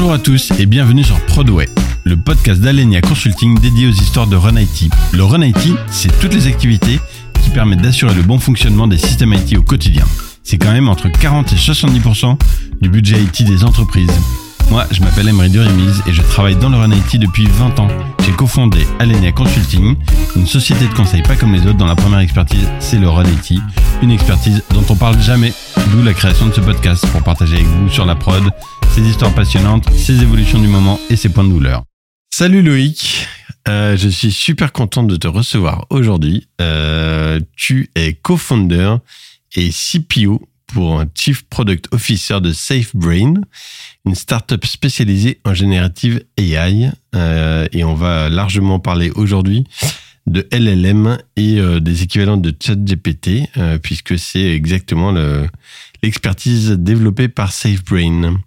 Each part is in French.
Bonjour à tous et bienvenue sur Prodway, le podcast d'Alenia Consulting dédié aux histoires de Run IT. Le Run IT, c'est toutes les activités qui permettent d'assurer le bon fonctionnement des systèmes IT au quotidien. C'est quand même entre 40 et 70% du budget IT des entreprises. Moi, je m'appelle Emery Durimise et je travaille dans le Run IT depuis 20 ans. J'ai cofondé Alenia Consulting, une société de conseil pas comme les autres dont la première expertise, c'est le Run IT, une expertise dont on parle jamais, d'où la création de ce podcast pour partager avec vous sur la prod ses histoires passionnantes, ses évolutions du moment et ses points de douleur. Salut Loïc, euh, je suis super content de te recevoir aujourd'hui. Euh, tu es co-founder et CPO pour un Chief Product Officer de SafeBrain, une startup spécialisée en générative AI. Euh, et on va largement parler aujourd'hui de LLM et euh, des équivalents de ChatGPT, euh, puisque c'est exactement l'expertise développée par SafeBrain.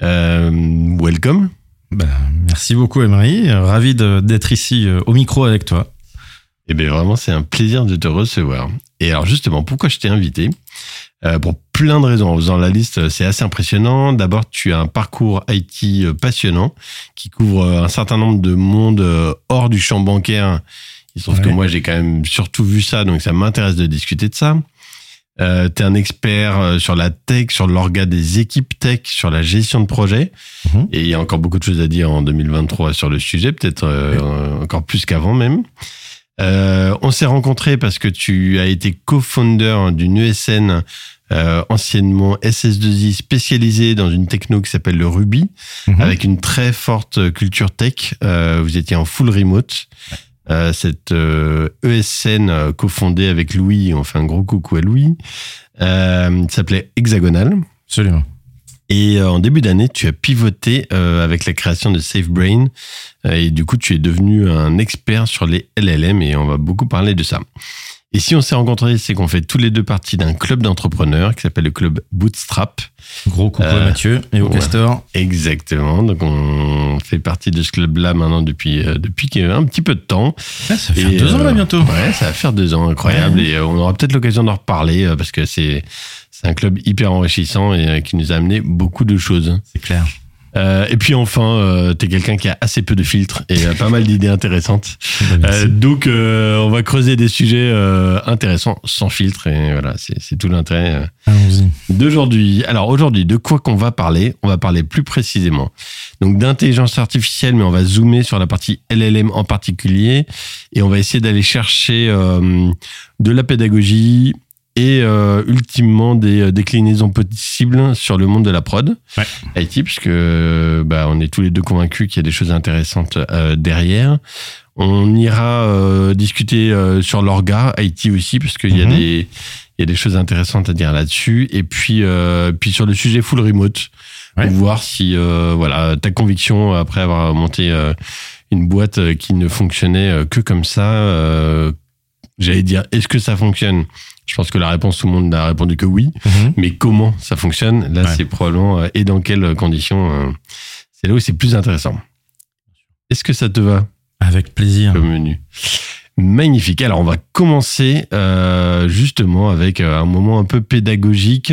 Welcome. Ben, merci beaucoup, Emery. Ravi d'être ici au micro avec toi. Eh bien, vraiment, c'est un plaisir de te recevoir. Et alors, justement, pourquoi je t'ai invité? Pour plein de raisons. En faisant la liste, c'est assez impressionnant. D'abord, tu as un parcours IT euh, passionnant qui couvre un certain nombre de mondes hors du champ bancaire. Il se trouve que moi, j'ai quand même surtout vu ça, donc ça m'intéresse de discuter de ça. Euh, tu es un expert euh, sur la tech, sur l'orga des équipes tech, sur la gestion de projet. Mhm. Et il y a encore beaucoup de choses à dire en 2023 sur le sujet, peut-être euh, encore plus qu'avant même. Euh, on s'est rencontrés parce que tu as été co-founder d'une ESN euh, anciennement SS2I spécialisée dans une techno qui s'appelle le Ruby, mhm. avec une très forte culture tech. vous étiez en full remote. Euh, cette ESN euh, e cofondée avec Louis, on fait un gros coucou à Louis, euh, s'appelait Hexagonal. Absolument. Et en début d'année, tu as pivoté avec la création de SafeBrain. et du coup, tu es devenu un expert sur les LLM et on va beaucoup parler de ça. Et si on s'est rencontrés, c'est qu'on fait tous les deux partie d'un club d'entrepreneurs qui s'appelle le club Bootstrap. Gros coucou à euh, Mathieu et au Castor. Exactement. Donc on fait partie de ce club-là maintenant depuis euh, depuis un petit peu de temps. Ah, ça va faire deux ans là bientôt. Ouais, ça va faire deux ans, incroyable. Et euh, on aura peut-être l'occasion d'en reparler parce que c'est c'est un club hyper enrichissant et qui nous a amené beaucoup de choses. C'est clair. Euh, et puis enfin, euh, tu es quelqu'un qui a assez peu de filtres et pas mal d'idées intéressantes. Euh, donc, euh, on va creuser des sujets euh, intéressants sans filtre et voilà, c'est tout l'intérêt d'aujourd'hui. Alors aujourd'hui, de quoi qu'on va parler? On va parler plus précisément donc d'intelligence artificielle, mais on va zoomer sur la partie LLM en particulier et on va essayer d'aller chercher de la pédagogie, et euh, ultimement des euh, déclinaisons possibles sur le monde de la prod ouais. IT, puisque bah, on est tous les deux convaincus qu'il y a des choses intéressantes euh, derrière. On ira euh, discuter euh, sur l'orga IT aussi, parce qu'il y a mhm. des il y a des choses intéressantes à dire là-dessus. Et puis puis sur le sujet full remote, ouais. voir si voilà ta conviction après avoir monté une boîte qui ne fonctionnait que comme ça. J'allais dire, est-ce que ça fonctionne? Je pense que la réponse, tout le monde a répondu que oui. Mhm. Mais comment ça fonctionne? Là, c'est probablement euh, et dans quelles conditions euh, C'est là où c'est plus intéressant. Est-ce que ça te va? Avec plaisir. Le menu. Magnifique. Alors, on va commencer euh, justement avec un moment un peu pédagogique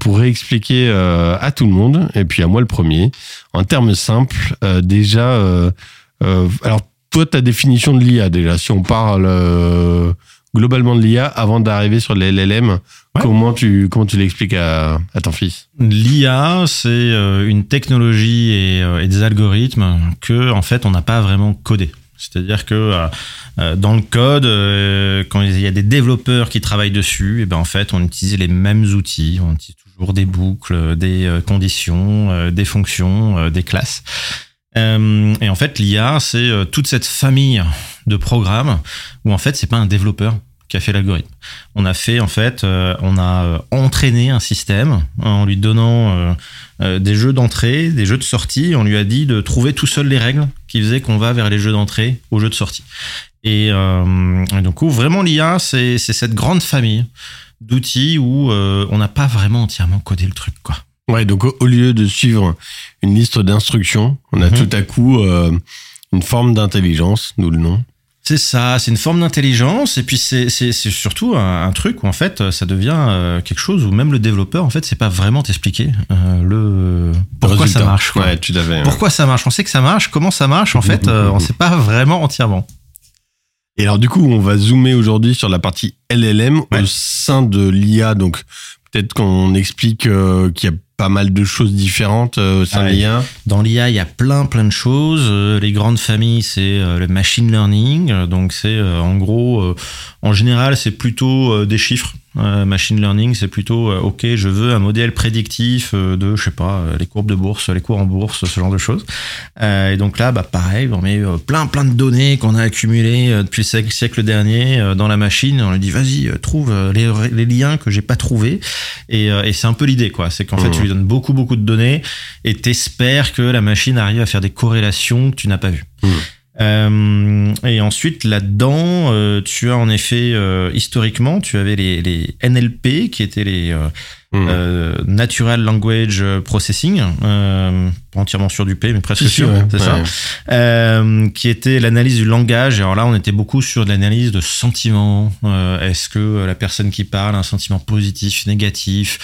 pour réexpliquer à tout le monde, et puis à moi le premier, en termes simples, déjà, alors toi, ta définition de l'IA, déjà, si on parle globalement de l'IA avant d'arriver sur les LLM. Comment tu comment tu l'expliques à, à, ton fils? L'IA, c'est euh, une technologie et, euh, et, des algorithmes que en fait on n'a pas vraiment codé. C'est-à-dire que euh, dans le code, quand il y a des développeurs qui travaillent dessus, et eh ben en fait on utilise les mêmes outils, on utilise toujours des boucles, des conditions, des fonctions, des classes. Euh, et en fait, l'IA, c'est euh, toute cette famille de programmes où en fait, c'est pas un développeur qui a fait l'algorithme. On a fait en fait, euh, on a entraîné un système en lui donnant des jeux d'entrée, des jeux de sortie. On lui a dit de trouver tout seul les règles qui faisaient qu'on va vers les jeux d'entrée aux jeux de sortie. Et, et du vraiment l'IA, c'est cette grande famille d'outils où on n'a pas vraiment entièrement codé le truc, quoi. Ouais, donc au lieu de suivre une liste d'instructions, on a mhm. tout à coup euh, une forme d'intelligence, nous le nom. C'est ça, c'est une forme d'intelligence et puis c'est surtout un, truc où en fait ça devient euh, quelque chose où même le développeur en fait c'est pas vraiment t'expliquer euh, le pourquoi ça marche. Quoi. Ouais, tu Pourquoi ça marche On sait que ça marche, comment ça marche en fait euh, on sait pas vraiment entièrement. Et alors du coup on va zoomer aujourd'hui sur la partie LLM au sein de l'IA donc peut-être qu'on explique qu'il y a pas mal de choses différentes euh, au sein de l'IA Dans l'IA, il y a plein plein de choses. Euh, les grandes familles, c'est euh, le machine learning. Donc c'est en gros, en général, c'est plutôt des chiffres. Euh, machine learning, c'est plutôt euh, ok, je veux un modèle prédictif euh, de, je sais pas, les courbes de bourse, les cours en bourse, ce genre de choses. et donc là, bah pareil, on met plein plein de données qu'on a accumulées depuis le siècle, dernier dans la machine. On lui dit vas-y, trouve les, les, liens que j'ai pas trouvés. Et, et c'est un peu l'idée, quoi. C'est qu'en fait, tu lui donnes beaucoup beaucoup de données et t'espères que la machine arrive à faire des corrélations que tu n'as pas vues. Mmh. Euh, et ensuite, là-dedans, euh, tu as en effet, euh, historiquement, tu avais les, les, NLP, qui étaient les mmh. euh, Natural Language Processing, pas entièrement sûr du P, mais presque sûr, c'est ça, qui était l'analyse du langage. Et alors là, on était beaucoup sur l'analyse de sentiments. Est-ce que la personne qui parle a un sentiment positif, négatif?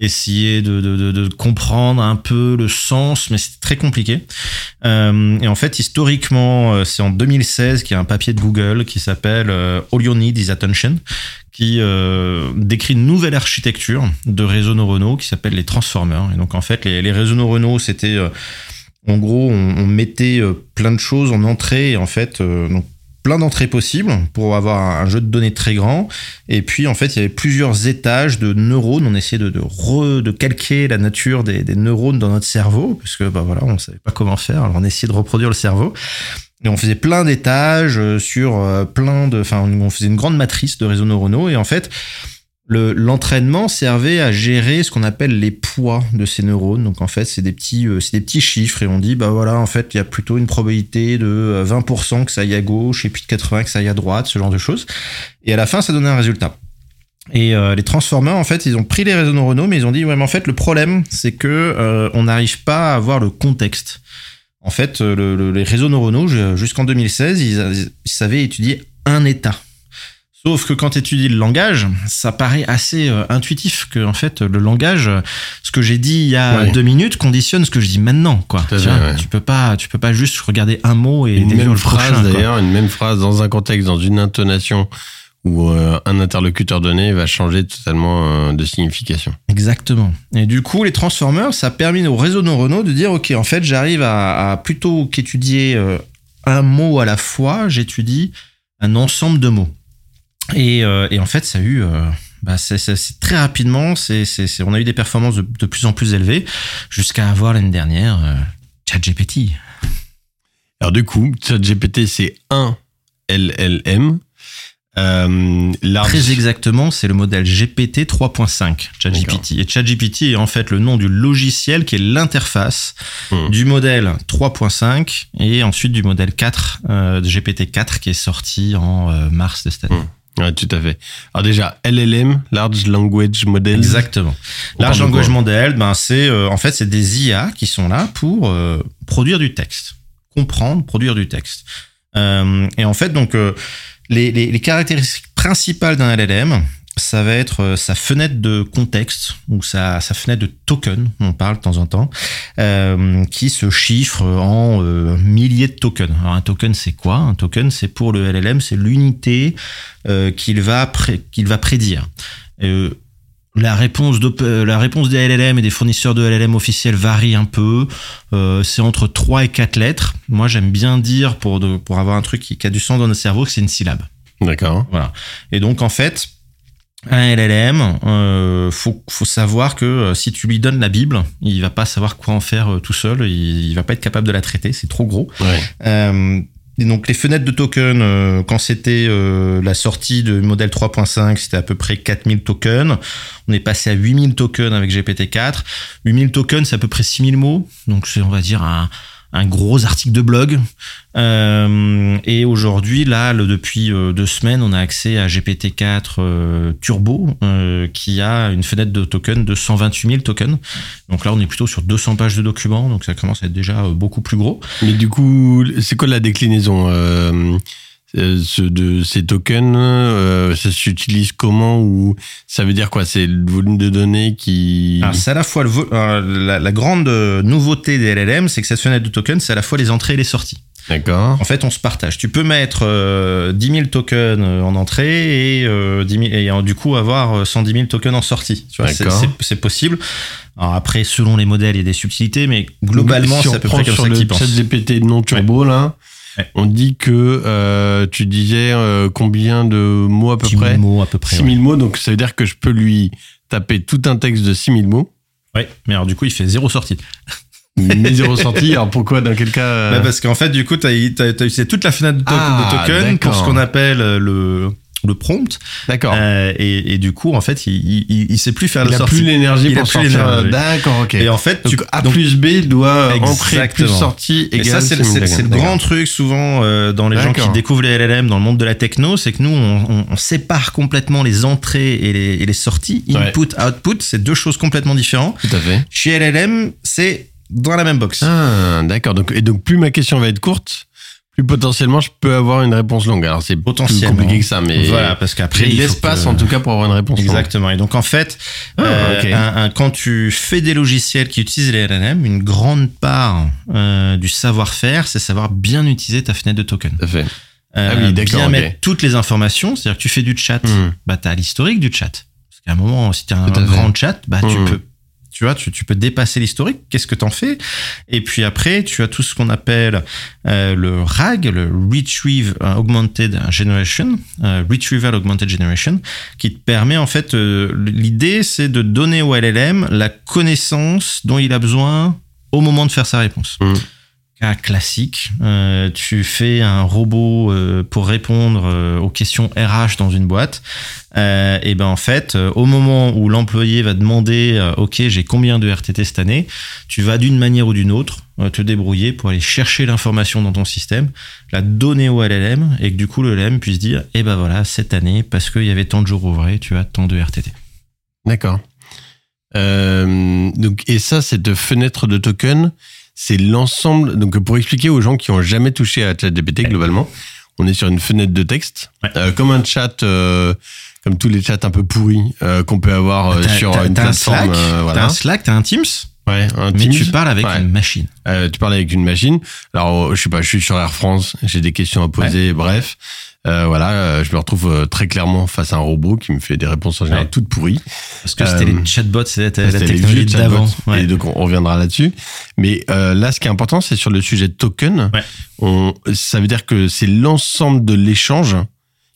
Essayer de, de, de, comprendre un peu le sens, mais c'est très compliqué. Euh, et en fait, historiquement, euh, c'est en 2016 qu'il y a un papier de Google qui s'appelle euh, All You Need Is Attention, qui euh, décrit une nouvelle architecture de réseaux neuronaux qui s'appelle les transformers. Et donc, en fait, les, réseaux neuronaux, c'était... en gros, on, mettait plein de choses en entrée en fait, donc plein d'entrées possibles pour avoir un jeu de données très grand. Et puis, en fait, il y avait plusieurs étages de neurones. On essayait de, de, de calquer la nature des, des, neurones dans notre cerveau, parce que, bah voilà, on savait pas comment faire. Alors, on essayait de reproduire le cerveau. Et on faisait plein d'étages euh, sur euh, plein de, enfin, on faisait une grande matrice de réseaux neuronaux. Et en fait, l'entraînement servait à gérer ce qu'on appelle les poids de ces neurones. Donc en fait, c'est des petits, euh, des petits chiffres et on dit bah voilà, en fait, il y a plutôt une probabilité de 20% euh, que ça aille à gauche et puis de 80 que ça aille à droite, ce genre de choses. Et à la fin, ça donnait un résultat. Et les transformers, en fait, ils ont pris les réseaux neuronaux, mais ils ont dit ouais, mais en fait, le problème, c'est que on n'arrive pas à avoir le contexte. En fait, les réseaux neuronaux, jusqu'en 2016, ils savaient étudier un état Sauf que quand tu étudies le langage, ça paraît assez euh, intuitif que en fait le langage, ce que j'ai dit il y a deux minutes conditionne ce que je dis maintenant. Quoi. Tu, tu, peux pas, tu peux pas juste regarder un mot et une même phrase d'ailleurs, une même phrase dans un contexte, dans une intonation où euh, un interlocuteur donné va changer totalement euh, de signification. Exactement. Et du coup, les transformers, ça a permis aux réseaux neuronaux de dire, ok, en fait, j'arrive à, à, plutôt qu'étudier un mot à la fois, j'étudie un ensemble de mots. Et, euh, et, en fait, ça a eu, euh, bah, c'est très rapidement, c'est on a eu des performances de, de plus en plus élevées, jusqu'à avoir l'année dernière euh, ChatGPT. Alors du coup, ChatGPT, c'est un LLM. Euh, Très exactement, c'est le modèle GPT 3.5, ChatGPT. Et ChatGPT est en fait le nom du logiciel qui est l'interface hmm. du modèle 3.5 et ensuite du modèle 4, euh, de GPT 4 qui est sorti en euh, mars de cette année. Hmm. Ouais, tout à fait. Alors déjà, LLM, Large Language Model. Exactement. Large Language Model, ben c'est euh, en fait c'est des IA qui sont là pour euh, produire du texte, comprendre, produire du texte. Euh, et en fait donc les, caractéristiques principales d'un LLM, ça va être euh, sa fenêtre de contexte ou sa, fenêtre de token, on parle de temps en temps, euh, qui se chiffre en euh, milliers de tokens. Alors un token, c'est quoi? Un token, c'est pour le LLM, c'est l'unité qu'il va, qu'il va prédire. Euh, la réponse, de, la réponse des LLM et des fournisseurs de LLM officiels varie un peu. c'est entre 3 et 4 lettres. Moi, j'aime bien dire, pour, de, pour avoir un truc qui, qui a du sens dans notre cerveau, que c'est une syllabe. D'accord. Voilà. Et donc, en fait, un LLM, euh, faut, faut savoir que euh, si tu lui donnes la Bible, il va pas savoir quoi en faire euh, tout seul, il, il, va pas être capable de la traiter, c'est trop gros. Ouais. Euh, et donc les fenêtres de token, euh, quand c'était la sortie de modèle 3.5, c'était à peu près 4000 tokens. On est passé à 8000 tokens avec GPT-4. 8000 tokens, c'est à peu près 6000 mots, donc c'est on va dire un un gros article de blog. Euh, et aujourd'hui, là, depuis euh, deux semaines, on a accès à GPT-4 euh, Turbo, qui a une fenêtre de token de 128 000 tokens. Donc là, on est plutôt sur 200 pages de documents, donc ça commence à être déjà beaucoup plus gros. Mais du coup, c'est quoi la déclinaison ce, de ces tokens, euh, ça s'utilise comment ou ça veut dire quoi? C'est le volume de données qui. C'est à la fois le euh, la, la grande euh, nouveauté des LLM, c'est que cette fenêtre de tokens, c'est à la fois les entrées et les sorties. D'accord. En fait, on se partage. Tu peux mettre euh, 10 000 tokens euh, en entrée et, euh, 10 000 et euh, du coup avoir euh, 110 000 tokens en sortie. C'est, possible. Alors après, selon les modèles, il y a des subtilités, mais globalement, si c'est à peu près comme sur ça le qu'ils pensent. chat GPT non turbo là, Ouais. on dit que euh, tu disais euh, combien de mots à peu 10 000 près mots à peu près. 6000 mots, donc ça veut dire que je peux lui taper tout un texte de 6000 mots, Ouais. Ouais. Mais alors du coup, il fait zéro sortie. mais zéro sortie. Alors pourquoi dans quel cas euh, Bah, parce qu'en fait, du coup, tu as, utilisé toute la fenêtre de, to- Ah, de token pour ce qu'on appelle le, le prompt. D'accord. Euh, et, et du coup, en fait, il, il, sait plus faire il de a sortie. plus l'énergie Il a pour plus sortir. l'énergie. D'accord, ok. Et en fait, tu, A donc- plus B doit entrer plus sortie Et ça, c'est le, 6000 c'est- c'est le D'accord. grand truc souvent euh, dans les gens qui découvrent les LLM dans le monde de la techno, c'est que nous, on, on- on sépare complètement les entrées et les, et les sorties. Ouais. Input, output, c'est deux choses complètement différentes. Tout à fait. Chez LLM, c'est dans la même box. Ah, d'accord. Donc, et donc, plus ma question va être courte, plus potentiellement je peux avoir une réponse longue. Alors, c'est plus compliqué que ça, mais voilà, parce qu'après, j'ai l'espace que- en tout cas pour avoir une réponse longue. Exactement. Et donc en fait, Ah, euh, ok. un- un- quand tu fais des logiciels qui utilisent les LLM, une grande part euh, du savoir-faire, c'est savoir bien utiliser ta fenêtre de token. Tout à fait. Euh, Ah oui, d'accord, Bien ok. mettre toutes les informations, c'est-à-dire que tu fais du chat, Hmm. bah t'as l'historique du chat. Parce qu'à un moment, si tu as un grand chat, bah tu Hmm. peux tu vois, tu, peux dépasser l'historique. Qu'est-ce que t'en fais? Et puis après, tu as tout ce qu'on appelle euh, le RAG, le Retrieve euh, Augmented Generation, euh, Retrieval Augmented Generation, qui te permet en fait, l'idée c'est de donner au LLM la connaissance dont il a besoin au moment de faire sa réponse. Hmm. Classique, euh, tu fais un robot euh, pour répondre euh, aux questions RH dans une boîte. Et ben en fait, au moment où l'employé va demander, ok, j'ai combien de RTT cette année, tu vas d'une manière ou d'une autre te débrouiller pour aller chercher l'information dans ton système, la donner au LLM et que du coup le LLM puisse dire, eh ben voilà, cette année, parce qu'il y avait tant de jours ouvrés, tu as tant de RTT. D'accord. Donc, et ça, cette fenêtre de token, c'est l'ensemble. Donc, pour expliquer aux gens qui ont jamais touché à ChatGPT globalement, on est sur une fenêtre de texte, Ouais. euh, comme un chat, euh, comme tous les chats un peu pourris euh, qu'on peut avoir T'as- sur t'as- une t'as un plateforme. Slack, euh, T'as un Slack, t'as un Teams, Ouais, un mais Teams. tu parles avec Ouais. une machine. Tu parles avec une machine. Alors, je sais pas, je suis sur Air France, j'ai des questions à poser, bref. Euh, voilà, euh, je me retrouve euh, très clairement face à un robot qui me fait des réponses en général Ouais. toutes pourries. Parce que c'était les chatbots, c'était la technologie d'avant. Ouais. Et donc, on reviendra là-dessus. Mais euh, là, ce qui est important, c'est sur le sujet de token. Ouais. On, ça veut dire que c'est l'ensemble de l'échange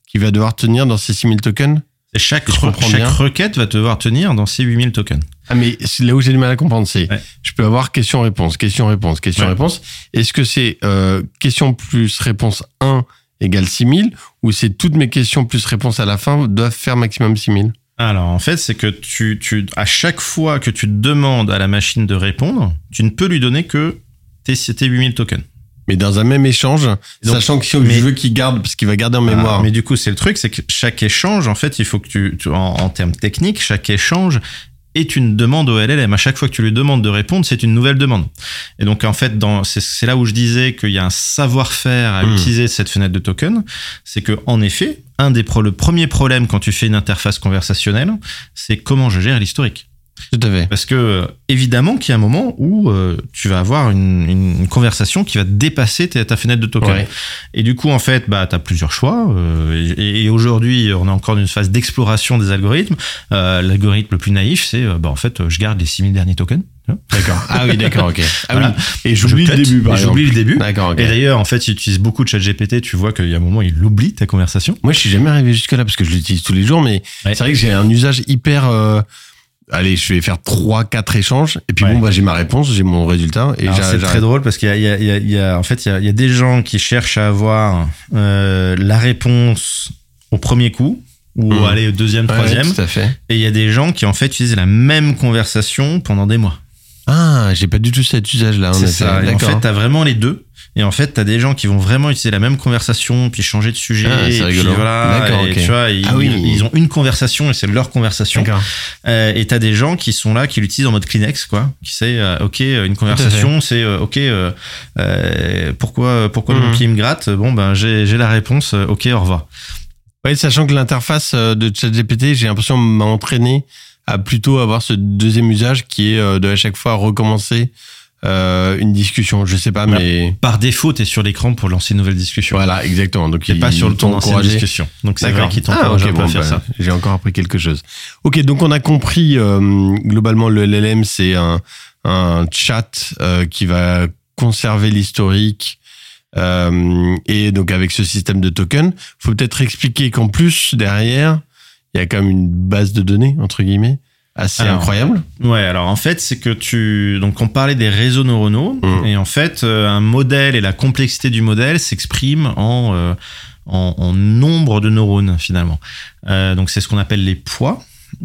qui va devoir tenir dans ces 6000 tokens? Et chaque, re- chaque requête va devoir tenir dans ces 8000 tokens. Ah, mais là où j'ai du mal à comprendre, c'est Ouais. je peux avoir question-réponse, question-réponse, question-réponse. Est-ce que c'est euh, question plus réponse 1 égale 6000 ou c'est toutes mes questions plus réponse à la fin doivent faire maximum 6000 Alors, en fait, c'est que tu, tu, à chaque fois que tu demandes à la machine de répondre, tu ne peux lui donner que tes, tes 8000 tokens. Mais dans un même échange, Donc, sachant que si mais- je veux qu'il garde, parce qu'il va garder en mémoire. Mais du coup, c'est le truc, c'est que chaque échange, en fait, il faut que tu, tu- en, en termes techniques, chaque échange est une demande au LLM. À chaque fois que tu lui demandes de répondre, c'est une nouvelle demande. Et donc, en fait, dans, c'est, c'est là où je disais qu'il y a un savoir-faire à Hmm. utiliser cette fenêtre de token. C'est que, en effet, un des pro- le premier problème quand tu fais une interface conversationnelle, c'est comment je gère l'historique. Tout à fait. Parce que euh, évidemment qu'il y a un moment où euh, tu vas avoir une, une- une conversation qui va dépasser ta, ta fenêtre de token. Ouais. Et du coup, en fait, bah, tu as plusieurs choix. euh, et et aujourd'hui, on est encore dans une phase d'exploration des algorithmes. Euh, L'algorithme le plus naïf, c'est euh, bah, en fait, euh, je garde les 6000 derniers tokens. tu. D'accord. Ah oui, d'accord, ok. Ah Voilà. oui. Et j'oublie le début, par. J'oublie le début. D'accord, ok. Et d'ailleurs, en fait, il utilise beaucoup de chat GPT. Tu vois qu'il y a un moment, il oublie ta conversation. Moi, je suis jamais arrivé jusque-là parce que je l'utilise tous les jours, mais Ouais. c'est vrai que j'ai un usage hyper. Allez, je vais faire trois, quatre échanges, et puis Ouais. bon, bah, j'ai ma réponse, j'ai mon résultat, et c'est très drôle parce qu'il y a, y y en fait, il y a, il y a des gens qui cherchent à avoir euh, la réponse au premier coup ou Mmh. aller au deuxième, Ouais, troisième. tout à fait. Et il y a des gens qui en fait utilisent la même conversation pendant des mois. Ah, j'ai pas du tout cet usage-là. C'est ça. Et en fait, t'as vraiment les deux. Et en fait, t'as des gens qui vont vraiment utiliser la même conversation, puis changer de sujet. Ah, c'est et rigolo. Puis voilà, et tu vois, ils, Ah oui. ils ont une conversation et c'est leur conversation. D'accord. Euh, et t'as des gens qui sont là, qui l'utilisent en mode Kleenex, quoi. Qui sait, euh, ok, une conversation, c'est euh, ok. euh, euh, pourquoi, pourquoi mon Mhm. pied me gratte Bon, ben j'ai j'ai la réponse. euh, ok, au revoir. Ouais, sachant que l'interface euh, de ChatGPT, j'ai l'impression m'a entraîné à plutôt avoir ce deuxième usage qui est euh, de à chaque fois recommencer euh, une discussion. Je sais pas, mais Par défaut, t'es sur l'écran pour lancer une nouvelle discussion. voilà, exactement. Donc T'es il- pas sur le ton ancienne discussion. Donc c'est vrai qu'ils Ah, t'encouragent ok, un peu à bon, faire bah, ça. J'ai encore appris quelque chose. Ok, donc on a compris euh, globalement le LLM, c'est un, un chat euh, qui va conserver l'historique. euh, et donc avec ce système de token, faut peut-être expliquer qu'en plus derrière, il y a quand même une base de données entre guillemets assez Alors, incroyable. Ouais, alors en fait, c'est que tu. Donc, on parlait des réseaux neuronaux, Mhm. et en fait, euh, un modèle et la complexité du modèle s'expriment en, euh, en, en nombre de neurones, finalement. Euh, donc, c'est ce qu'on appelle les poids.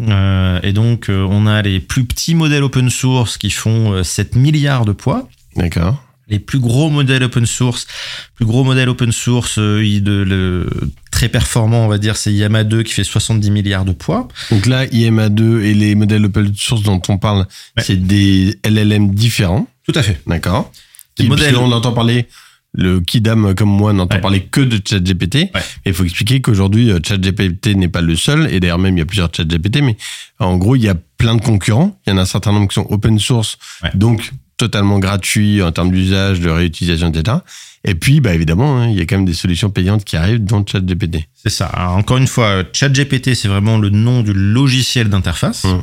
Euh, et donc, on a les plus petits modèles open source qui font euh, 7 milliards de poids. D'accord. Les plus gros modèles open source, plus gros modèle open source euh, il- de, le, très performant, on va dire, c'est Yama 2 qui fait 70 milliards de poids. Donc là, IMA2 et les modèles open source dont on parle, Ouais. c'est des LLM différents. Tout à fait. D'accord. Des modèles- On entend parler, le Kidam comme moi n'entend Ouais. parler que de ChatGPT. Ouais. Mais il faut expliquer qu'aujourd'hui, euh, ChatGPT n'est pas le seul. Et d'ailleurs, même, il y a plusieurs ChatGPT. Mais en gros, il y a plein de concurrents. Il y en a un certain nombre qui sont open source. Ouais. Donc, totalement gratuits en termes d'usage, de réutilisation, etc. Et puis, bah, évidemment, hein, il y a quand même des solutions payantes qui arrivent, dont ChatGPT. C'est ça. Alors, encore une fois, euh, ChatGPT, c'est vraiment le nom du logiciel d'interface. Mm.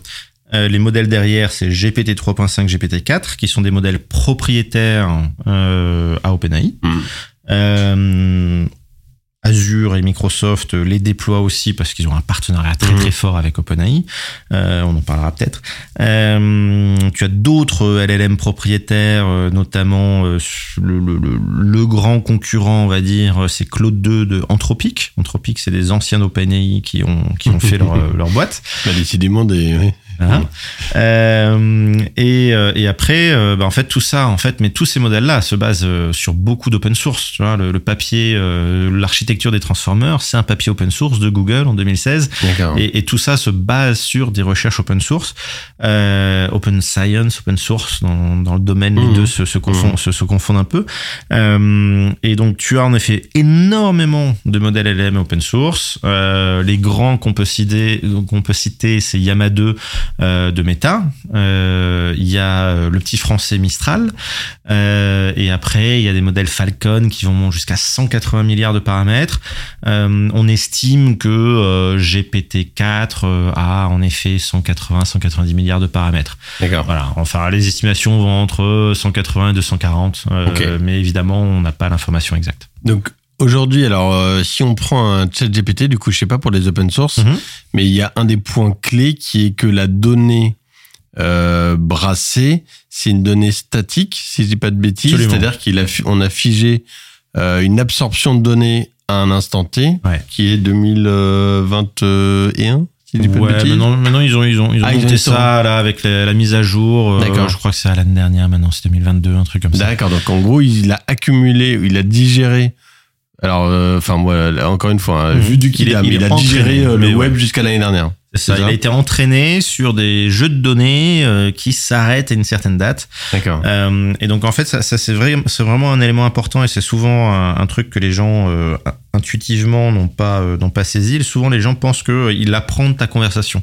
Euh, les modèles derrière, c'est GPT 3.5, GPT 4, qui sont des modèles propriétaires euh, à OpenAI. Mm. Euh, Azure et Microsoft les déploient aussi parce qu'ils ont un partenariat très Mhm. très fort avec OpenAI. Euh, on en parlera peut-être. Euh, tu as d'autres LLM propriétaires, notamment le, le- le- le grand concurrent, on va dire, c'est Claude 2 de Anthropic. Anthropic, c'est des anciens d'OpenAI qui ont qui ont fait leur, leur boîte. Bah, décidément, des, ouais. Voilà. Mm. Euh, et, euh, et après, euh, bah, en fait, tout ça, en fait, mais tous ces modèles-là se basent euh, sur beaucoup d'open source. Tu vois, le, le papier, euh, l'architecture des transformers, c'est un papier open source de Google en 2016. D'accord. Et, et tout ça se base sur des recherches open source, euh, open science, open source. Dans, dans le domaine, les Mhm. deux se, se, confondent, se, se confondent un peu. Euh, et donc, tu as en effet énormément de modèles LLM open source. Euh, les grands qu'on peut citer, qu'on peut citer, c'est Yama 2 euh, de Meta. Euh, Il y a euh, le petit français Mistral. Euh, et après, il y a des modèles Falcon qui vont jusqu'à 180 milliards de paramètres. Euh, on estime que euh, GPT-4 euh, a en effet 180-190 milliards de paramètres. D'accord. Voilà. Enfin, les estimations vont entre 180 et 240, euh, Ok. mais évidemment, on n'a pas l'information exacte. Donc aujourd'hui, alors euh, si on prend un chat GPT, du coup je sais pas pour les open source, Mhm. mais il y a un des points clés qui est que la donnée euh, brassée, c'est une donnée statique, si je dis pas de bêtises, c'est-à-dire qu'il a a figé euh, une absorption de données à un instant T, Ouais. qui est 2021, si je dis pas de Ouais, bêtises. maintenant, maintenant, ils ont, ils ont, ils ont Ah, ils ont ça. là avec la, la mise à jour. D'accord. je crois que c'est à l'année dernière. Maintenant, c'est 2022, un truc comme ça. D'accord, donc en gros, il a accumulé, il a digéré. Alors, euh, enfin, moi, là, encore une fois, hein, Mhm. vu du Il est- Kidam, il a digéré euh, le web ouais. jusqu'à l'année dernière. Ça, il a été entraîné sur des jeux de données euh, qui s'arrêtent à une certaine date. D'accord. Euh, et donc en fait, ça, ça c'est vrai, c'est vraiment un élément important et c'est souvent un, un truc que les gens euh, intuitivement n'ont pas n'ont pas saisi. Souvent, les gens pensent que il apprend de ta conversation.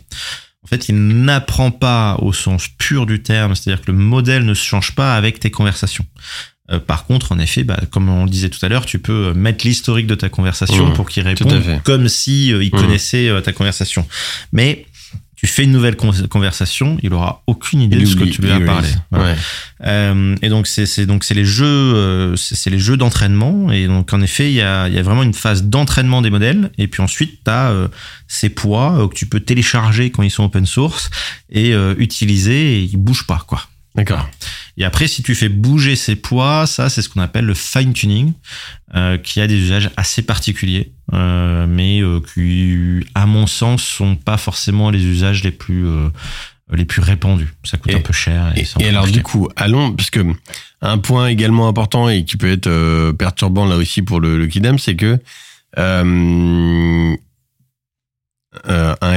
En fait, il n'apprend pas au sens pur du terme, c'est-à-dire que le modèle ne se change pas avec tes conversations. Euh, par contre, en effet, bah, comme on le disait tout à l'heure, tu peux mettre l'historique de ta conversation Mmh, pour qu'il réponde comme si euh, il Mmh. connaissait euh, ta conversation. Mais tu fais une nouvelle con- conversation, il aura aucune idée Il de ce que tu lui as parlé. erase. Voilà. Ouais. Et donc c'est donc c'est les jeux c'est les jeux d'entraînement et donc en effet il y a il y a vraiment une phase d'entraînement des modèles et puis ensuite tu as ces poids que tu peux télécharger quand ils sont open source et utiliser et ils bougent pas quoi. D'accord. Et après, si tu fais bouger ces poids, ça, c'est ce qu'on appelle le fine tuning, euh, qui a des usages assez particuliers, euh, mais euh, qui, à mon sens, sont pas forcément les usages les plus les plus répandus. Ça coûte Et- un peu cher. Et, alors du coup, allons, parce que un point également important et qui peut être perturbant là aussi pour le, le Kidam, c'est que un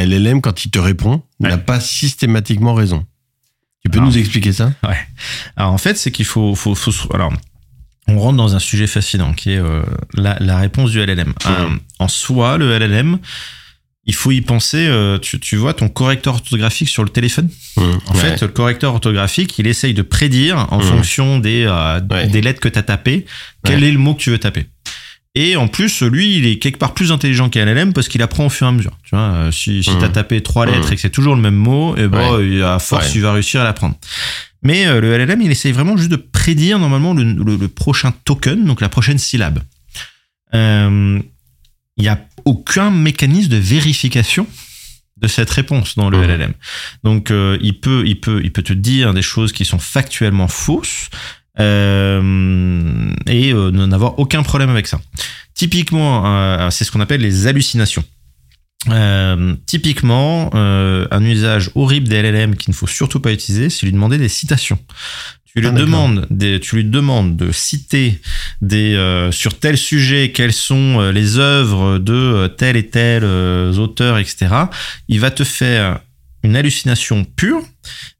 LLM, quand il te répond, Ouais. n'a pas systématiquement raison. Tu peux Alors. nous expliquer ça? Alors en fait, c'est qu'il faut, faut, faut alors on rentre dans un sujet fascinant qui est euh, la, la réponse du LLM. Euh, en soi, le LLM, il faut y penser. euh, tu, tu vois ton correcteur orthographique sur le téléphone? En fait, le correcteur orthographique, il essaye de prédire en fonction des euh, Ouais. des lettres que tu as tapées quel Ouais. est le mot que tu veux taper. Et en plus, lui, il est quelque part plus intelligent qu'un LLM parce qu'il apprend au fur et à mesure. Tu vois, euh, si, si Mhm. tu as tapé trois lettres Mhm. et que c'est toujours le même mot, et ben, Ouais. il- à force, Ouais. il va réussir à l'apprendre. Mais euh, le LLM, il essaye vraiment juste de prédire normalement le, le- le prochain token, donc la prochaine syllabe. Euh, Il n'y a aucun mécanisme de vérification de cette réponse dans le Mhm. LLM. Donc, euh, il, peut, il, peut, il peut te dire des choses qui sont factuellement fausses euh, et euh, n'en avoir aucun problème avec ça. Typiquement, euh, c'est ce qu'on appelle les hallucinations. Euh, typiquement, un usage horrible des LLM qu'il ne faut surtout pas utiliser, c'est lui demander des citations. Tu lui, Ah, demandes des, tu lui demandes de citer des, euh, sur tel sujet quelles sont les œuvres de tel et tel euh, auteur, etc. Il va te faire une hallucination pure,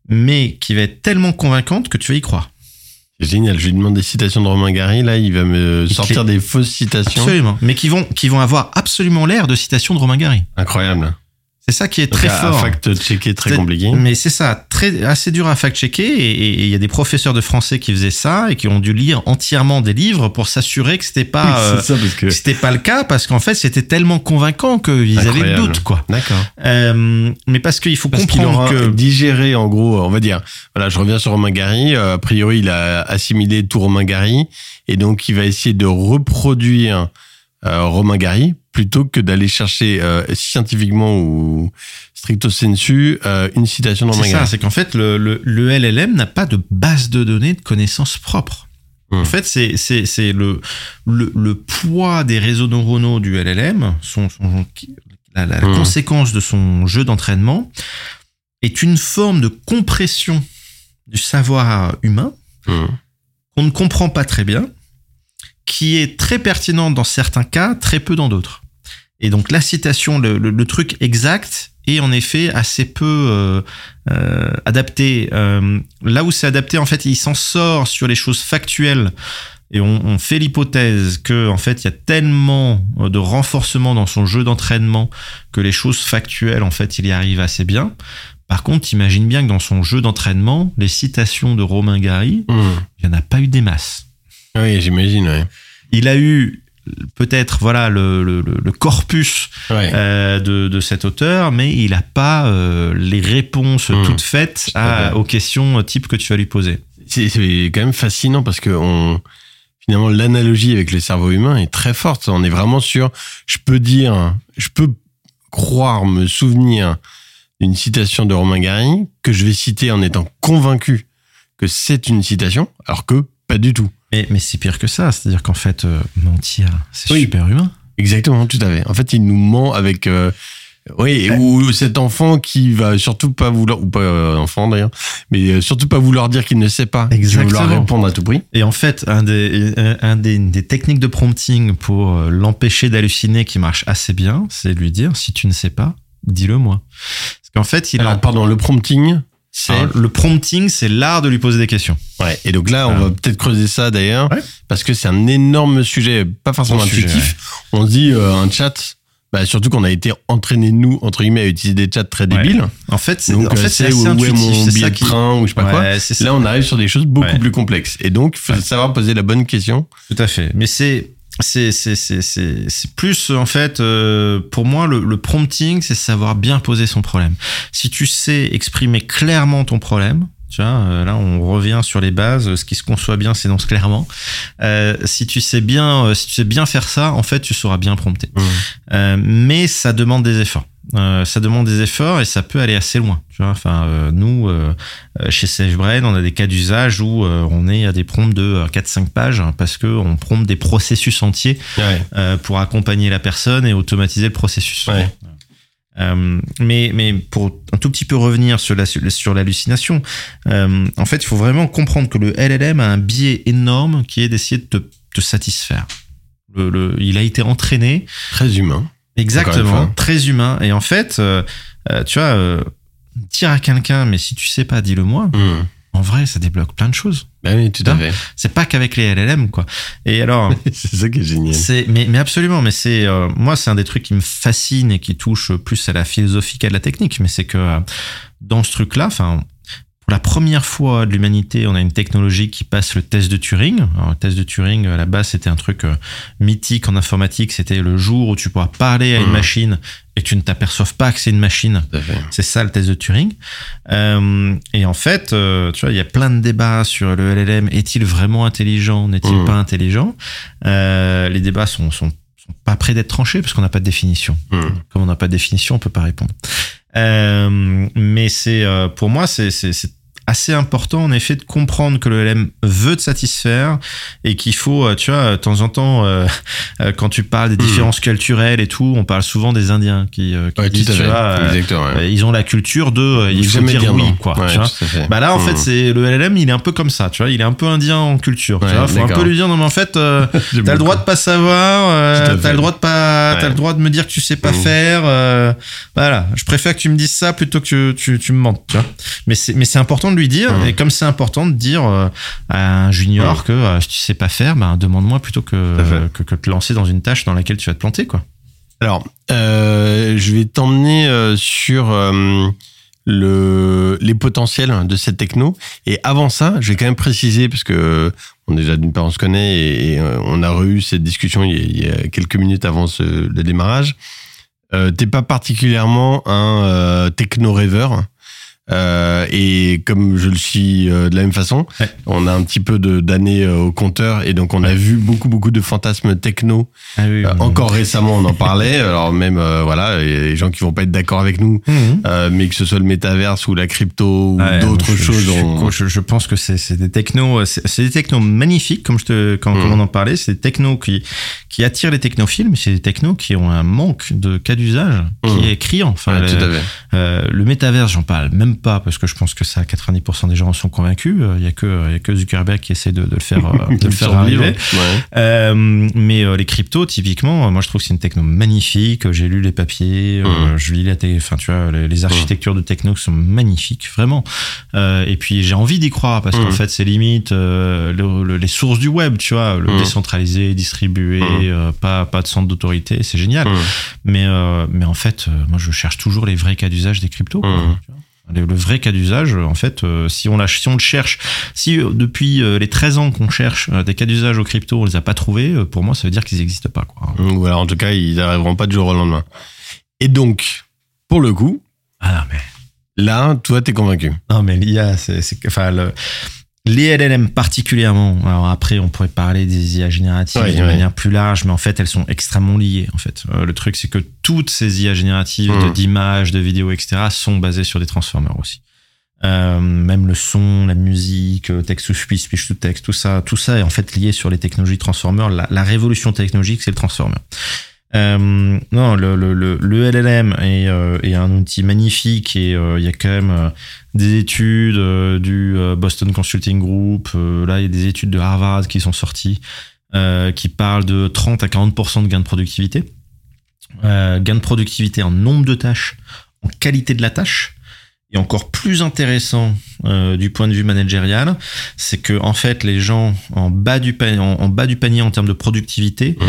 mais qui va être tellement convaincante que tu vas y croire. Génial. Je lui demande des citations de Romain Gary. Là, il va me sortir des fausses citations. Absolument. Mais qui vont, qui vont avoir absolument l'air de citations de Romain Gary. Incroyable. C'est ça qui est très à- fort. À fact-checker, très compliqué. Mais c'est ça, très, assez dur à fact-checker. Et il y a des professeurs de français qui faisaient ça et qui ont dû lire entièrement des livres pour s'assurer que c'était pas, euh, c'est ça parce que. que c'était pas le cas parce qu'en fait c'était tellement convaincant qu'ils avaient le doute, quoi. D'accord. Euh, mais parce qu'il faut Parce qu'il comprendre aura que. digéré, en gros, on va dire, voilà, je reviens sur Romain Gary, euh, a priori, il a assimilé tout Romain Gary, et donc il va essayer de reproduire euh, Romain Gary, plutôt que d'aller chercher euh, scientifiquement ou stricto sensu euh, une citation Romain C'est ça, c'est qu'en fait, le, le, le LLM n'a pas de base de données de connaissances propres. Hmm. En fait, c'est, le, le, le poids des réseaux neuronaux du LLM, son, son- la, la Hmm. conséquence de son jeu d'entraînement, est une forme de compression du savoir humain Hum. qu'on ne comprend pas très bien, qui est très pertinente dans certains cas, très peu dans d'autres. Et donc la citation, le, le- le truc exact est en effet assez peu euh, euh, adapté. Euh, là où c'est adapté, en fait, il s'en sort sur les choses factuelles. Et on, on fait l'hypothèse que en fait il y a tellement euh, de renforcement dans son jeu d'entraînement que les choses factuelles en fait il y arrive assez bien. Par contre, imagine bien que dans son jeu d'entraînement, les citations de Romain Gary, Hum. il n'y en a pas eu des masses. Oui, j'imagine, ouais. Il a eu peut-être voilà le, le, le- le corpus Ouais. euh, de, de cet auteur, mais il n'a pas euh, les réponses Mmh. toutes faites à- aux questions type que tu vas lui poser. C'est c'est quand même fascinant parce que on, finalement l'analogie avec le cerveau humain est très forte. On est vraiment sur, je peux dire, je peux croire, me souvenir d'une citation de Romain Gary que je vais citer en étant convaincu que c'est une citation, alors que pas du tout. Mais, mais c'est pire que ça, c'est-à-dire qu'en fait, euh, mentir, c'est Oui. super humain. Exactement, tout à fait. En fait, il nous ment avec, euh, oui, ou cet enfant qui va surtout pas vouloir, ou pas euh, enfant d'ailleurs, mais euh, surtout pas vouloir dire qu'il ne sait pas, va vouloir Exactement. répondre à tout prix. Et en fait, un des, un- des, des techniques de prompting pour l'empêcher d'halluciner qui marche assez bien, c'est de lui dire si tu ne sais pas, dis-le moi. Parce qu'en fait, il a Alors, pardon, le prompting, c'est Alors, le prompting, c'est l'art de lui poser des questions. Ouais, et donc là, on Ah. va peut-être creuser ça d'ailleurs, Ouais. parce que c'est un énorme sujet, pas forcément sujet, intuitif. On se dit euh, un chat, bah, surtout qu'on a été entraînés, nous, entre guillemets, à utiliser des chats très débiles. En fait, c'est Donc, en euh, fait, c'est c'est où, où est mon billet ça de qui. train ou je sais pas quoi. Ça. Là, on arrive sur des choses beaucoup plus complexes. Et donc, il faut savoir poser la bonne question. Tout à fait. Mais c'est c'est c'est c'est c'est c'est plus en fait euh, pour moi le, le prompting, c'est savoir bien poser son problème. Si tu sais exprimer clairement ton problème. Tu vois, euh, là, on revient sur les bases. Ce qui se conçoit bien s'énonce clairement. Euh, si tu sais bien, euh, si tu sais bien faire ça, en fait, tu sauras bien prompter. Euh, mais ça demande des efforts. Euh, ça demande des efforts et ça peut aller assez loin. Tu vois, enfin, euh, nous, euh, euh, chez SafeBrain, on a des cas d'usage où on est à des prompts de euh, 4-5 pages hein, parce que on prompte des processus entiers Ouais. euh, pour accompagner la personne et automatiser le processus. Ouais. Mais, mais pour un tout petit peu revenir sur la sur l'hallucination, euh, en fait, il faut vraiment comprendre que le LLM a un biais énorme qui est d'essayer de te, te satisfaire. Le, le, il a été entraîné. Très humain. Exactement, très humain. Et en fait, euh, euh tu vois, euh, dire à quelqu'un, mais si tu sais pas, dis-le moi. Mmh. En vrai, ça débloque plein de choses. Ben oui, tout à fait. C'est pas qu'avec les LLM, quoi. Et alors, c'est ça qui est génial. C'est, mais, mais absolument. Mais c'est, euh, moi, c'est un des trucs qui me fascine et qui touche plus à la philosophie qu'à la technique. Mais c'est que dans ce truc-là, enfin, pour la première fois de l'humanité, on a une technologie qui passe le test de Turing. Alors, le test de Turing, à la base, c'était un truc euh, mythique en informatique. C'était le jour où tu pourras parler à une Mhm. machine et tu ne t'aperçoives pas que c'est une machine. C'est ça le test de Turing. Euh, et en fait, euh, tu vois, il y a plein de débats sur le LLM. Est-il vraiment intelligent? N'est-il Mhm. pas intelligent? Euh, Les débats sont, sont, sont pas prêts d'être tranchés parce qu'on n'a pas de définition. Mmh. Comme on n'a pas de définition, on peut pas répondre. Mais c'est pour moi, c'est assez important en effet de comprendre que le LM veut te satisfaire et qu'il faut, euh, tu vois, de temps en temps, euh, euh, quand tu parles des Mhm. différences culturelles et tout, on parle souvent des Indiens qui, euh, qui Ouais, disent, tu fait. vois, euh, ouais. euh, ils ont la culture de euh, il faut dire oui quoi Ouais, tu vois. fait. bah là en fait Mmh. c'est le LLM il est un peu comme ça tu vois il est un peu indien en culture tu vois faut un peu lui dire non mais en fait euh, t'as le droit de pas savoir euh, t'as fait. le droit de pas t'as le droit de me dire que tu sais pas Mmh. faire euh, voilà je préfère que tu me dises ça plutôt que tu, tu me mentes tu vois mais c'est mais c'est important de lui dire Mmh. et comme c'est important de dire euh, à un junior Mmh. que euh, si tu sais pas faire ben demande-moi plutôt que, que que te lancer dans une tâche dans laquelle tu vas te planter quoi Alors, euh, je vais t'emmener euh, sur euh, le, les potentiels de cette techno. Et avant ça, je vais quand même préciser, parce que on déjà d'une part on se connaît et, et, on a eu cette discussion il y a, il y a quelques minutes avant ce, le démarrage. T'es pas particulièrement un techno rêveur. Euh, et comme je le suis euh, de la même façon, Ouais. on a un petit peu d'années euh, au compteur et donc on a vu beaucoup beaucoup de fantasmes techno ah oui, encore récemment, on en parlait. Alors même, voilà, il y a des gens qui vont pas être d'accord avec nous, Mhm. mais que ce soit le métaverse ou la crypto ou d'autres choses. Je, on- je, je pense que c'est des technos, c'est des technos magnifiques, comme je te, quand, Mm. comme on en parlait. C'est des technos qui qui attirent les technophiles, mais c'est des technos qui ont un manque de cas d'usage qui Mm. est criant. Enfin, Ouais, le, le métaverse, j'en parle même pas parce que je pense que ça, 90% des gens en sont convaincus. Euh, Il y a que y a que Zuckerberg qui essaie de, de le faire euh, de le faire Survivre. arriver. Ouais. Euh, mais euh, les cryptos, typiquement, euh, moi je trouve que c'est une techno magnifique. J'ai lu les papiers, euh, Mhm. je lis la, enfin tu vois, les, les architectures de techno sont magnifiques, vraiment. Euh, et puis j'ai envie d'y croire parce qu'en Mhm. fait c'est limite euh, le- le- les sources du web, tu vois, le décentralisé, distribué, euh, pas pas de centre d'autorité, c'est génial. Mmh. Mais euh, mais en fait, euh, moi je cherche toujours les vrais cas d'usage des cryptos. quoi. Le, le vrai cas d'usage, en fait, euh, si on, si on le cherche, si euh, depuis euh, les 13 ans qu'on cherche des cas d'usage aux cryptos, on les a pas trouvés, pour moi, ça veut dire qu'ils n'existent pas. Quoi. Ou alors, en tout cas, ils arriveront pas du jour au lendemain. Et donc, pour le coup, Ah non, mais, là, toi, t'es convaincu. non, mais l'IA, c'est. c'est- Enfin, le- les LLM particulièrement, alors après, on pourrait parler des IA génératives Ouais, de ouais. manière plus large, mais en fait, elles sont extrêmement liées. En fait, Euh, le truc, c'est que toutes ces IA génératives de- d'images, de vidéos, etc., sont basées sur des transformers aussi. Euh, même le son, la musique, euh, texte to speech, speech to text, tout ça, tout ça est en fait lié sur les technologies transformers. La, la révolution technologique, c'est le transformer. Euh, non, le, le, le, le LLM est, euh, est un outil magnifique et euh, il y a quand même euh, des études euh, du Boston Consulting Group. euh, là, il y a des études de Harvard qui sont sorties euh, qui parlent de 30 à 40% de gains de productivité. Euh, gain de productivité en nombre de tâches, en qualité de la tâche. Et encore plus intéressant euh, du point de vue managérial, c'est que en fait les gens en bas du panier, en, en bas du panier en termes de productivité Mmh.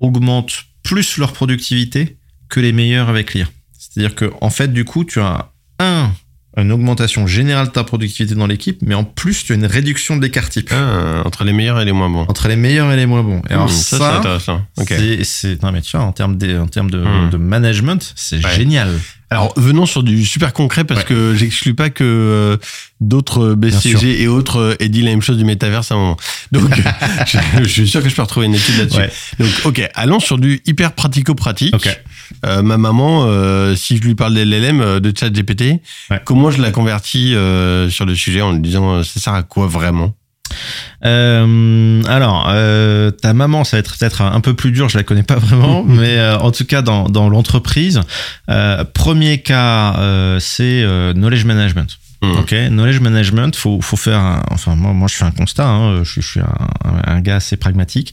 augmentent plus leur productivité que les meilleurs avec l'IA. C'est-à-dire que en fait du coup tu as un une augmentation générale de ta productivité dans l'équipe, mais en plus tu as une réduction de l'écart type Ah, entre les meilleurs et les moins bons. entre les meilleurs et les moins bons. Et alors Mmh, ça, c'est intéressant. Ok. c'est, c'est- non mais tu vois en termes de, en termes de, Hmm. de management, c'est Ouais. génial. Alors, venons sur du super concret parce Ouais. que j'exclus pas que euh, d'autres. BCG et autres euh, aient dit la même chose du métaverse à un moment. Donc, je, je suis sûr que je peux retrouver une étude là-dessus. Ouais. Donc, ok, allons sur du hyper pratico-pratique. Ok. Euh, ma maman, si je lui parle des LLM de ChatGPT, Ouais. comment je la convertis sur le sujet en lui disant ça sert à quoi vraiment? Euh, alors, euh, ta maman, ça va être peut-être un peu plus dur, je la connais pas vraiment, mais euh, en tout cas dans, dans l'entreprise, euh, premier cas, euh, c'est euh, knowledge management. Hmm. Ok, knowledge management, faut faut faire. Un, enfin, moi, moi, je fais un constat. Hein, je, suis- je suis un, un- un gars assez pragmatique.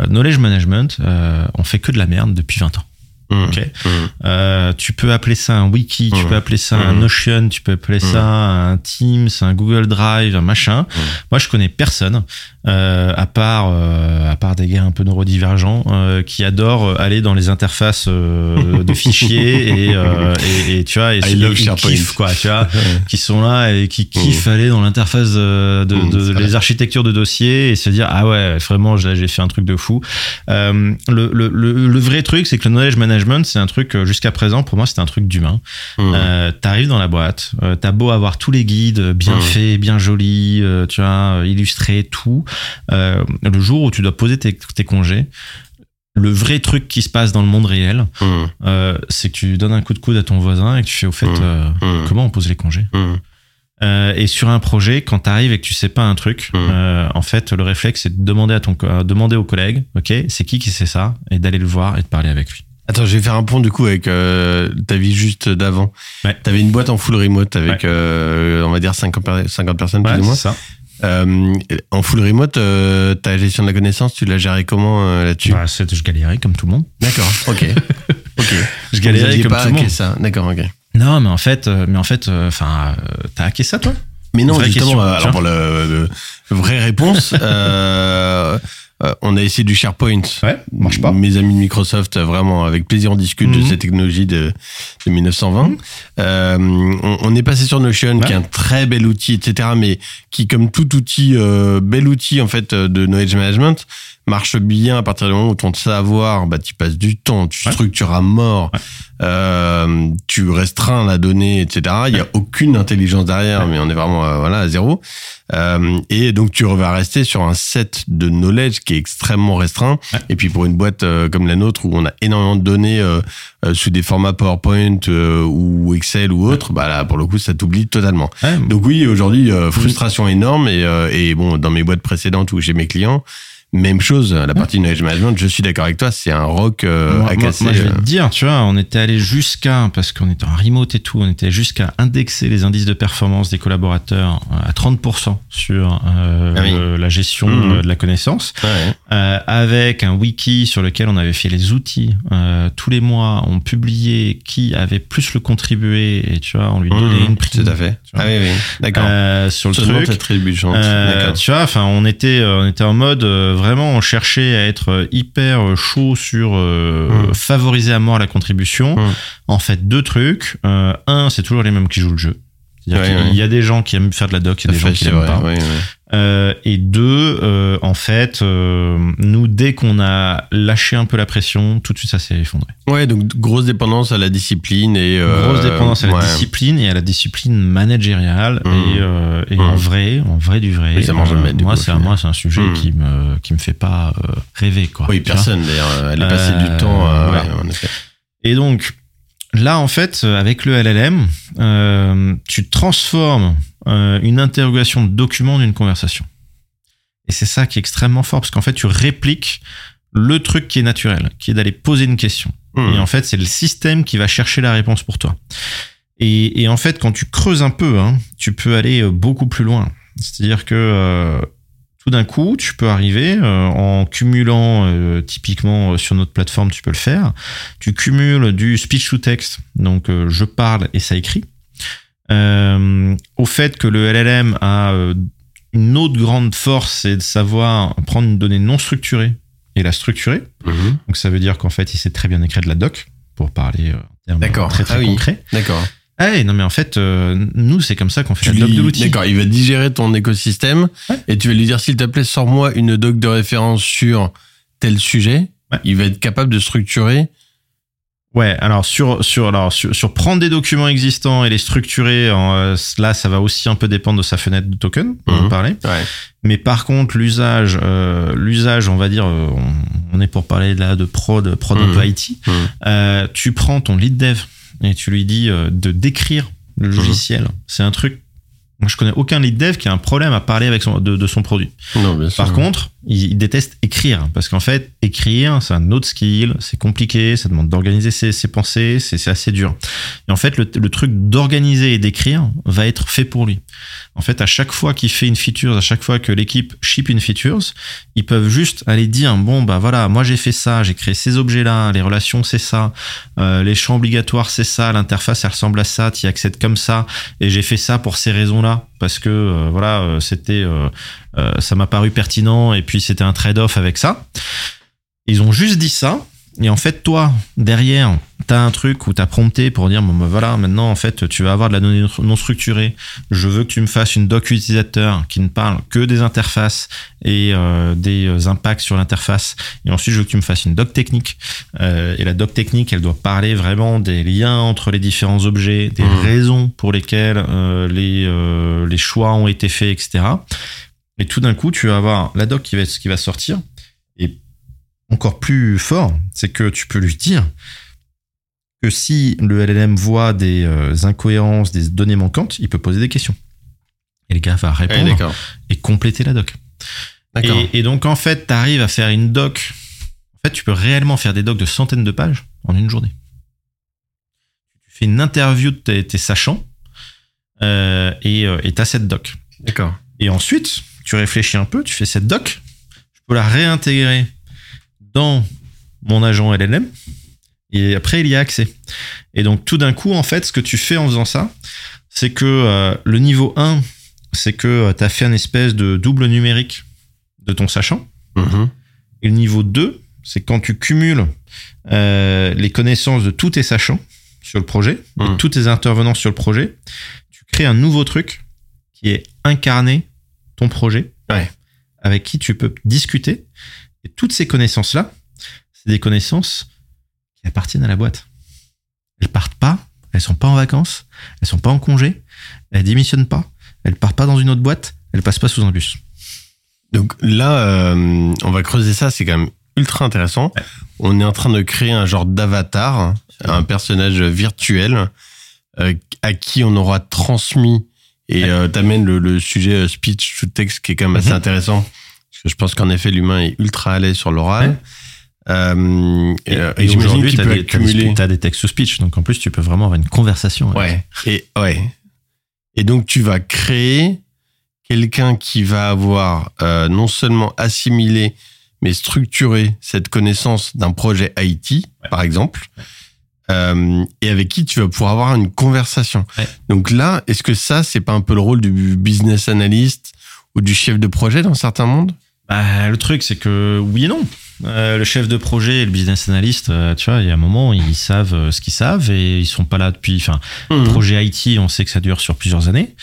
Euh, knowledge management, euh, on fait que de la merde depuis 20 ans. Mmh. Ok. Mmh. Euh, tu peux appeler ça un wiki, tu Mhm. peux appeler ça un Mhm. Notion, tu peux appeler ça un Teams, un Google Drive, un machin. Moi, je connais personne euh, à part euh, à part des gars un peu neurodivergents euh, qui adorent aller dans les interfaces euh, de fichiers et, euh, et, et tu vois et, I et- love ils SharePoint. kiffent, quoi, tu vois, qui sont là et qui kiffent aller dans l'interface de, de, Mhm, de- les architectures de dossiers et se dire ah ouais vraiment là j'ai fait un truc de fou. Euh, le, le, le, le vrai truc c'est que le knowledge management c'est un truc euh, jusqu'à présent pour moi c'était un truc d'humain. Mmh. Euh, T'arrives dans la boîte, euh, t'as beau avoir tous les guides euh, bien Mhm. faits, bien jolis, euh, tu vois, euh, illustrés, tout. Euh, le jour où tu dois poser tes, tes congés, le vrai truc qui se passe dans le monde réel, Mmh. euh, c'est que tu donnes un coup de coude à ton voisin et que tu fais au fait Mhm. euh, Mhm. comment on pose les congés. Mmh. Euh, et sur un projet, quand tu arrives et que tu sais pas un truc, euh, en fait, le réflexe c'est de demander à ton euh, demander au collègue, ok, c'est qui qui sait ça, et d'aller le voir et de parler avec lui. Attends, je vais faire un pont du coup avec ta vie juste d'avant. Ouais. T'avais une boîte en full remote avec, Ouais. on va dire 50, per- 50 personnes Ouais, plus ou moins. ça. Euh, en full remote, euh, ta gestion de la connaissance, tu l'as géré comment euh, là-dessus Bah, c'est- je galérais comme tout le monde. D'accord, ok. ok. Je galérais comme pas tout le monde. ça, d'accord, ok. Non, mais en fait, euh, mais en fait, enfin, t'as hacké ça, toi? Mais non, justement, question, alors pour le- vraie réponse, euh, on a essayé du SharePoint. Ouais, marche pas. Mes amis de Microsoft, euh, vraiment, avec plaisir, on discute de Mhm. cette technologie de, de 1920. Euh, on, on est passé sur Notion, Ouais. qui est un très bel outil, etc., mais qui, comme tout outil, euh, bel outil en fait de knowledge management, marche bien à partir du moment où ton savoir, bah, tu passes du temps, tu Ouais. structures à mort, euh, tu restreins la donnée, etc. Il y a aucune intelligence derrière, mais on est vraiment euh, voilà à zéro. Euh, et donc tu vas rester sur un set de knowledge qui est extrêmement restreint. Et puis pour une boîte euh, comme la nôtre où on a énormément de données euh, sous des formats PowerPoint euh, ou Excel ou autre, bah là pour le coup ça t'oublie totalement. Donc oui, aujourd'hui euh, frustration énorme et, euh, et bon dans mes boîtes précédentes ou chez mes clients. Même chose, la partie knowledge management, je suis d'accord avec toi, c'est un rock euh, moi, à moi- casser. moi, je vais euh. te dire, tu vois, on était allé jusqu'à, parce qu'on était en remote et tout, on était jusqu'à indexer les indices de performance des collaborateurs euh, à 30% sur euh, Ah oui. la gestion euh, de la connaissance, Ouais. euh, avec un wiki sur lequel on avait fait les outils. Euh, tous les mois, on publiait qui avait plus le contribué et tu vois, on lui donnait Mmh, une prime. Tout à fait. Ah oui, oui. D'accord. Euh, sur le Seulement truc. Euh, tu vois, enfin, on était, euh, on était en mode euh, vraiment, on cherchait à être euh, hyper euh, chaud sur euh, Mm. favoriser à mort la contribution. Mm. En fait, deux trucs. Un, c'est toujours les mêmes qui jouent le jeu. Ouais, ouais. y a des gens qui aiment faire de la doc, il y a des gens qui vrai. pas. Euh, et deux, euh, en fait, euh, nous, dès qu'on a lâché un peu la pression, tout de suite, ça s'est effondré. Ouais, donc grosse dépendance à la discipline et Grosse dépendance à la discipline et à la discipline managériale et, euh, et Mm. en vrai, en vrai du vrai. Oui, ça du moi, c'est moi, c'est un sujet Mm. qui me qui me fait pas rêver quoi. Oui, personne d'ailleurs. Elle est passée Euh, du temps. ouais, en effet. Et donc là, en fait, euh, avec le LLM, euh, tu transformes euh, une interrogation de document en une conversation. Et c'est ça qui est extrêmement fort parce qu'en fait, tu répliques le truc qui est naturel, qui est d'aller poser une question. Hmm. Et en fait, c'est le système qui va chercher la réponse pour toi. Et, et en fait, quand tu creuses un peu, hein, tu peux aller euh, beaucoup plus loin. C'est-à-dire que euh, tout d'un coup, tu peux arriver euh, en cumulant, euh, typiquement euh, sur notre plateforme, tu peux le faire. Tu cumules du speech to text, donc je parle et ça écrit. Au fait que le LLM a une autre grande force, c'est de savoir prendre une donnée non structurée et la structurer. Mhm. Donc ça veut dire qu'en fait, il sait très bien écrire de la doc, pour parler en termes très très Ah oui. concrets. D'accord. Ah ouais, non mais en fait, euh, nous c'est comme ça qu'on fait Tu la doc lui- de l'outil. D'accord, il va digérer ton écosystème et tu vas lui dire s'il te plaît, sors-moi une doc de référence sur tel sujet. Ouais. Il va être capable de structurer. Ouais, alors sur sur alors sur, sur prendre des documents existants et les structurer, en, euh, là ça va aussi un peu dépendre de sa fenêtre de token, dont Mhm. on parlait. Ouais. Mais par contre, l'usage, euh, l'usage, on va dire, on, on est pour parler là de prod, prod Mhm. peu IT. Mhm. Euh, tu prends ton lead dev et tu lui dis euh, de décrire le logiciel. C'est un truc Moi, je connais aucun lead dev qui a un problème à parler avec son, de, de son produit. Non, bien sûr. Par contre, il, déteste écrire parce qu'en fait, écrire, c'est un autre skill, c'est compliqué, ça demande d'organiser ses, ses pensées, c'est assez dur. Et en fait, le, le truc d'organiser et d'écrire va être fait pour lui. En fait, à chaque fois qu'il fait une feature, à chaque fois que l'équipe ship une feature, ils peuvent juste aller dire bon bah voilà, moi j'ai fait ça, j'ai créé ces objets-là, les relations c'est ça, euh, les champs obligatoires c'est ça, l'interface elle ressemble à ça, tu y accèdes comme ça, et j'ai fait ça pour ces parce que euh, voilà, euh, c'était euh, ça m'a paru pertinent et puis c'était un trade-off avec ça. Ils ont juste dit ça. Et en fait, toi, derrière, tu as un truc où tu as prompté pour dire, bon, bah, voilà, maintenant, en fait, tu vas avoir de la donnée non structurée. Je veux que tu me fasses une doc utilisateur qui ne parle que des interfaces et euh, des euh, impacts sur l'interface. Et ensuite, je veux que tu me fasses une doc technique. Euh, et la doc technique, elle doit parler vraiment des liens entre les différents objets, des Mhm. raisons pour lesquelles euh, les, les choix ont été faits, etc. Et tout d'un coup, tu vas avoir la doc qui va, qui va sortir. Encore plus fort, c'est que tu peux lui dire que si le LLM voit des euh, incohérences, des données manquantes, il peut poser des questions. Et le gars va répondre et compléter la doc. Et, et donc, en fait, tu arrives à faire une doc. En fait, tu peux réellement faire des docs de centaines de pages en une journée. Tu fais une interview de tes, tes sachants euh, et euh, et t'as cette doc. D'accord. Et ensuite, tu réfléchis un peu, tu fais cette doc, je peux la réintégrer dans mon agent LLM, et après, il y a accès. Et donc, tout d'un coup, en fait, ce que tu fais en faisant ça, c'est que euh, le niveau 1, c'est que tu as fait une espèce de double numérique de ton sachant. Mhm. Et le niveau 2, c'est quand tu cumules euh, les connaissances de tous tes sachants sur le projet, et Mhm. tous tes intervenants sur le projet, tu crées un nouveau truc qui est incarner ton projet, Ouais. avec qui tu peux discuter. Et toutes ces connaissances-là, c'est des connaissances qui appartiennent à la boîte. Elles partent pas, elles sont pas en vacances, elles sont pas en congé, elles démissionnent pas, elles partent pas dans une autre boîte, elles passent pas sous un bus. Donc là, euh, on va creuser ça, c'est quand même ultra intéressant. Ouais. On est en train de créer un genre d'avatar, un personnage virtuel euh, à qui on aura transmis. Et Ouais. euh, t'amènes le, le sujet speech to text qui est quand même assez Mhm. intéressant. Je pense qu'en effet, l'humain est ultra à l'aise sur l'oral. Ouais. Euh, et, Et, euh, et aujourd'hui, tu as, des accumuler. des textes to speech, donc en plus, tu peux vraiment avoir une conversation. avec. Ouais. Et ouais. Et donc tu vas créer quelqu'un qui va avoir euh, non seulement assimilé mais structuré cette connaissance d'un projet IT, par exemple, euh, et avec qui tu vas pouvoir avoir une conversation. Ouais. Donc là, est-ce que ça, c'est pas un peu le rôle du business analyst ou du chef de projet dans certains mondes? Bah, le truc, c'est que oui et non. Euh, le chef de projet et le business analyst, euh, tu vois, il y a un moment, ils savent euh, ce qu'ils savent et ils sont pas là depuis. Enfin, Mhm. projet IT, on sait que ça dure sur plusieurs années.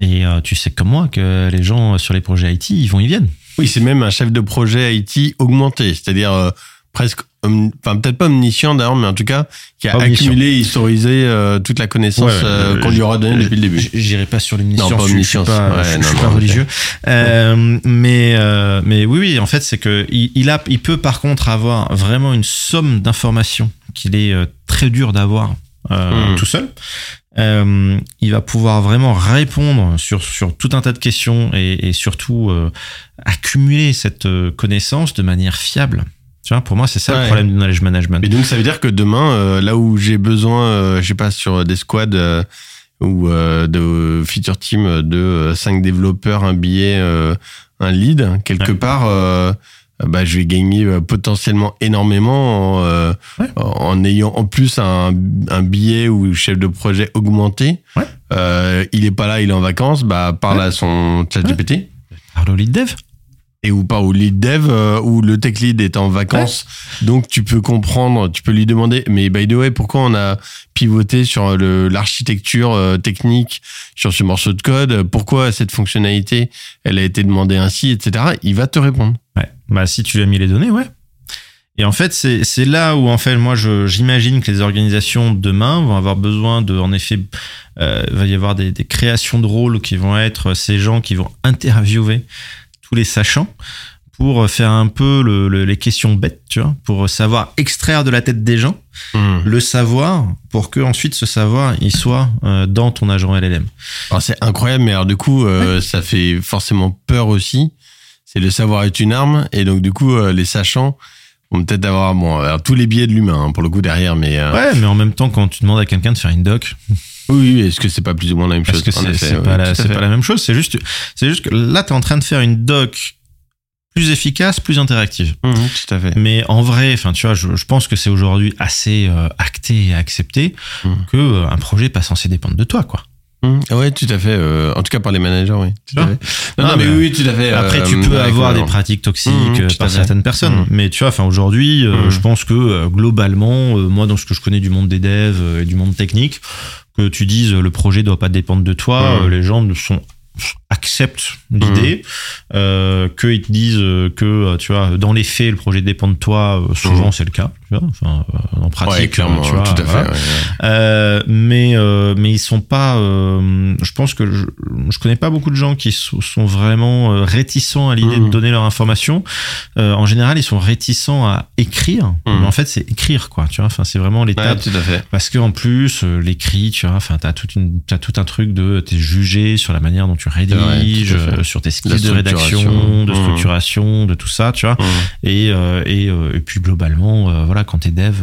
Et euh, tu sais comme moi que les gens sur les projets IT, ils vont, ils viennent. Oui, c'est même un chef de projet IT augmenté, c'est-à-dire euh, presque, enfin peut-être pas omniscient d'ailleurs, mais en tout cas qui a Omniscient. accumulé, historisé euh, toute la connaissance Ouais, euh, euh, qu'on lui aura donnée depuis le début. J'irai pas sur Non, l'omniscience. pas je suis- je suis pas, Ouais, je suis non, pas non, religieux. Euh, mais mais oui, oui. En fait, c'est que il, il a, il peut par contre avoir vraiment une somme d'informations qu'il est très dur d'avoir euh, Mm. tout seul. Euh, il va pouvoir vraiment répondre sur sur tout un tas de questions et, et surtout euh, accumuler cette connaissance de manière fiable. Tu vois, pour moi, c'est ça Ouais. le problème du knowledge management. Mais donc ça veut dire que demain, euh, là où j'ai besoin, euh, je sais pas, sur des squads euh, ou euh, de feature team de 5 développeurs, un billet, un lead, quelque Ouais. part, bah, je vais gagner potentiellement énormément en, Ouais. en ayant en plus un, un billet ou chef de projet augmenté. Il est pas là, il est en vacances, bah parle à son chat GPT. Parle au lead dev. Et ou pas au lead dev euh, où le tech lead est en vacances. Donc tu peux comprendre, tu peux lui demander, mais by the way, pourquoi on a pivoté sur le- l'architecture euh, technique sur ce morceau de code? Pourquoi cette fonctionnalité, elle a été demandée ainsi, etc. Il va te répondre. Ouais. Bah, si tu lui as mis les données, ouais. Et en fait, c'est c'est là où, en fait, moi, je- j'imagine que les organisations demain vont avoir besoin de, en effet, euh, il va y avoir des, des créations de rôles qui vont être ces gens qui vont interviewer tous les sachants pour faire un peu le, le- les questions bêtes, tu vois, pour savoir extraire de la tête des gens Mhm. le savoir pour que ensuite ce savoir il soit euh, dans ton agent LLM. Alors c'est incroyable, mais alors du coup, euh, ça fait forcément peur aussi. C'est le savoir est une arme, et donc du coup, euh, les sachants vont peut-être avoir bon, tous les biais de l'humain hein, pour le coup derrière, mais Ouais, mais en même temps, quand tu demandes à quelqu'un de faire une doc, oui, oui, est-ce que c'est pas plus ou moins la même parce chose que En c'est pas, la, pas même chose, c'est juste, c'est juste que là, tu es en train de faire une doc plus efficace, plus interactive. Mhm, tout à fait. Mais en vrai, enfin, tu vois, je, je pense que c'est aujourd'hui assez euh, acté et accepté Mhm. que euh, un projet n'est pas censé dépendre de toi, quoi. Mhm. Ouais, tout à fait. euh, en tout cas par les managers, oui. Tout à Ah. fait. Non, Non, non, mais, mais, oui, tout à fait. Après, euh, tu peux avec avoir des pratiques toxiques euh, à par certaines personnes, mais tu vois, enfin aujourd'hui, euh, je pense que euh, globalement, euh, moi, dans ce que je connais du monde des devs euh, et du monde technique, que tu dises le projet doit pas dépendre de toi, Mhm. euh, les gens ne sont acceptent l'idée, euh, qu'ils te disent euh, que euh, tu vois dans les faits le projet dépend de toi euh, souvent c'est le cas tu vois enfin en pratique Ouais, clairement, tu vois tout à fait. voilà. ouais, ouais. Euh, mais euh, mais ils sont pas. je pense que je, je connais pas beaucoup de gens qui so- sont vraiment réticents à l'idée de donner leur information. En général, ils sont réticents à écrire. Mais en fait, c'est écrire quoi. Tu vois. Enfin, c'est vraiment l'étape. tout à fait. Parce que en plus, l'écrit, tu vois. Enfin, t'as toute une, t'as tout un truc de t'es jugé sur la manière dont tu rédiges, Ouais, euh, sur tes skills de rédaction, de Mhm. structuration, de tout ça, tu vois. Mhm. Et, euh, et, euh, et puis globalement, euh, voilà, quand t'es dev,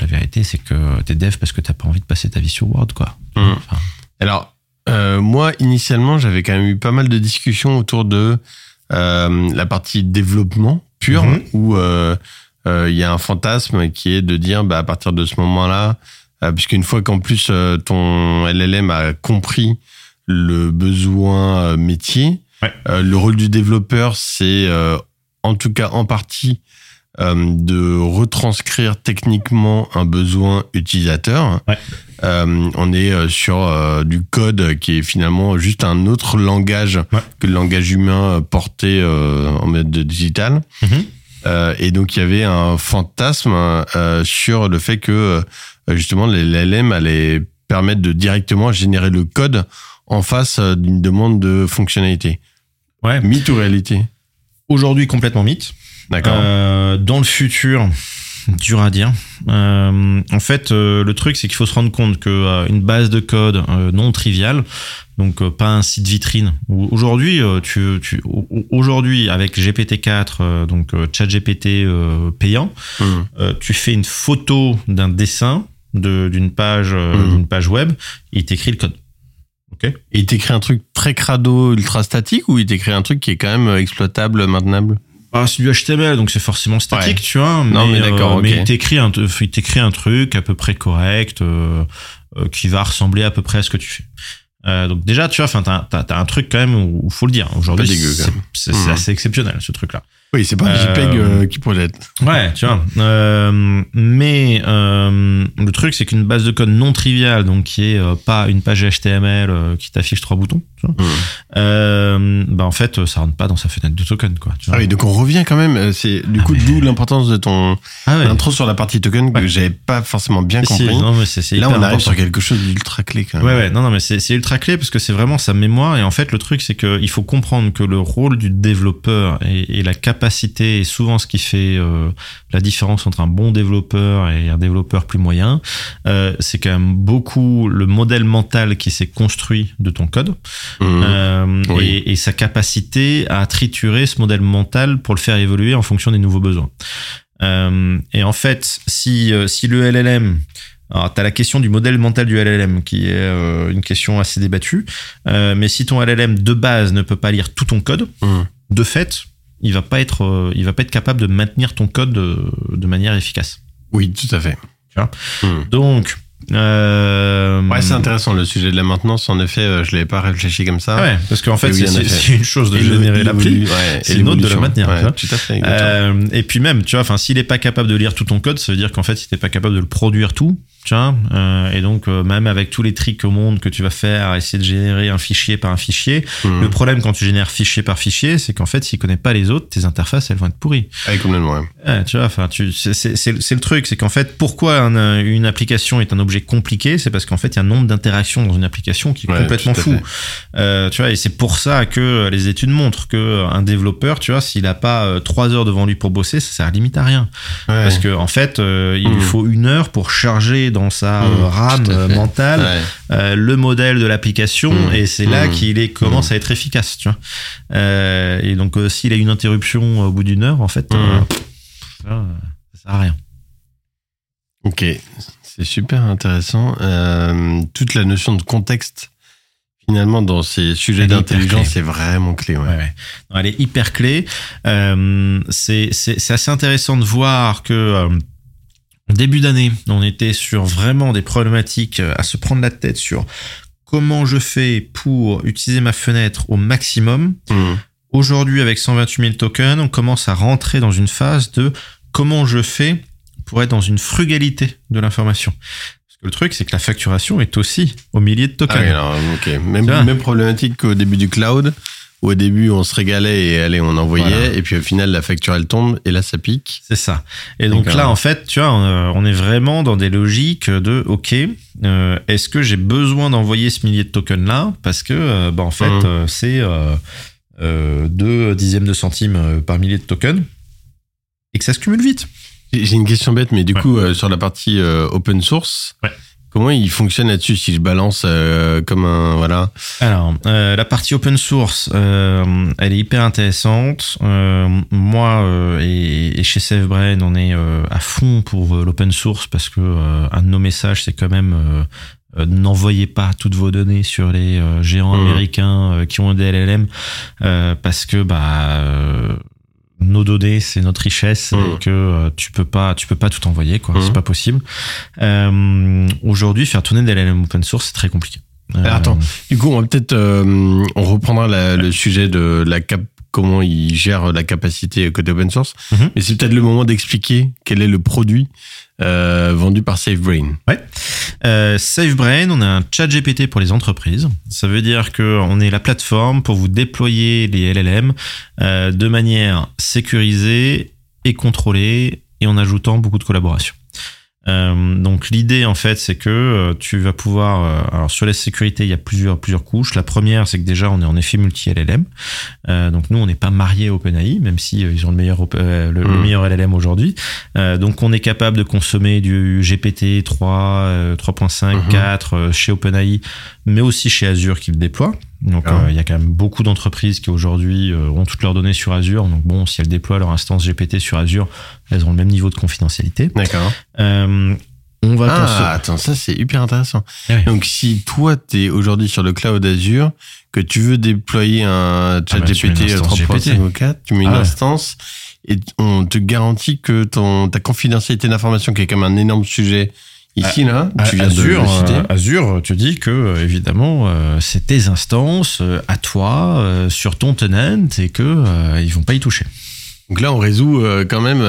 la vérité c'est que t'es dev parce que t'as pas envie de passer ta vie sur Word, quoi. Enfin, Alors, moi, initialement, j'avais quand même eu pas mal de discussions autour de la partie développement pur, où il y a un fantasme qui est de dire, bah, à partir de ce moment-là, puisqu'une fois qu'en plus ton LLM a compris le besoin euh, métier, Ouais. euh, le rôle du développeur, c'est euh, en tout cas en partie euh, de retranscrire techniquement un besoin utilisateur. Ouais. On est sur du code qui est finalement juste un autre langage Ouais. que le langage humain porté en mode digital. Mhm. Euh, et donc il y avait un fantasme sur le fait que justement les LLM allaient permettre de directement générer le code en face euh, d'une demande de fonctionnalité. Ouais. Mythe ou réalité Aujourd'hui, complètement mythe. D'accord. Euh, dans le futur, dur à dire. Euh, en fait, euh, le truc, c'est qu'il faut se rendre compte que euh, une base de code non triviale, donc pas un site vitrine. Aujourd'hui, tu, tu, au- au- aujourd'hui avec GPT-4, euh, donc ChatGPT payant, euh, tu fais une photo d'un dessin de- d'une page, Mhm. d'une page web, et il t'écrit le code. Ok. Et il t'écrit un truc très crado, ultra statique, ou il t'écrit un truc qui est quand même euh, exploitable, maintenable? Ah, c'est du HTML, donc c'est forcément statique, Ouais. tu vois. Non, mais d'accord, ok. Mais il t'écrit un, il t'écrit un truc à peu près correct, euh, euh, qui va ressembler à peu près à ce que tu fais. Euh, donc déjà, tu vois, enfin, t'as, t'as, t'as un truc quand même où il faut le dire. Aujourd'hui, c'est, c'est, Mhm. assez exceptionnel ce truc-là. Oui, c'est pas un Euh, JPEG euh, qui projette. Ouais, tu vois. Euh, mais euh, le truc, c'est qu'une base de code non triviale, donc qui est euh, pas une page HTML euh, qui t'affiche trois boutons, tu vois, euh, bah en fait, ça rentre pas dans sa fenêtre de token, quoi. Tu vois. Ah oui, donc on revient quand même. euh, C'est du Ah, coup mais- d'où l'importance de ton Ah ouais. intro sur la partie token que Ouais. j'avais pas forcément bien Si, compris. non, mais c'est Là, on arrive important. sur quelque chose d'ultra clé quand même. Ouais, ouais, non, non, mais c'est c'est ultra clé parce que c'est vraiment sa mémoire. Et en fait, le truc, c'est qu'il faut comprendre que le rôle du développeur et, et la capacité est souvent ce qui fait euh, la différence entre un bon développeur et un développeur plus moyen. Euh, c'est quand même beaucoup le modèle mental qui s'est construit de ton code Mhm. euh, Oui. et, et sa capacité à triturer ce modèle mental pour le faire évoluer en fonction des nouveaux besoins. Et en fait, si, si le LLM, alors tu as la question du modèle mental du LLM qui est euh, une question assez débattue, euh, mais si ton LLM de base ne peut pas lire tout ton code, Mhm. de fait, il va pas être, euh, il va pas être capable de maintenir ton code de, de manière efficace. Oui, tout à fait. Tu vois Mhm. Donc, euh, Ouais, c'est intéressant le sujet de la maintenance. En effet, euh, je l'avais pas réfléchi comme ça. Ouais, parce qu'en fait, oui, c'est une chose de Et générer l'appli. ouais, c'est et une autre de la maintenir, Ouais, tout à fait. Euh, et puis même, tu vois, enfin, s'il est pas capable de lire tout ton code, ça veut dire qu'en fait, si t'es pas capable de le produire tout, tu vois. Euh, et donc, euh, même avec tous les tricks au monde que tu vas faire, essayer de générer un fichier par un fichier, Mhm. le problème quand tu génères fichier par fichier, c'est qu'en fait, s'il connaît pas les autres, tes interfaces, elles vont être pourries. Ah, complètement, ouais. Ouais, tu vois, enfin, tu, c'est, c'est, c'est- c'est le truc, c'est qu'en fait, pourquoi un- une application est un objet compliqué, c'est parce qu'en fait, il y a un nombre d'interactions dans une application qui est Ouais, complètement fou. Euh, tu vois, et c'est pour ça que les études montrent que un développeur, tu vois, s'il a pas euh, trois heures devant lui pour bosser, ça sert limite à rien. Parce que en fait, euh, il lui Mhm. faut une heure pour charger dans sa Mhm, euh, RAM mentale Ouais. euh, le modèle de l'application, Mhm. et c'est là Mhm. qu'il est commence à être efficace, tu vois. Euh, et donc, s'il a une interruption au bout d'une heure, en fait, vois, ça sert à rien. Ok, c'est super intéressant. Toute la notion de contexte, finalement, dans ces sujets d'intelligence, c'est vraiment clé. Ouais. Ouais, ouais. Non, elle est hyper clé. Euh, c'est assez intéressant de voir que euh, début d'année, on était sur vraiment des problématiques euh, à se prendre la tête sur comment je fais pour utiliser ma fenêtre au maximum. Mhm. Aujourd'hui, avec 128 000 tokens, on commence à rentrer dans une phase de comment je fais pour être dans une frugalité de l'information. Le truc, c'est que la facturation est aussi au millier de Ah tokens. oui, alors, ok. Même, même problématique qu'au début du cloud, où au début on se régalait et allez, on envoyait, Voilà. et puis au final la facture elle tombe, et là ça pique. C'est ça. Et donc là, en fait, tu vois, on, on est vraiment dans des logiques de, ok, euh, est-ce que j'ai besoin d'envoyer ce millier de tokens là parce que, euh, bah, en fait, euh, c'est euh, euh, deux dixièmes de centimes euh, par millier de tokens et que ça se cumule vite. J'ai une question bête, mais du Ouais. coup, euh, sur la partie euh, open source, Ouais. comment il fonctionne là-dessus? Si je balance euh, comme un. Voilà. Alors, la partie open source, elle est hyper intéressante. Euh, moi euh, et, et chez SafeBrain, on est à fond pour l'open source parce que un de nos messages, c'est quand même euh, n'envoyez pas toutes vos données sur les euh, géants Mhm. américains euh, qui ont des LLM parce que bah nos données c'est notre richesse et que euh, tu peux pas tu peux pas tout envoyer quoi Mhm. c'est pas possible euh, aujourd'hui faire tourner des LLM open source c'est très compliqué Euh, attends. Du coup, on va peut-être. euh, on reprendra la- le sujet de la cap. Comment il gère la capacité côté open source. Mhm. Mais c'est peut-être le moment d'expliquer quel est le produit euh, vendu par SafeBrain. Euh, SafeBrain, on a un chat GPT pour les entreprises. Ça veut dire que on est la plateforme pour vous déployer les LLM euh, de manière sécurisée et contrôlée et en ajoutant beaucoup de collaboration. Euh, donc l'idée en fait c'est que euh, tu vas pouvoir euh, alors sur la sécurité il y a plusieurs plusieurs couches la première c'est que déjà on est en effet multi LLM donc nous on n'est pas marié à OpenAI même si ils ont le meilleur le, Mhm. meilleur LLM aujourd'hui donc on est capable de consommer du GPT 3 euh, 3.5 Mhm. 4 euh, chez OpenAI mais aussi chez Azure qui le déploie donc Ah. euh, il y a quand même beaucoup d'entreprises qui aujourd'hui euh, ont toutes leurs données sur Azure donc bon si elles déploient leur instance GPT sur Azure elles ont le même niveau de confidentialité D'accord. euh, on va Ah, attends, ça c'est hyper intéressant. Ah oui. Donc si toi tu es aujourd'hui sur le cloud Azure, que tu veux déployer un chat Ah bah, GPT instance 3.5 ou 4, tu mets une Ah instance et on te garantit que ton, ta confidentialité d'information, qui est comme un énorme sujet ici, là, tu viens Azure, de le citer. euh, Azure, tu dis que euh, évidemment euh, c'est tes instances euh, à toi euh, sur ton tenant et que ils vont pas y toucher. Donc là, on résout quand même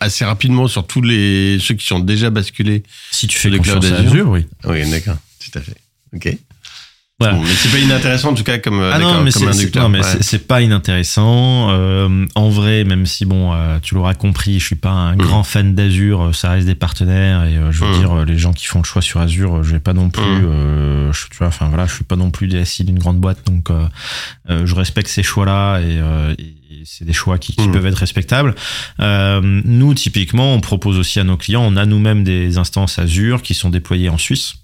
assez rapidement sur tous les ceux qui sont déjà basculés. Si tu fais Le confiance cloud à Azure. Azure, oui. Oui, d'accord, tout à fait. Ok. Voilà. Bon, mais c'est pas inintéressant en tout cas comme, euh, Ah non, mais comme inducteur. non, mais Ouais. c'est- pas inintéressant. Euh, en vrai, même si bon, euh, tu l'auras compris, je suis pas un grand fan d'Azure. Ça reste des partenaires et euh, je veux Mm. dire, les gens qui font le choix sur Azure, je vais pas non plus, Mm. je, tu vois, enfin voilà, je suis pas non plus DSI d'une grande boîte, donc je respecte ces choix-là et c'est des choix qui, qui Mm. peuvent être respectables. Euh, nous, typiquement, on propose aussi à nos clients, on a nous-mêmes des instances Azure qui sont déployées en Suisse.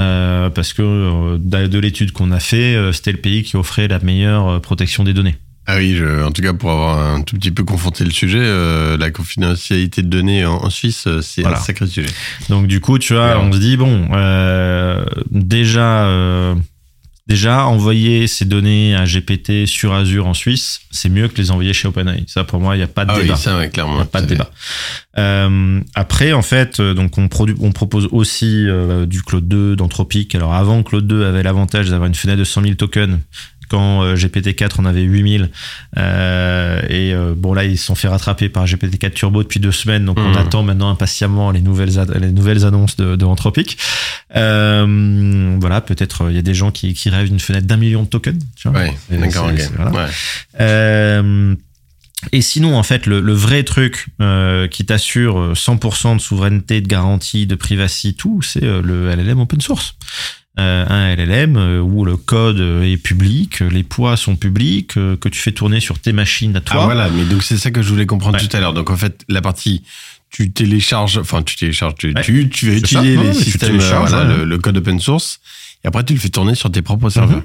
Euh, parce que euh, de de l'étude qu'on a fait, c'était le pays qui offrait la meilleure protection des données. Ah oui, je- en tout cas pour avoir un tout petit peu confronté le sujet, euh, la confidentialité de données en, en Suisse, c'est Voilà. un sacré sujet. Donc du coup, tu vois, Ouais. on se dit bon, euh, déjà, euh, déjà envoyer ces données à GPT sur Azure en Suisse, c'est mieux que les envoyer chez OpenAI. Ça, pour moi, il n'y a pas de Ah débat. oui, ça, ouais, Il n'y a pas de débat. Euh, après, en fait, euh, donc on, propose aussi euh, du Claude 2 d'Anthropic. Alors avant, Claude 2 avait l'avantage d'avoir une fenêtre de 100 000 tokens quand GPT-4 on avait 8000 et bon là ils se sont fait rattraper par GPT-4 Turbo depuis deux semaines donc on Mhm. attend maintenant impatiemment les nouvelles les nouvelles annonces de, de Anthropic voilà peut-être il y a des gens qui, qui rêvent d'une fenêtre d'un million de tokens tu vois. Ouais, voilà. Ouais. Euh, et sinon, en fait, le, le vrai truc euh, qui t'assure euh, 100% de souveraineté, de garantie, de privacy, tout, c'est euh, le LLM open source. Euh, un LLM euh, où le code est public, les poids sont publics, euh, que tu fais tourner sur tes machines à toi. Ah voilà, mais donc c'est ça que je voulais comprendre Ouais. tout à l'heure. Donc en fait, la partie tu télécharges, enfin tu télécharges, tu, Ouais. tu, tu vas utiliser les Ouais, systèmes, voilà, le, le code open source, et après tu le fais tourner sur tes propres serveurs. Mhm.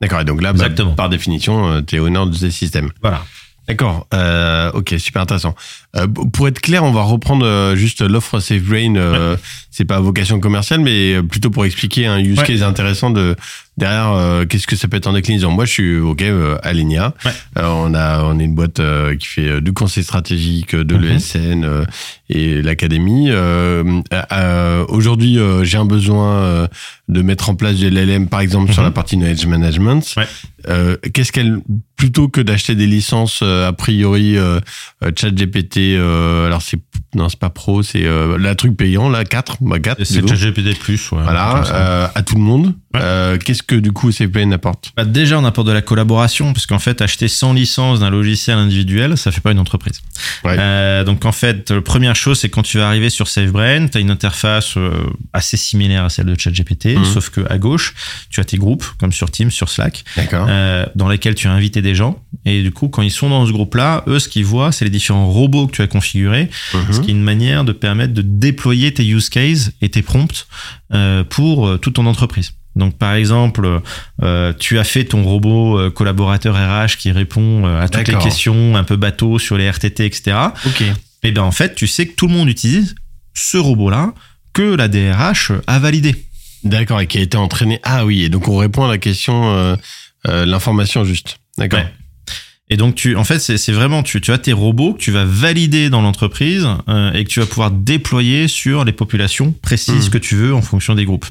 D'accord, et donc là, bah, par définition, tu es honneur de ces systèmes. Voilà. D'accord, euh, ok, super intéressant. Euh, pour être clair, on va reprendre euh, juste l'offre SafeBrain. Euh, C'est pas à vocation commerciale, mais plutôt pour expliquer un use Ouais. case intéressant de derrière euh, qu'est-ce que ça peut être en déclinaison. Moi, je suis ok euh, Alenia. Ouais. Euh, on a on est une boîte euh, qui fait euh, du conseil stratégique, de Mhm. l'ESN euh, et l'académie. Euh, euh, Aujourd'hui, euh, j'ai un besoin euh, de mettre en place de l'LM, par exemple, sur Mhm. la partie knowledge management. Ouais. Euh, Qu'est-ce qu'elle plutôt que d'acheter des licences euh, a priori euh, euh, Euh, alors c'est non c'est pas pro, c'est euh, la truc payant là 4, bah 4 Et C'est. ChatGPT+, ouais, Voilà, euh, à tout le monde. Ouais. Euh, Qu'est-ce que du coup SafeBrain apporte? Bah, déjà, on apporte de la collaboration, parce qu'en fait, acheter 100 licences d'un logiciel individuel, ça fait pas une entreprise. Ouais. Euh, donc, en fait, la première chose, c'est quand tu vas arriver sur SafeBrain, tu as une interface assez similaire à celle de ChatGPT, Mhm. sauf que à gauche, tu as tes groupes, comme sur Teams, sur Slack, dans lesquels tu as invité des gens. Et du coup, quand ils sont dans ce groupe-là, eux, ce qu'ils voient, c'est les différents robots que tu as configurés, ce qui est une manière de permettre de déployer tes use cases et tes prompts euh, pour euh, toute ton entreprise. Donc par exemple, euh, tu as fait ton robot collaborateur RH qui répond à toutes les questions un peu bateau sur les RTT, etc. Ok. Et bien en fait, tu sais que tout le monde utilise ce robot-là que la DRH a validé. D'accord, et qui a été entraîné. Ah oui, et donc on répond à la question, euh, euh, l'information juste. D'accord. Ouais. Et donc, tu, en fait, c'est vraiment, tu, tu as tes robots que tu vas valider dans l'entreprise euh, et que tu vas pouvoir déployer sur les populations précises Mhm. que tu veux en fonction des groupes.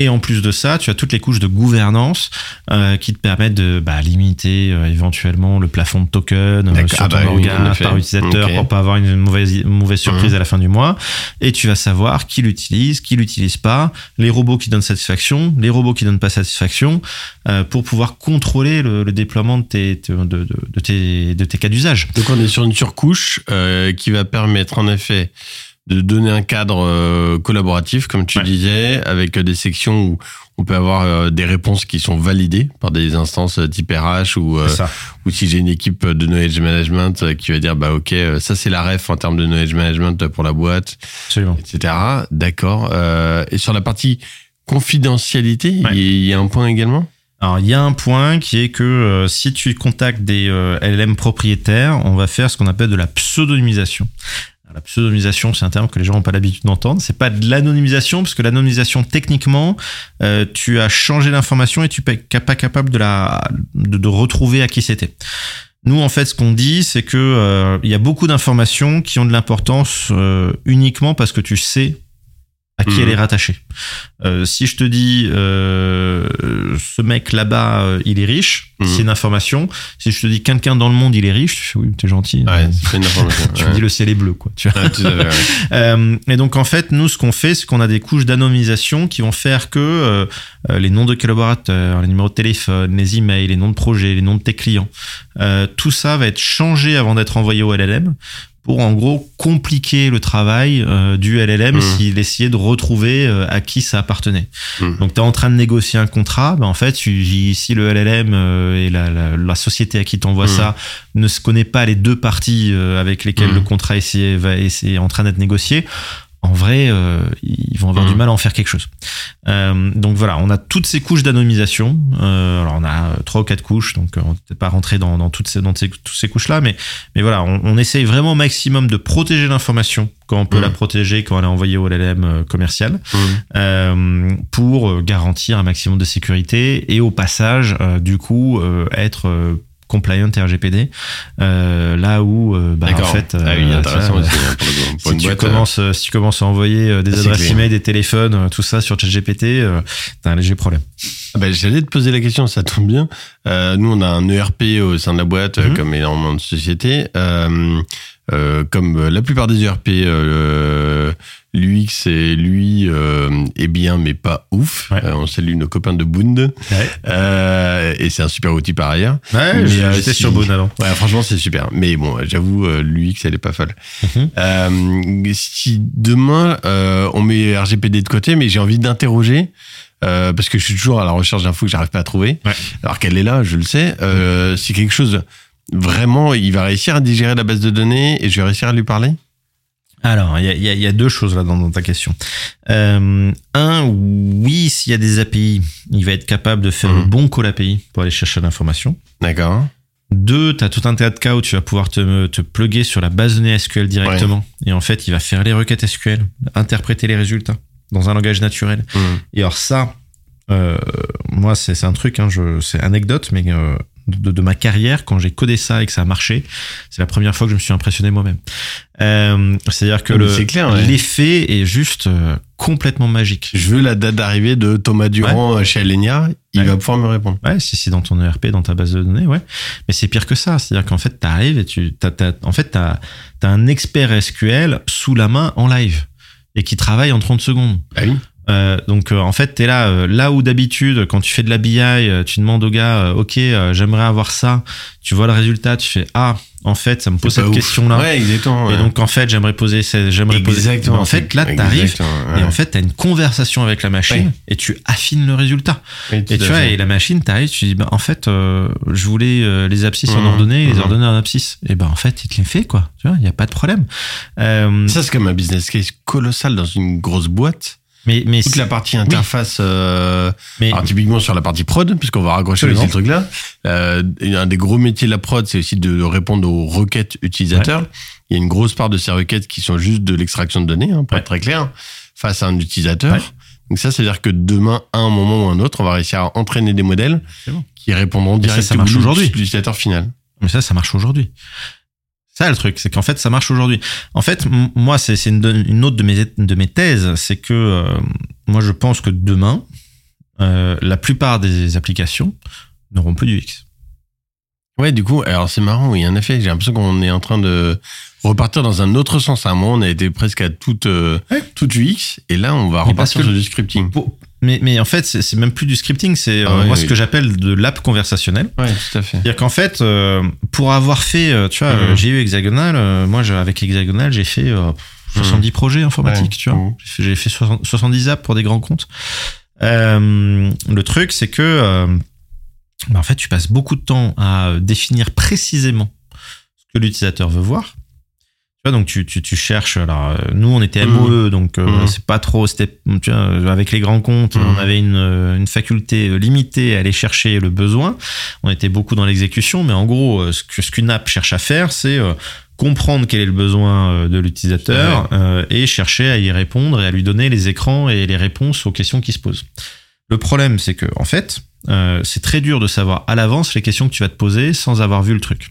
Et en plus de ça, tu as toutes les couches de gouvernance euh, qui te permettent de bah, limiter euh, éventuellement le plafond de token euh, sur Ah ton bah organe par utilisateur Ok. pour pas avoir une mauvaise, une mauvaise surprise Mhm. à la fin du mois. Et tu vas savoir qui l'utilise, qui l'utilise pas, les robots qui donnent satisfaction, les robots qui donnent pas satisfaction, euh, pour pouvoir contrôler le, le déploiement de tes, de, de, de tes, de tes cas d'usage. Donc on est sur une surcouche euh, qui va permettre en effet de donner un cadre euh, collaboratif, comme tu Ouais. disais, avec euh, des sections où on peut avoir euh, des réponses qui sont validées par des instances type RH ou, ou si j'ai une équipe de knowledge management qui va dire bah ok ça c'est la ref en termes de knowledge management pour la boîte, Absolument. etc. D'accord. Et sur la partie confidentialité, Ouais. il y a un point également? Alors, il y a un point qui est que euh, si tu contactes des euh, LLM propriétaires, on va faire ce qu'on appelle de la pseudonymisation. La pseudonymisation, c'est un terme que les gens n'ont pas l'habitude d'entendre. C'est pas de l'anonymisation, parce que l'anonymisation, techniquement, euh, tu as changé l'information et tu n'es pas capable de, la, de retrouver à qui c'était. Nous, en fait, ce qu'on dit, c'est que euh, il y a beaucoup d'informations qui ont de l'importance euh, uniquement parce que tu sais à qui Mhm. elle est rattachée. Euh, si je te dis euh, ce mec là-bas, euh, il est riche, Mhm. c'est une information. Si je te dis quelqu'un dans le monde, il est riche, oui, t'es gentil. Ouais, c'est une information. tu Ouais. me dis le ciel est bleu, quoi. Tu vois. Ouais. Euh, et donc en fait, nous, ce qu'on fait, c'est qu'on a des couches d'anonymisation qui vont faire que euh, les noms de collaborateurs, les numéros de téléphone, les emails, les noms de projets, les noms de tes clients, tout ça va être changé avant d'être envoyé au LLM pour en gros compliquer le travail euh, du LLM Mhm. s'il essayait de retrouver euh, à qui ça appartenait. Mhm. Donc tu es en train de négocier un contrat, ben, en fait, tu- si le LLM euh, et la, la, la société à qui t'envoie Mhm. ça ne se connaît pas les deux parties avec lesquelles Mhm. le contrat va essayer en train d'être négocié, en vrai, euh, ils vont avoir du mal à en faire quelque chose. Euh, donc voilà, on a toutes ces couches d'anonymisation. Euh, alors on a euh, trois ou quatre couches, donc euh, on ne peut pas rentrer dans, dans toutes ces, dans ces, toutes ces couches-là, mais, mais voilà, on, on essaye vraiment au maximum de protéger l'information quand on peut Mhm. la protéger, quand elle est envoyée au LLM euh, commercial euh, pour garantir un maximum de sécurité et au passage, du coup, euh, être compliant RGPD. Euh, là où, euh, bah, en fait, ah, oui, euh, intéressant ça, aussi, hein, pour, le- pour si tu, boîte. commences, si tu commences à envoyer euh, des Ah, adresses clair. email, des téléphones, tout ça sur ChatGPT, euh, t'as un léger problème. Ah ben, J'allais te poser la question, ça tombe bien. Euh, nous, on a un ERP au sein de la boîte, Mhm. comme énormément de sociétés. Euh, euh, comme la plupart des ERP, euh, l'UX et lui euh, est bien, mais pas ouf. Ouais. Euh, on salue nos copains de Boond. Euh, et c'est un super outil par ailleurs. Ouais, euh, j'étais si- sur Boone avant. Ouais, franchement, c'est super. Mais bon, j'avoue, l'UX, elle est pas folle. Mhm. Si demain, on met RGPD de côté, mais j'ai envie d'interroger, euh, parce que je suis toujours à la recherche d'infos que j'arrive pas à trouver, Ouais. alors qu'elle est là, je le sais, euh, c'est quelque chose, vraiment, il va réussir à digérer la base de données et je vais réussir à lui parler? Alors, il y a, il y a- il y a deux choses là dans, dans ta question. Euh, un, oui, s'il y a des API, il va être capable de faire Mhm. le bon call API pour aller chercher l'information. D'accord. Deux, tu as tout un tas de cas où tu vas pouvoir te, te plugger sur la base de données SQL directement. Et en fait, il va faire les requêtes SQL, interpréter les résultats dans un langage naturel. Mhm. Et alors ça, euh, moi, c'est un truc, hein, c'est anecdote, mais euh, de, de ma carrière, quand j'ai codé ça et que ça a marché, c'est la première fois que je me suis impressionné moi-même. Euh, C'est-à-dire que mais le- ouais. l'effet est juste euh, complètement magique. Je veux la date d'arrivée de Thomas Durand euh, chez Alenia, il Ouais. va pouvoir me répondre. Ouais, si c'est dans ton ERP, dans ta base de données, ouais. Mais c'est pire que ça. C'est-à-dire qu'en fait, t'arrives et tu, t'as, t'as- en fait, t'as, t'as un expert SQL sous la main en live et qui travaille en 30 secondes. Ah oui Euh, donc euh, en fait, tu es là, euh, là où d'habitude, quand tu fais de la BI, euh, tu demandes au gars, euh, ok, euh, j'aimerais avoir ça. Tu vois le résultat, tu fais ah, en fait, ça me pose cette question-là. Ouais, exactement. Et ouais. donc en fait, j'aimerais poser, j'aimerais poser. Exactement. Mais en fait, là, t'arrives Exactement, ouais. et en fait, t'as une conversation avec la machine Ouais. et tu affines le résultat. Et tu vois, et la machine, t'arrives, tu dis, bah, en fait, euh, je voulais euh, les abscisses en Mhm, ordonnée, les mhm. ordonnées en abscisse. Et ben en fait, il te les fait quoi. Tu vois, il y a pas de problème. Euh, Ça, c'est comme un business case colossal dans une grosse boîte. Mais mais Toute la partie interface, euh, mais alors typiquement sur la partie prod, puisqu'on va raccrocher aussi le truc là. Euh, un des gros métiers de la prod, c'est aussi de répondre aux requêtes utilisateurs. Il y a une grosse part de ces requêtes qui sont juste de l'extraction de données, hein, pour Ouais. être très clair, face à un utilisateur. Ouais. Donc ça, c'est-à-dire que demain, à un moment ou un autre, on va réussir à entraîner des modèles bon. qui répondront ça, ça directement marche aujourd'hui. l'utilisateur final. Mais ça, ça marche aujourd'hui. Ça, le truc, c'est qu'en fait, ça marche aujourd'hui. En fait, moi, c'est une, autre de mes, de mes thèses, c'est que euh, moi, je pense que demain, euh, la plupart des applications n'auront plus du X. Ouais, du coup, alors c'est marrant, oui, en effet, j'ai l'impression qu'on est en train de repartir dans un autre sens. À un moment, on a été presque à toute, euh, Ouais. toute UX, et là, on va repartir sur du scripting. Pour- mais, mais en fait, c'est même plus du scripting, c'est Ah euh, moi oui. ce que j'appelle de l'app conversationnelle. Ouais, tout à fait. C'est-à-dire qu'en fait, euh, pour avoir fait, euh, tu vois, Mhm. j'ai eu Hexagonal, moi, je- avec Hexagonal, j'ai fait euh, 70 projets informatiques, Ouais. tu vois. Mhm. J'ai fait, j'ai fait 60 70 apps pour des grands comptes. Le truc, c'est que, bah, en fait, tu passes beaucoup de temps à définir précisément ce que l'utilisateur veut voir. Vois, donc tu, tu, tu cherches. Alors, euh, nous, on était. MOE, donc euh, Mhm. c'est pas trop. C'était, euh, avec les grands comptes, Mhm. on avait une, euh, une faculté limitée à aller chercher le besoin. On était beaucoup dans l'exécution, mais en gros, euh, ce que ce qu'une app cherche à faire, c'est euh, comprendre quel est le besoin euh, de l'utilisateur euh, et chercher à y répondre et à lui donner les écrans et les réponses aux questions qui se posent. Le problème, c'est que en fait, euh, c'est très dur de savoir à l'avance les questions que tu vas te poser sans avoir vu le truc.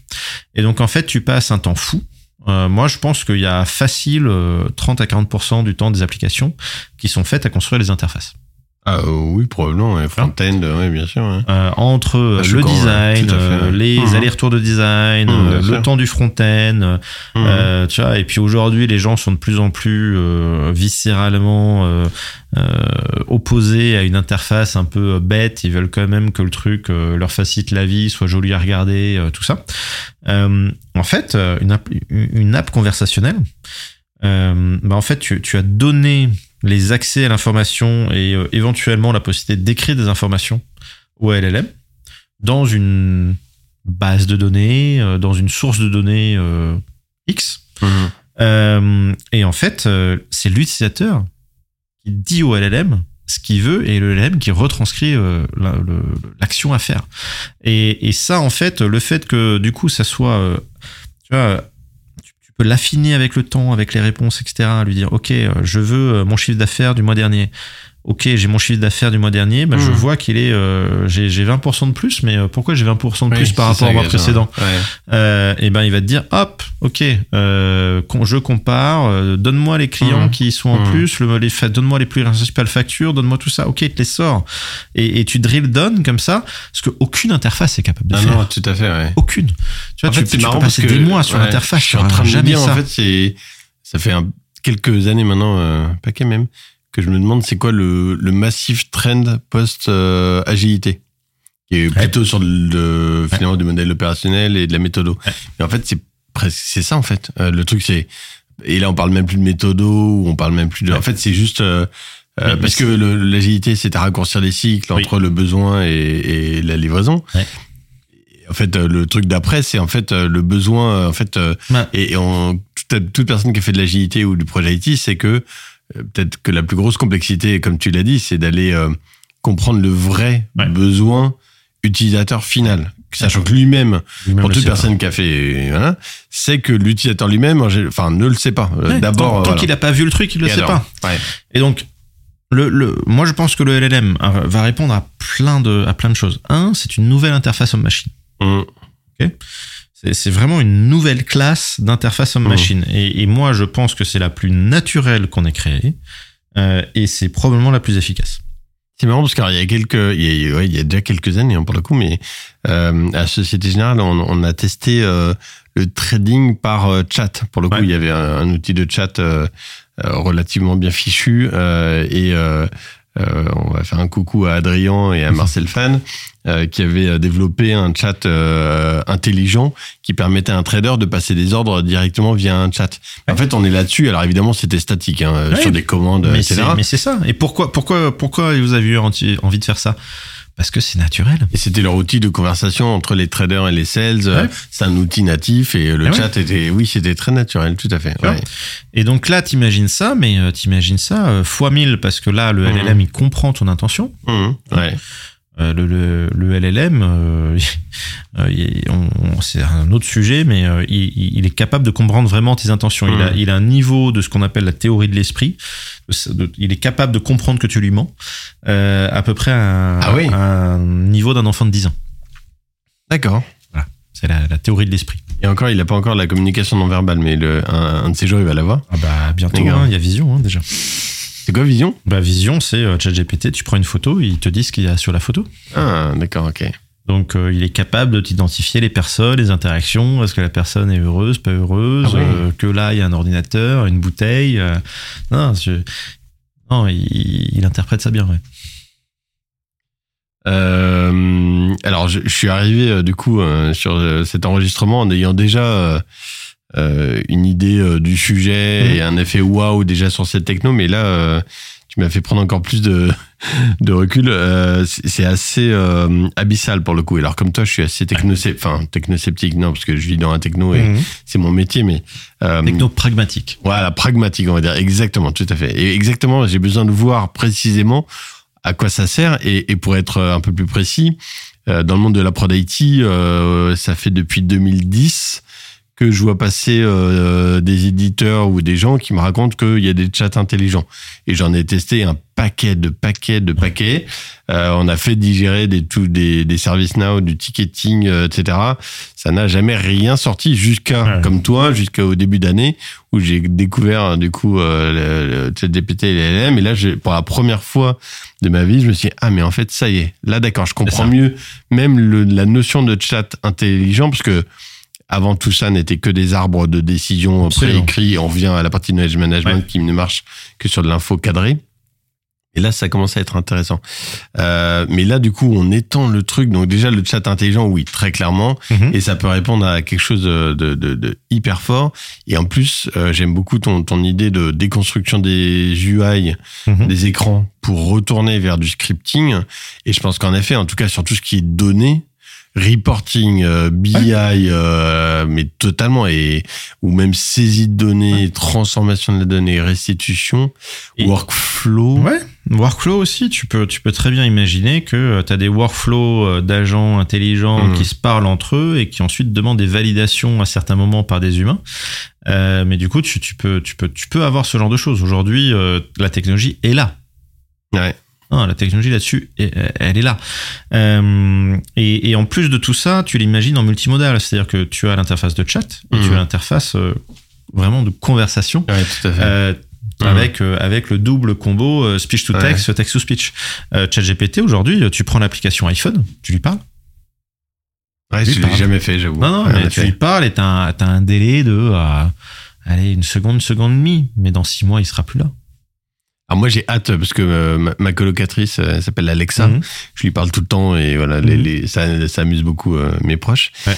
Et donc en fait, tu passes un temps fou. Euh, moi, je pense qu'il y a facile euh, 30 à 40% du temps des applications qui sont faites à construire les interfaces. Ah euh, oui, probablement, ouais, front-end, ouais, bien sûr. ouais. Euh, entre euh, Ah, le design, euh, les Mhm. allers-retours de design, euh, bien le temps du front-end, euh, euh, tu vois, et puis aujourd'hui, les gens sont de plus en plus euh, viscéralement euh, euh, opposés à une interface un peu bête. Ils veulent quand même que le truc euh, leur facilite la vie, soit joli à regarder, euh, tout ça. Euh, en fait, euh, une app, une app conversationnelle, euh, bah en fait, tu, tu as donné les accès à l'information et euh, éventuellement la possibilité d'écrire des informations au LLM dans une base de données, euh, dans une source de données euh, X. Mhm. Et en fait, c'est l'utilisateur qui dit au LLM ce qu'il veut et le LLM qui retranscrit la- l'action à faire. Et, et ça, en fait, le fait que du coup, ça soit, tu vois, l'affiner avec le temps, avec les réponses, etc. Lui dire, ok, euh, je veux euh, mon chiffre d'affaires du mois dernier. Ok, j'ai mon chiffre d'affaires du mois dernier, bah, je Mhm. vois qu'il est, euh, j'ai j'ai 20% de plus, mais euh, pourquoi j'ai 20% de plus Oui, par rapport au mois précédent. Ouais. euh, Et ben il va te dire, hop, ok, euh, je compare, donne-moi les clients Mhm. qui sont en Mhm. plus, le, les, fa- donne-moi les principales factures, donne-moi tout ça, ok, il te les sort. Et, et tu drill down comme ça, parce qu'aucune interface est capable de Ah faire. non, tout à fait, ouais. Aucune. Tu vois, En tu, fait, tu peux passer parce que des mois sur ouais, l'interface, Je suis en train de jamais dire, ça. en fait, ça fait un- quelques années maintenant, un paquet même, que je me demande c'est quoi le, le massif trend post-agilité. qui est plutôt sur le, finalement, du modèle opérationnel et de la méthodo. Ouais. Mais en fait, c'est presque, c'est ça, en fait. Euh, le truc, c'est, et là, on parle même plus de méthodo, ou on parle même plus de, en fait, c'est juste, euh, euh, parce que l'agilité, c'est à raccourcir les cycles Oui. entre le besoin et, et la livraison. En fait, euh, le truc d'après, c'est en fait euh, le besoin. euh, En fait, euh, et, et on, toute, toute personne qui a fait de l'agilité ou du projet IT, c'est que euh, peut-être que la plus grosse complexité, comme tu l'as dit, c'est d'aller euh, comprendre le vrai Ouais. besoin utilisateur final. Sachant que lui-même, pour le toute pas. personne qui a fait, voilà, c'est que l'utilisateur lui-même, gé- enfin, ne le sait pas. Euh, Ouais, D'abord, tant, qu'il n'a pas vu le truc, il le Et sait alors pas. Ouais. Et donc, le, le, moi, je pense que le LLM va répondre à plein de, à plein de choses. Un, c'est une nouvelle interface homme-machine. C'est c'est vraiment une nouvelle classe d'interface homme-machine. Et, et moi, je pense que c'est la plus naturelle qu'on ait créée. euh, et c'est probablement la plus efficace. C'est marrant parce qu'il y a quelques, il y a, ouais, il y a déjà quelques années hein, pour le coup, mais euh, à Société Générale, on, on a testé euh, le trading par euh, chat. Pour le coup, Ouais. il y avait un, un outil de chat relativement bien fichu et on va faire un coucou à Adrien et à Marcel Fan euh, qui avaient euh, développé un chat euh, intelligent qui permettait à un trader de passer des ordres directement via un chat. En fait, on est là-dessus. Alors évidemment, c'était statique hein, Ouais. sur des commandes, Mais etc. c'est mais c'est ça. Et pourquoi, pourquoi, pourquoi vous avez eu envie de faire ça? Parce que c'est naturel. Et c'était leur outil de conversation entre les traders et les sales. Euh, Ouais. C'est un outil natif et le ouais. chat était, oui, c'était très naturel, tout à fait. Ouais. Et donc là, t'imagines ça, mais euh, t'imagines ça euh, fois 1000 parce que là, le Mhm. LLM, il comprend ton intention. Ouais. Euh, le, le, le LLM, euh, euh, c'est un autre sujet, mais euh, il, est capable de comprendre vraiment tes intentions. Il, a, Mhm. il a un niveau de ce qu'on appelle la théorie de l'esprit. Il est capable de comprendre que tu lui mens, à peu près à, un- Ah oui. à un niveau d'un enfant de 10 ans. D'accord. C'est la, la théorie de l'esprit. Et encore, il n'a pas encore la communication non verbale, mais le, un, un de ces jours, il va l'avoir. Ah bah bientôt, hein, il y a Vision hein, déjà. C'est quoi Vision? Bah Vision, c'est euh, ChatGPT. Tu prends une photo, il te dit ce qu'il y a sur la photo. Ah, d'accord, ok. Donc, euh, il est capable de t'identifier les personnes, les interactions. Est-ce que la personne est heureuse, pas heureuse Ah euh, Que là, il y a un ordinateur, une bouteille. euh, non, je- non il, il interprète ça bien, ouais. Alors, je, je suis arrivé du coup sur cet enregistrement en ayant déjà euh, une idée euh, du sujet Mhm. et un effet waouh déjà sur cette techno, mais là, euh, tu m'as fait prendre encore plus de, de recul. Euh, c'est assez euh, abyssal pour le coup. Et alors, comme toi, je suis assez technosceptique, enfin technosceptique, non, parce que je vis dans un techno et Mhm. c'est mon métier, mais euh, Techno pragmatique. voilà, pragmatique, on va dire. Exactement, tout à fait. Et exactement, j'ai besoin de voir précisément à quoi ça sert. Et, et pour être un peu plus précis, euh, dans le monde de la prod IT, euh, ça fait depuis 2010 que je vois passer euh, des éditeurs ou des gens qui me racontent qu'il y a des chats intelligents. Et j'en ai testé un paquet de paquets de paquets. Euh, on a fait digérer des, tout, des, des services now, du ticketing, euh, etc. Ça n'a jamais rien sorti jusqu'à, Ouais. comme toi, jusqu'au début d'année où j'ai découvert du coup le, ChatGPT et les LLM. Et là, pour la première fois de ma vie, je me suis dit, ah mais en fait, ça y est, là d'accord, je comprends mieux même le, la notion de chat intelligent, parce que avant tout ça n'était que des arbres de décision Absolument. préécrits. On revient à la partie knowledge management Ouais. qui ne marche que sur de l'info cadrée. Et là, ça commence à être intéressant. Euh, mais là, du coup, on étend le truc. Donc déjà, le chat intelligent, oui, très clairement. Mhm. Et ça peut répondre à quelque chose de, de, de- hyper fort. Et en plus, euh, j'aime beaucoup ton, ton idée de déconstruction des UI, Mhm. des écrans, pour retourner vers du scripting. Et je pense qu'en effet, en tout cas, sur tout ce qui est données, reporting, euh, BI, euh, mais totalement, et ou même saisie de données, transformation de la donnée, restitution, Et- workflow. Ouais, workflow aussi. Tu peux, tu peux très bien imaginer que tu as des workflows euh, d'agents intelligents Mhm. qui se parlent entre eux et qui ensuite demandent des validations à certains moments par des humains. Euh, mais du coup, tu, tu, peux, tu, peux, tu peux avoir ce genre de choses. Aujourd'hui, euh, la technologie est là. Ouais. Non, la technologie là-dessus, elle, elle est là. Euh, et, et en plus de tout ça, tu l'imagines en multimodal, c'est-à-dire que tu as l'interface de chat et tu Mhm. as l'interface euh, vraiment de conversation. Ouais, tout à fait. Euh, avec euh, avec le double combo euh, speech to text, text to speech. Euh, ChatGPT aujourd'hui, tu prends l'application iPhone, tu lui parles. ouais, je l'ai jamais fait, j'avoue. Non non, Ouais, en mais tu lui parles et t'as un, un délai de euh, allez une seconde, une seconde et demie, mais dans six mois il sera plus là. Alors moi j'ai hâte parce que euh, ma, colocatrice euh, elle s'appelle Alexa. Mhm. Je lui parle tout le temps et voilà, Mhm. les- ça, ça amuse beaucoup euh, mes proches. Ouais.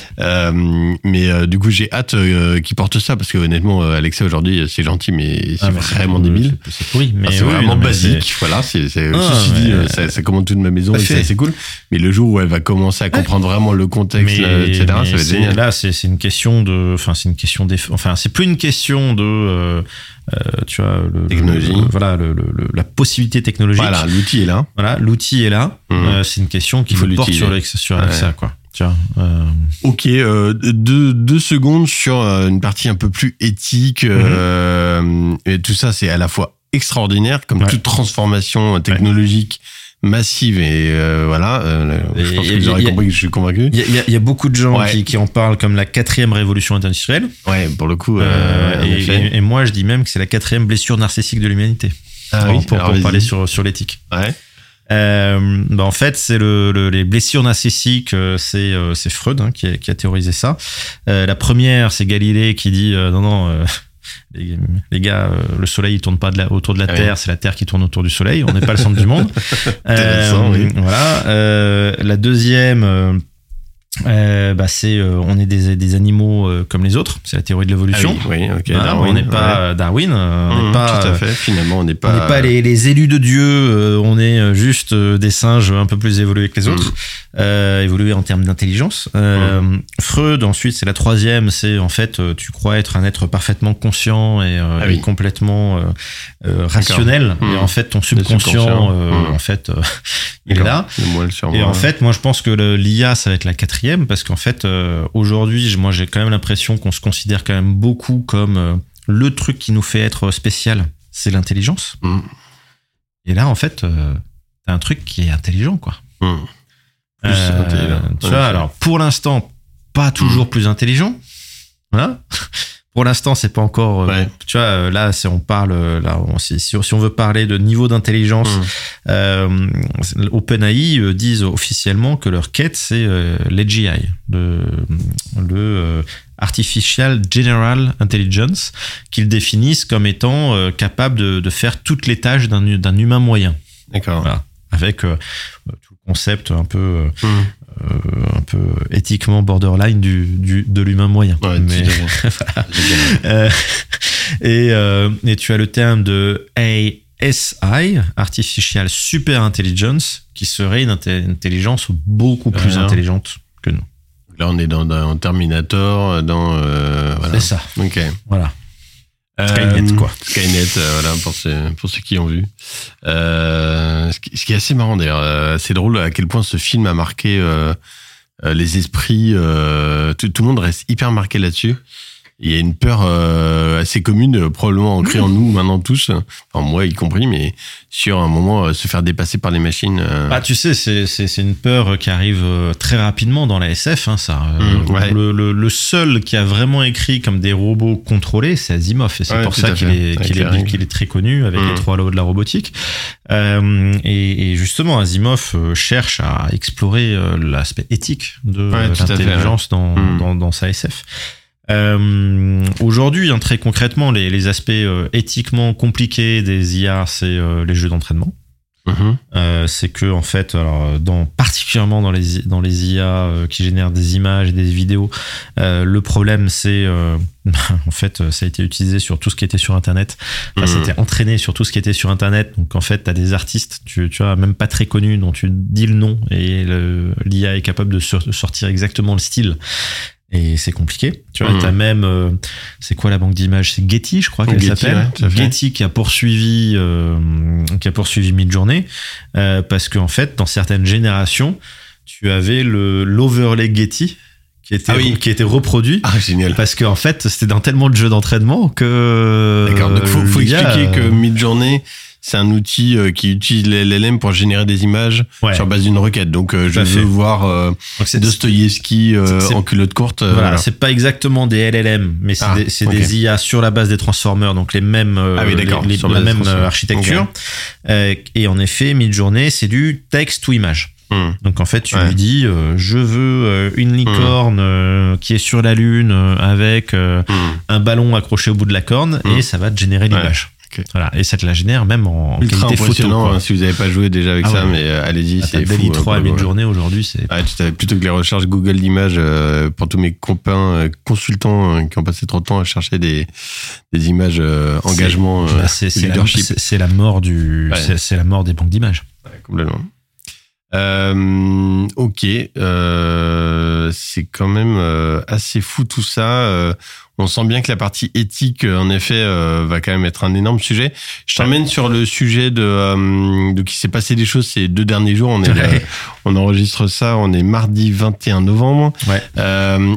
Mais du coup j'ai hâte euh, qu'il porte ça parce que honnêtement Alexa aujourd'hui c'est gentil mais c'est Ah, vraiment débile. C'est pourri, mais c'est oui, vraiment non, mais c'est- basique, voilà. C'est, Ah, ceci dit, ça, ça commande toute ma maison et c'est cool. Mais le jour où elle va commencer à comprendre vraiment le contexte, Mais- là, etc., mais ça va être génial. Là, c'est une question de, enfin, c'est une question enfin, c'est plus une question de, tu vois, le, Technologie. le- voilà, le- la possibilité technologique. Voilà, l'outil est là. Voilà, l'outil est là. Mhm. Euh, c'est une question qu'il Il faut porter sur. Alexa, sur Alexa, quoi. Tu vois. euh, Ok, euh, deux, deux secondes sur euh, une partie un peu plus éthique. euh, et tout ça, c'est à la fois extraordinaire, comme Mhm. Ouais. toute transformation technologique massive. Et euh, voilà, euh, je pense que vous aurez compris que je suis convaincu. Il y, a- y beaucoup de gens Ouais. qui, qui en parlent comme la quatrième révolution industrielle. Ouais, pour le coup, Euh, euh, et, moi, je dis même que c'est la quatrième blessure narcissique de l'humanité. Ah pour oui, pour- pour parler sur, sur l'éthique. Ouais. Euh, bah en fait, c'est le, le- les blessures narcissiques, euh, c'est c'est Freud hein, qui, a, qui a théorisé ça. Euh, la première, c'est Galilée qui dit euh, non non. Euh, les, les gars, euh, le soleil il tourne pas de la- autour de la Ah Terre, c'est la Terre qui tourne autour du soleil. On n'est pas le centre du monde. Oui. Voilà. Euh, la deuxième, euh, bah c'est euh, on est des, des animaux euh, comme les autres. C'est la théorie de Ah l'évolution. oui, oui, ok. Voilà, Darwin, on n'est pas ouais. Darwin, on n'est Mhm, pas tout à fait. Finalement, on n'est on pas. n'est pas les, les élus de Dieu, on est juste des singes un peu plus évolués que les Mm. autres, euh, évolués en termes d'intelligence. Euh, Mm. Freud, ensuite, c'est la troisième, c'est en fait, tu crois être un être parfaitement conscient et, Ah et complètement rationnel. Et en fait, ton subconscient, en fait, il est là. Et en fait, moi, je pense que l'IA, ça va être la quatrième, parce qu'en fait, euh, aujourd'hui, moi, j'ai quand même l'impression qu'on se considère quand même beaucoup comme euh, le truc qui nous fait être spécial, c'est l'intelligence. Mm. Et là, en fait, euh, t'as un truc qui est intelligent, quoi. Mm. Plus intelligent. Tu Ouais, vois, c'est- alors, pour l'instant, pas toujours plus intelligent. Voilà. Pour l'instant, c'est pas encore. euh. Tu vois, euh, là, si on parle, euh, là, on- si, on veut parler de niveau d'intelligence, Mm. euh, OpenAI disent officiellement que leur quête c'est euh, l'AGI, le, le euh, Artificial General Intelligence, qu'ils définissent comme étant capable de, de faire toutes les tâches d'un hu- d'un humain moyen, D'accord. Voilà. avec tout le concept un peu, Mm. Un peu éthiquement borderline du, du, de l'humain moyen. Ouais, Mais- euh, et, euh, et tu as le terme de ASI, Artificial Super Intelligence, qui serait une intelligence beaucoup plus Alors. intelligente que nous. Là, on est dans, dans Terminator, dans. euh, voilà. C'est ça. Ok. Voilà. Skynet, Euh, quoi. Skynet, euh, voilà, pour ceux, pour ceux qui ont vu. Euh, ce, qui, est assez marrant d'ailleurs, c'est drôle à quel point ce film a marqué les esprits. tout, tout le monde reste hyper marqué là-dessus. Il y a une peur euh, assez commune, euh, probablement ancrée en nous maintenant tous, enfin moi y compris, mais sur un moment euh, se faire dépasser par les machines. euh, Bah, tu sais, c'est- c'est c'est une peur qui arrive euh, très rapidement dans la SF. Hein, ça. Euh, Mm, ouais. le, le- le seul qui a vraiment écrit comme des robots contrôlés, c'est Asimov. Et c'est Ouais, pour ça qu'il est, les est, qu'il est très connu avec les trois lois de la robotique. Euh, et, et justement, Asimov euh, cherche à explorer euh, l'aspect éthique de Ouais, l'intelligence dans, Mm. dans, dans sa SF. Euh, Aujourd'hui, hein, très concrètement, les, les aspects euh, éthiquement compliqués des IA, c'est euh, les jeux d'entraînement. Euh, c'est que en fait, alors, dans, particulièrement dans les dans les IA euh, qui génèrent des images et des vidéos, euh, le problème c'est euh, en fait ça a été utilisé sur tout ce qui était sur Internet. Enfin, Mhm. C'était entraîné sur tout ce qui était sur Internet. Donc en fait, t'as des artistes, tu, tu vois, même pas très connus, dont tu dis le nom et l'IA est capable de sur- de sortir exactement le style. Et c'est compliqué. Tu vois, Mhm. t'as même, euh, c'est quoi la banque d'images? C'est Getty, je crois qu'elle Getty, s'appelle. ouais. Getty qui a poursuivi, euh, qui a poursuivi Midjourney, euh, parce qu'en fait, dans certaines générations, tu avais le l'overlay Getty qui était Ah oui. qui était reproduit. Ah génial. Parce qu'en fait, c'était dans tellement de jeux d'entraînement que. D'accord. Donc faut, faut l'IA, expliquer que euh, Midjourney, c'est un outil euh, qui utilise les LLM pour générer des images Ouais. sur base d'une requête. Donc, euh, je veux fait. voir euh, Dostoïevski en culotte courte. Voilà, voilà. c'est pas exactement des LLM, mais c'est Ah, des, c'est des IA sur la base des transformers, donc les mêmes, Ah oui, les- la même architecture. Et en effet, Midjourney, c'est du texte ou image. Hmm. Donc en fait, tu Ouais. lui dis, euh, je veux euh, une licorne euh, qui est sur la lune avec Hmm. un ballon accroché au bout de la corne, Hmm. et ça va te générer l'image. Voilà, et ça te la génère même en Ultra qualité photo. impressionnant. quoi. hein, si vous n'avez pas joué déjà avec Ah ça, ouais. mais euh, allez-y, Ah, c'est fou. DALI euh, 3 quoi, à ouais. Midjourney aujourd'hui, c'est plutôt que les recherches Google d'images euh, pour tous mes copains euh, consultants qui ont passé trop de temps à chercher des, des images engagement Bah, c'est la, mort du, Ouais. c'est c'est la mort des banques d'images. Ouais, complètement. Euh, ok, euh, c'est quand même euh, assez fou tout ça. On sent bien que la partie éthique, euh, en effet, euh, va quand même être un énorme sujet. Je t'emmène sur le sujet de, euh, de qui s'est passé des choses ces deux derniers jours. On est, Ouais. euh, on enregistre ça, on est mardi 21 novembre. Ouais.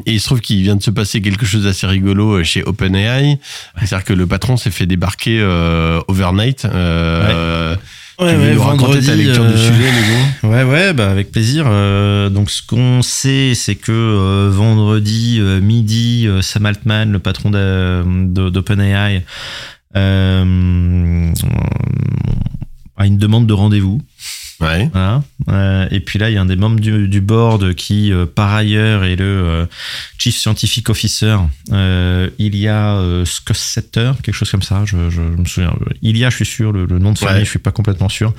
Et il se trouve qu'il vient de se passer quelque chose d'assez rigolo chez OpenAI. C'est-à-dire que le patron s'est fait débarquer overnight. Tu veux nous raconter ta lecture du euh, sujet, Ouais, ouais, bah avec plaisir. Euh, donc, ce qu'on sait, c'est que euh, vendredi midi, Sam Altman, le patron d'OpenAI, a une demande de rendez-vous. Ouais. Voilà. Euh, et puis là, il y a un des membres du, du board qui, euh, par ailleurs, est le euh, Chief Scientific Officer. Il y a Scossetter, quelque chose comme ça. Je, je, me souviens. Il y a, je suis sûr, le, le nom de famille, Ouais. je suis pas complètement sûr.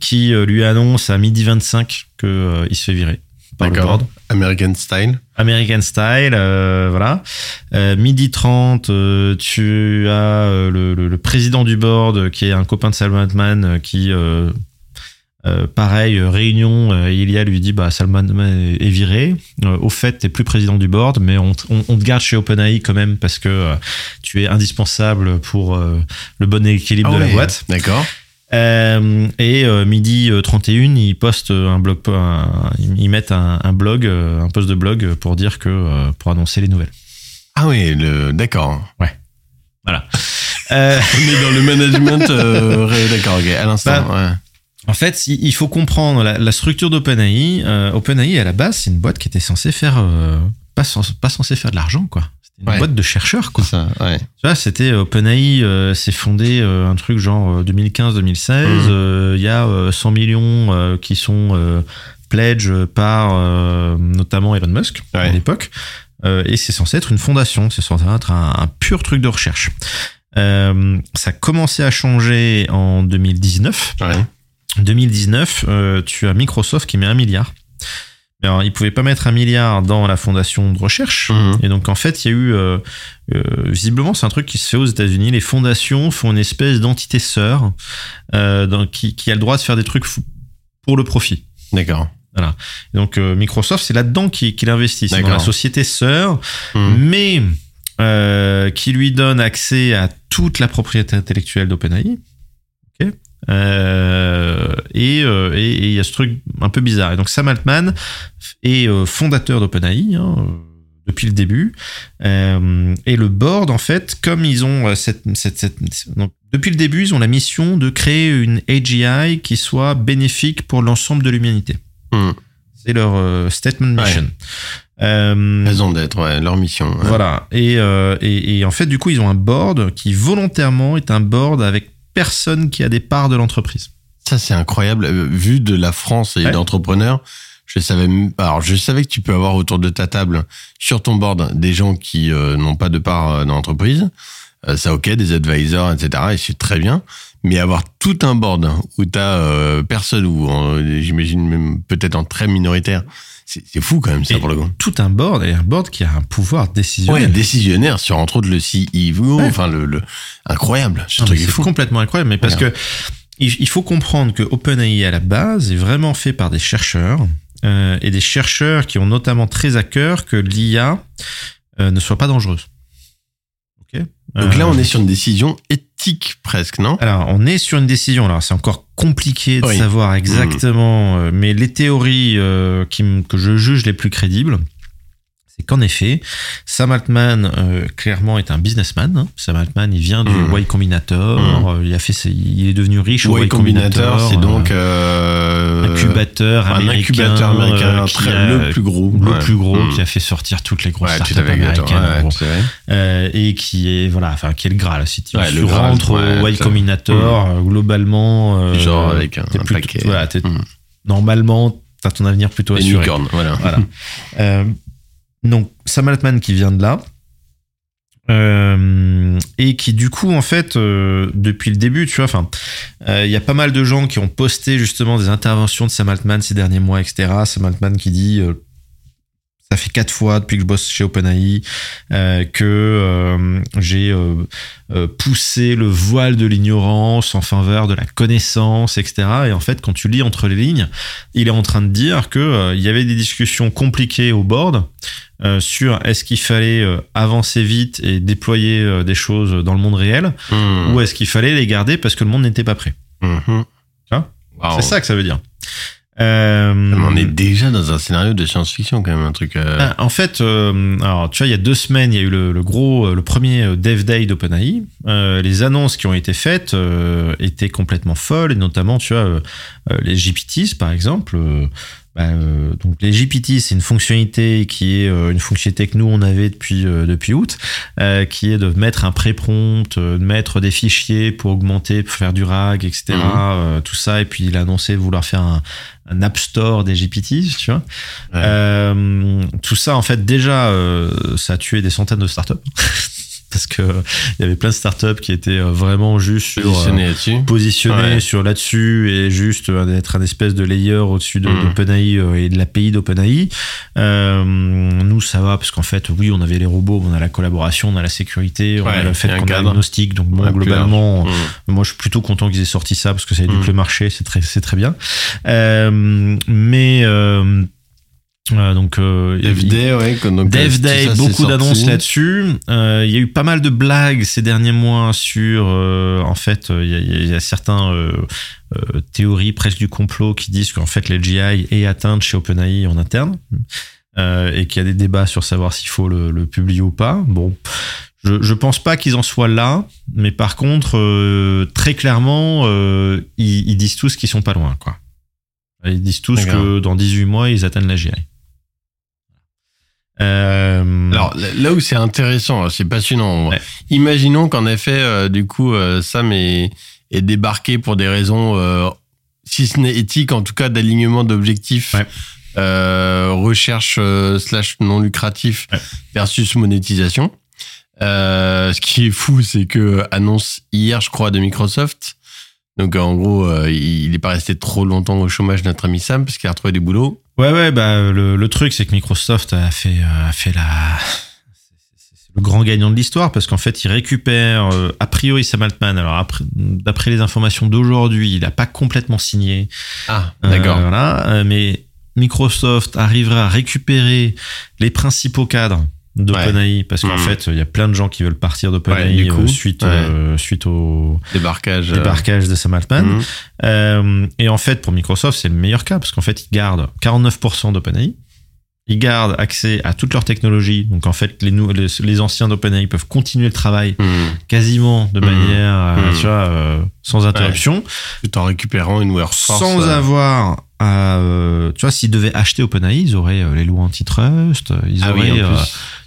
Qui lui annonce à midi 25 que euh, il se fait virer par le D'accord. board. American Style. American Style, euh, voilà. Euh, midi 30, euh, tu as euh, le, le- le président du board euh, qui est un copain de Salman Altman euh, qui, euh, euh, pareil, réunion, Ilia lui dit bah Salman est viré. Au fait, t'es plus président du board, mais on, te- on, on te garde chez OpenAI quand même parce que tu es indispensable pour le bon équilibre Ah de la boîte. D'accord. Euh, et euh, midi euh, 31, ils postent un blog, un- ils mettent un, un blog, euh, un post de blog pour dire que euh, pour annoncer les nouvelles. Ah oui, le d'accord. Voilà. Euh, On est dans le management. euh, d'accord, ok. À l'instant. Bah, ouais. en fait, il faut comprendre la, la structure d'OpenAI. Euh, OpenAI à la base, c'est une boîte qui était censée faire euh, pas censée faire de l'argent, quoi. Une Ouais. boîte de chercheurs, quoi. Ça, ouais. Tu vois, c'était euh, OpenAI, euh, c'est fondé euh, un truc genre euh, 2015-2016. Mhm. Euh, Il y a euh, 100 millions qui sont pledge par notamment Elon Musk à l'époque. Et c'est censé être une fondation, c'est censé être un, un pur truc de recherche. Ça a commencé à changer en 2019. Ouais. 2019, euh, tu as Microsoft qui met un milliard. Mais Alors, ils pouvaient pas mettre un milliard dans la fondation de recherche. Mhm. Et donc, en fait, il y a eu, euh, euh, visiblement, c'est un truc qui se fait aux États-Unis. Les fondations font une espèce d'entité sœur euh, dans- qui, qui a le droit de faire des trucs pour le profit. D'accord. Et donc, Microsoft, c'est là-dedans qu'il investit. C'est dans la société sœur, Mhm. mais qui lui donne accès à toute la propriété intellectuelle d'OpenAI. Euh, et euh, et- et il y a ce truc un peu bizarre. Et donc Sam Altman est euh, fondateur d'OpenAI hein, depuis le début. Euh, et le board, en fait, comme ils ont cette, cette, cette- donc, depuis le début, ils ont la mission de créer une AGI qui soit bénéfique pour l'ensemble de l'humanité. Mhm. C'est leur statement Ouais. mission. Euh, Raison d'être, ouais, leur mission. ouais. voilà. Et, euh, et, et en fait, du coup, ils ont un board qui volontairement est un board avec personne qui a des parts de l'entreprise. Ça, c'est incroyable. Euh, Vu de la France et Ouais. d'entrepreneurs, je savais, même- alors je savais que tu peux avoir autour de ta table, sur ton board, des gens qui euh, n'ont pas de part euh, dans l'entreprise. Euh, ça, ok, des advisors, etc. Et c'est très bien. Mais avoir tout un board où t'as euh, personne ou j'imagine même peut-être en très minoritaire, c'est fou quand même ça Et- pour le coup. Tout un board et un board qui a un pouvoir Ouais, décisionnel. décisionnaire sur entre autres le CEO, Ouais. enfin le, le incroyable, ce Non, truc est fou. complètement incroyable, mais parce que il il faut comprendre que OpenAI à la base est vraiment fait par des chercheurs euh, et des chercheurs qui ont notamment très à cœur que l'IA euh, ne soit pas dangereuse. Donc là, Euh, on est sur une décision éthique presque, non? Alors, on est sur une décision. Alors, c'est encore compliqué de Oui. savoir exactement, euh, mais les théories euh, qui, que je juge les plus crédibles, c'est qu'en effet, Sam Altman euh, clairement est un businessman. hein. Sam Altman, il vient du Mhm. Y Combinator, euh, il a fait, ses- il est devenu riche au Y Y Combinator, Combinator. c'est euh, donc euh, incubateur un américain, incubateur américain qui très- a- le plus gros. le Ouais. plus gros, Mm. qui a fait sortir toutes les grosses Ouais, startups américaines, Ouais, et qui est voilà, enfin qui est le Graal. Si tu, rentres au Y. Combinator, euh, globalement, Genre avec un, un paquet. voilà, normalement, t'as ton avenir plutôt assuré. licornes, voilà. Voilà. Euh, donc, Sam Altman qui vient de là. euh, et qui du coup en fait euh, depuis le début tu vois enfin euh, il y a pas mal de gens qui ont posté justement des interventions de Sam Altman ces derniers mois etc Sam Altman qui dit ça fait quatre fois depuis que je bosse chez OpenAI euh, que euh, j'ai euh, poussé le voile de l'ignorance en faveur de la connaissance, etc. Et en fait, quand tu lis entre les lignes, il est en train de dire que il y avait des discussions compliquées au board sur est-ce qu'il fallait avancer vite et déployer des choses dans le monde réel Mm. ou est-ce qu'il fallait les garder parce que le monde n'était pas prêt. Wow. C'est ça que ça veut dire. Euh, On est déjà dans un scénario de science-fiction quand même, un truc. euh, Ah, en fait, euh, alors tu vois, il y a deux semaines, il y a eu le, le gros, euh, le premier euh, Dev Day d'OpenAI. Euh, les annonces qui ont été faites euh, étaient complètement folles, et notamment, tu vois, les GPTs par exemple. Bah, euh, donc les GPT, c'est une fonctionnalité qui est euh, une fonctionnalité que nous on avait depuis euh, depuis août, euh, qui est de mettre un pré-prompt, euh, de mettre des fichiers pour augmenter, pour faire du RAG, etc. Mhm. euh, tout ça, et puis il a annoncé vouloir faire un, un App Store des GPTs, tu vois. Ouais. Euh, tout ça, en fait, déjà, euh, ça a tué des centaines de startups. Parce que il y avait plein de startups qui étaient euh, vraiment juste sur, euh, positionné Ouais. sur là-dessus et juste euh, d'être un espèce de layer au-dessus de, Mm. d'OpenAI euh, et de l'API d'OpenAI. Euh, nous, ça va parce qu'en fait, oui, on avait les robots, on a la collaboration, on a la sécurité, on Ouais, a le fait qu'on a l'agnostic. Donc bon, Ouais, globalement. Mm. moi, je suis plutôt content qu'ils aient sorti ça parce que ça éduque Mm. le marché, c'est très, c'est très bien. Euh, mais euh, euh, donc euh, Dev il- Day, ouais. donc, euh, Dev tout Day, ça, beaucoup d'annonces là-dessus. Euh, Il y a eu pas mal de blagues ces derniers mois sur, euh, en fait, euh, il y, a- il y a certains euh, euh, théories presque du complot qui disent qu'en fait l'LGI est atteinte chez OpenAI en interne euh, et qu'il y a des débats sur savoir s'il faut le, le publier ou pas. Bon, je, je pense pas qu'ils en soient là, mais par contre, euh, très clairement, euh, ils, ils disent tous qu'ils sont pas loin, quoi. Ils disent tous que dans 18 mois, ils atteignent la GI. Euh, Alors là- où c'est intéressant, c'est passionnant. Ouais. Imaginons qu'en effet, euh, du coup, euh, Sam est, est débarqué pour des raisons, si ce n'est éthiques, en tout cas d'alignement d'objectifs, Ouais. recherche slash non lucratif Ouais. versus monétisation. Ce qui est fou, c'est que annonce hier, je crois, de Microsoft. Donc en gros, euh, il n'est pas resté trop longtemps au chômage notre ami Sam parce qu'il a retrouvé du boulot. Ouais, ouais, bah, le, le truc, c'est que Microsoft a fait, euh, a fait la. c'est- c'est le grand gagnant de l'histoire parce qu'en fait, il récupère, euh, a priori, Sam Altman. Alors, après- d'après les informations d'aujourd'hui, il n'a pas complètement signé. Ah, d'accord. voilà, mais Microsoft arrivera à récupérer les principaux cadres d'OpenAI parce qu'en Mhm. fait, il y a plein de gens qui veulent partir d'OpenAI euh, suite, ouais. euh, suite au Débarquage. débarquage de Sam Altman. mhm. Euh, et en fait, pour Microsoft, c'est le meilleur cas parce qu'en fait, ils gardent 49% d'OpenAI. Ils gardent accès à toute leur technologie. Donc, en fait, les, les, les anciens d'OpenAI peuvent continuer le travail Mhm. quasiment de manière, euh, tu vois, sans interruption, Tout en récupérant une workforce. sans avoir tu vois, s'ils devaient acheter OpenAI, ils auraient les lois antitrust, ils Ah auraient oui.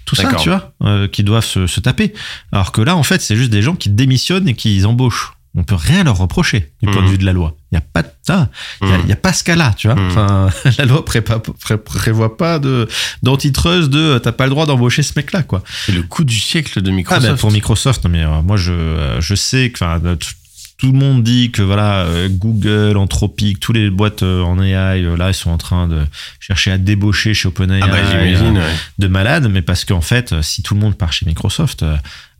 Tout ça, tu vois, euh, qui doivent se, se taper. Alors que là, en fait, c'est juste des gens qui démissionnent et qui embauchent. On peut rien leur reprocher du point de vue de la loi. Il y a pas de ça. Il y a- Mhm. il y a, pas ce cas-là, tu vois. Enfin, la loi prépa- pré- prévoit pas de d'antitrust de euh, t'as pas le droit d'embaucher ce mec-là, quoi. C'est le coup du siècle de Ah Microsoft. ben pour Microsoft, non, mais euh, moi je euh, je sais que tout le monde dit que voilà euh, Google, Anthropic, tous les boîtes euh, en AI euh, là ils sont en train de chercher à débaucher chez OpenAI ah bah ouais. de malade, mais parce qu'en fait si tout le monde part chez Microsoft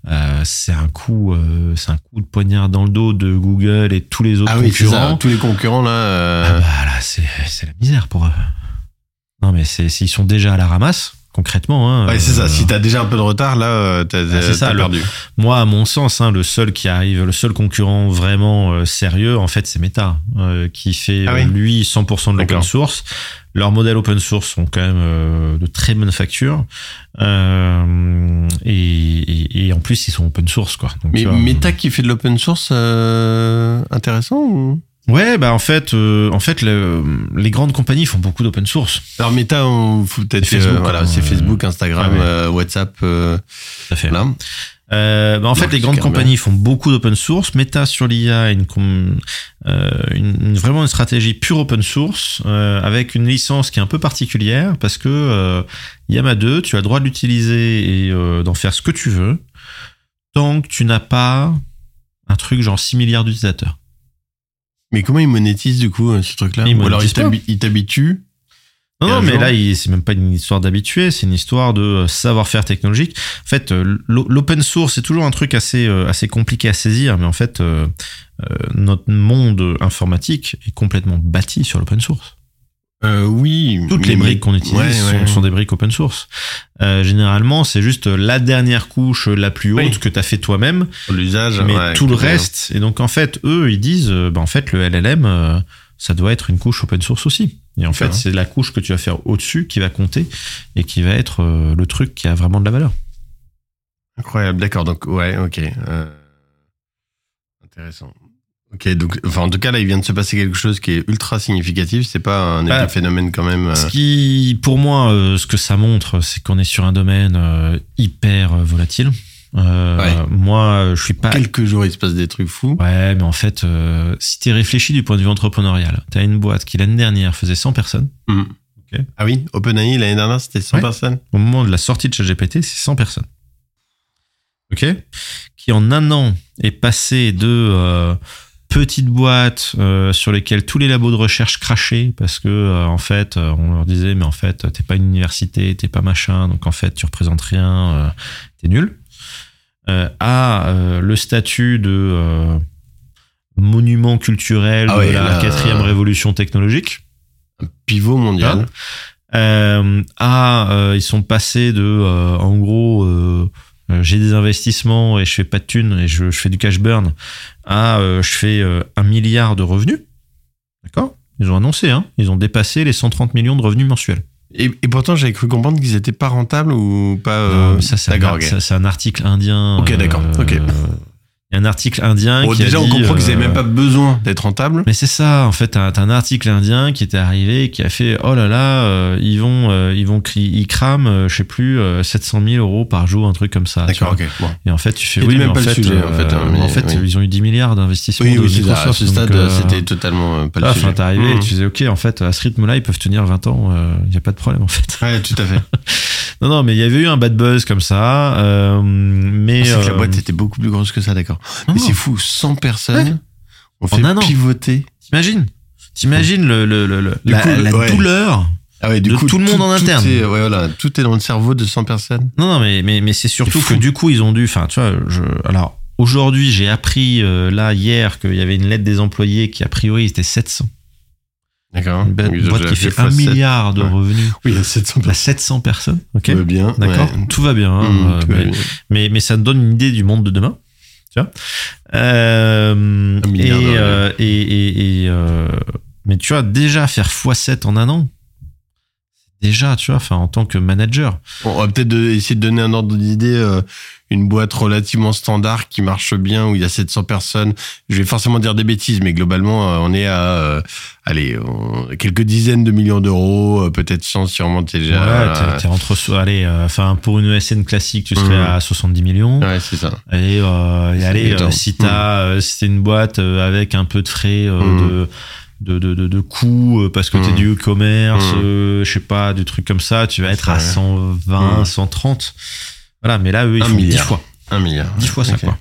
euh, c'est un coup euh, c'est un coup de poignard dans le dos de Google et tous les autres Ah oui, concurrents. ça. Tous les concurrents là. euh, Ah bah là, c'est la misère pour eux. Non, mais c'est s'ils sont déjà à la ramasse, concrètement. Hein, Ouais, c'est euh, ça. Si t'as déjà un peu de retard là, euh, t'as Ah, le- perdu. Moi, à mon sens, hein, le seul qui arrive, le seul concurrent vraiment euh, sérieux, en fait, c'est Meta, euh, qui fait Ah euh, oui. lui 100% de l'open source. leurs modèles open source sont quand même de très bonne facture. Et, et, en plus, ils sont open source, quoi. Donc, Mais Meta qui fait de l'open source, intéressant ou? Ouais, bah en fait, euh, en fait, les grandes compagnies font beaucoup d'open source. Alors Meta, on fout peut-être Facebook, euh, voilà, c'est Facebook, Instagram, ah euh, WhatsApp. Ça fait. Là. Bah en fait, les grandes compagnies font beaucoup d'open source. Meta sur l'IA une, une, vraiment une stratégie pure open source avec une licence qui est un peu particulière parce que Yama 2, tu as le droit de l'utiliser et d'en faire ce que tu veux tant que tu n'as pas un truc genre 6 milliards d'utilisateurs. Mais comment ils monétisent du coup euh, ce truc-là Ou alors ils t'habituent non, non, mais là, c'est même pas une histoire d'habituer, c'est une histoire de euh, savoir-faire technologique. En fait, euh, l'open source, c'est toujours un truc assez, assez compliqué à saisir, mais en fait, notre monde informatique est complètement bâti sur l'open source. Euh, oui. Toutes les briques qu'on utilise sont, des briques open source. Euh, généralement, c'est juste la dernière couche la plus haute que tu as fait toi-même. L'usage. Mais tout le reste. Et donc, en fait, eux, ils disent, euh, bah, en fait, le LLM, euh, ça doit être une couche open source aussi. Et en fait, c'est la couche que tu vas faire au-dessus qui va compter et qui va être le truc qui a vraiment de la valeur. Incroyable, d'accord. Donc, ouais, ok. intéressant. Ok, donc, enfin, en tout cas, là, il vient de se passer quelque chose qui est ultra significatif. C'est pas un bah, phénomène quand même. Euh, ce qui, pour moi, euh, ce que ça montre, c'est qu'on est sur un domaine euh, hyper volatile. Moi, je suis pas. Quelques jours, il se passe des trucs fous. Ouais, mais en fait, si tu réfléchi du point de vue entrepreneurial, tu as une boîte qui l'année dernière faisait 100 personnes. Mm. Ah oui, OpenAI l'année dernière, c'était 100 personnes. Au moment de la sortie de ChatGPT, c'est 100 personnes. Ok Qui en un an est passé de petites boîtes euh, sur lesquelles tous les labos de recherche crachaient parce que euh, en fait euh, on leur disait mais en fait t'es pas une université t'es pas machin donc en fait tu représentes rien t'es nul. À le statut de monument culturel ah de la quatrième révolution technologique. un pivot mondial. À ils sont passés de en gros euh, j'ai des investissements et je fais pas de thunes et je, fais du cash burn, à euh, je fais euh, un milliard de revenus. D'accord Ils ont annoncé, hein, ils ont dépassé les 130 millions de revenus mensuels. Et, pourtant, j'avais cru comprendre qu'ils étaient pas rentables ou pas. ça, c'est un, un, article indien. Ok, d'accord. ok un article indien qui déjà, a dit, on comprend qu'ils n'avaient même euh, pas besoin d'être rentables. Mais c'est ça, en fait, t'as as un article indien qui était arrivé qui a fait oh là là, euh, ils vont, euh, ils vont, ils crament, je sais plus, 700 000 euros par jour, un truc comme ça. D'accord, ok. Et en fait, tu fais oui, mais en fait, sujet, en fait, hein, en fait ils ont eu 10 milliards d'investissements. Oui, oui, à ce stade, c'était totalement pas le sujet. Enfin, t'es arrivé et mmh. tu disais ok, en fait, à ce rythme-là, ils peuvent tenir 20 ans, il n'y a pas de problème en fait. Ouais, tout à fait. non, non, mais il y avait eu un bad buzz comme ça, mais. C'est que la boîte était beaucoup plus grosse que ça, d'accord. Mais c'est fou, 100 personnes on fait pivoter. T'imagines? T'imagines le, le, le, la, douleur ah ouais, du de coup, tout le monde en interne. Est, ouais, voilà, tout est dans le cerveau de 100 personnes. Non, non, mais, mais, mais c'est surtout que du coup, ils ont dû. Enfin, tu vois, je, alors aujourd'hui, j'ai appris euh, là hier qu'il y avait une lettre des employés qui a priori était 700. D'accord. Une boîte qui fait un milliard de revenus. Oui, à 700 personnes. 700 personnes. Ok. Tout va bien. D'accord. Tout va bien. Hein, mmh, euh, mais, mais, ça donne une idée du monde de demain. Tu vois euh, et, euh, et, et, et euh, mais tu vois, déjà faire x7 en un an, déjà, tu vois, enfin, en tant que manager. on va peut-être essayer de donner un ordre d'idée. Euh, une boîte relativement standard qui marche bien où il y a 700 personnes. Je vais forcément dire des bêtises, mais globalement, euh, on est à, euh, allez, quelques dizaines de millions d'euros, peut-être 100 si on déjà. Ouais, t'es, entre, allez, enfin, pour une ESN classique, tu serais mmh. à 70 millions. Ouais, c'est ça. Et, et allez, si t'as, mmh. une boîte avec un peu de frais mmh. de de, de, de, de coûts euh, parce que tu es mmh. du e-commerce, mmh. euh, je sais pas, du trucs comme ça, tu vas être à 120, 130. Mmh. Voilà, mais là, eux, ils font 10 fois. Un milliard. 10 fois ça, quoi.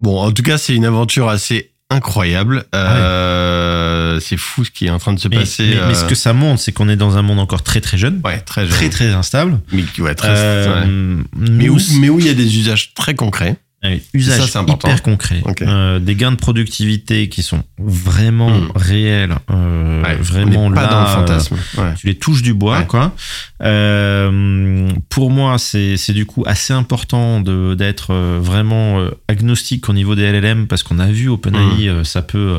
Bon, en tout cas, c'est une aventure assez incroyable. Ah euh, c'est fou ce qui est en train de se passer. Mais, ce que ça montre, c'est qu'on est dans un monde encore très très jeune. Ouais, très jeune. Très très instable. Mais, ouais, très, mais, où, mais où il y a des usages très concrets. Usage hyper concret, euh, des gains de productivité qui sont vraiment hmm. réels, euh, vraiment pas dans le fantasme. Euh, tu les touches du bois, quoi. pour moi, c'est c'est du coup assez important de d'être vraiment agnostique au niveau des LLM parce qu'on a vu OpenAI, hmm. ça peut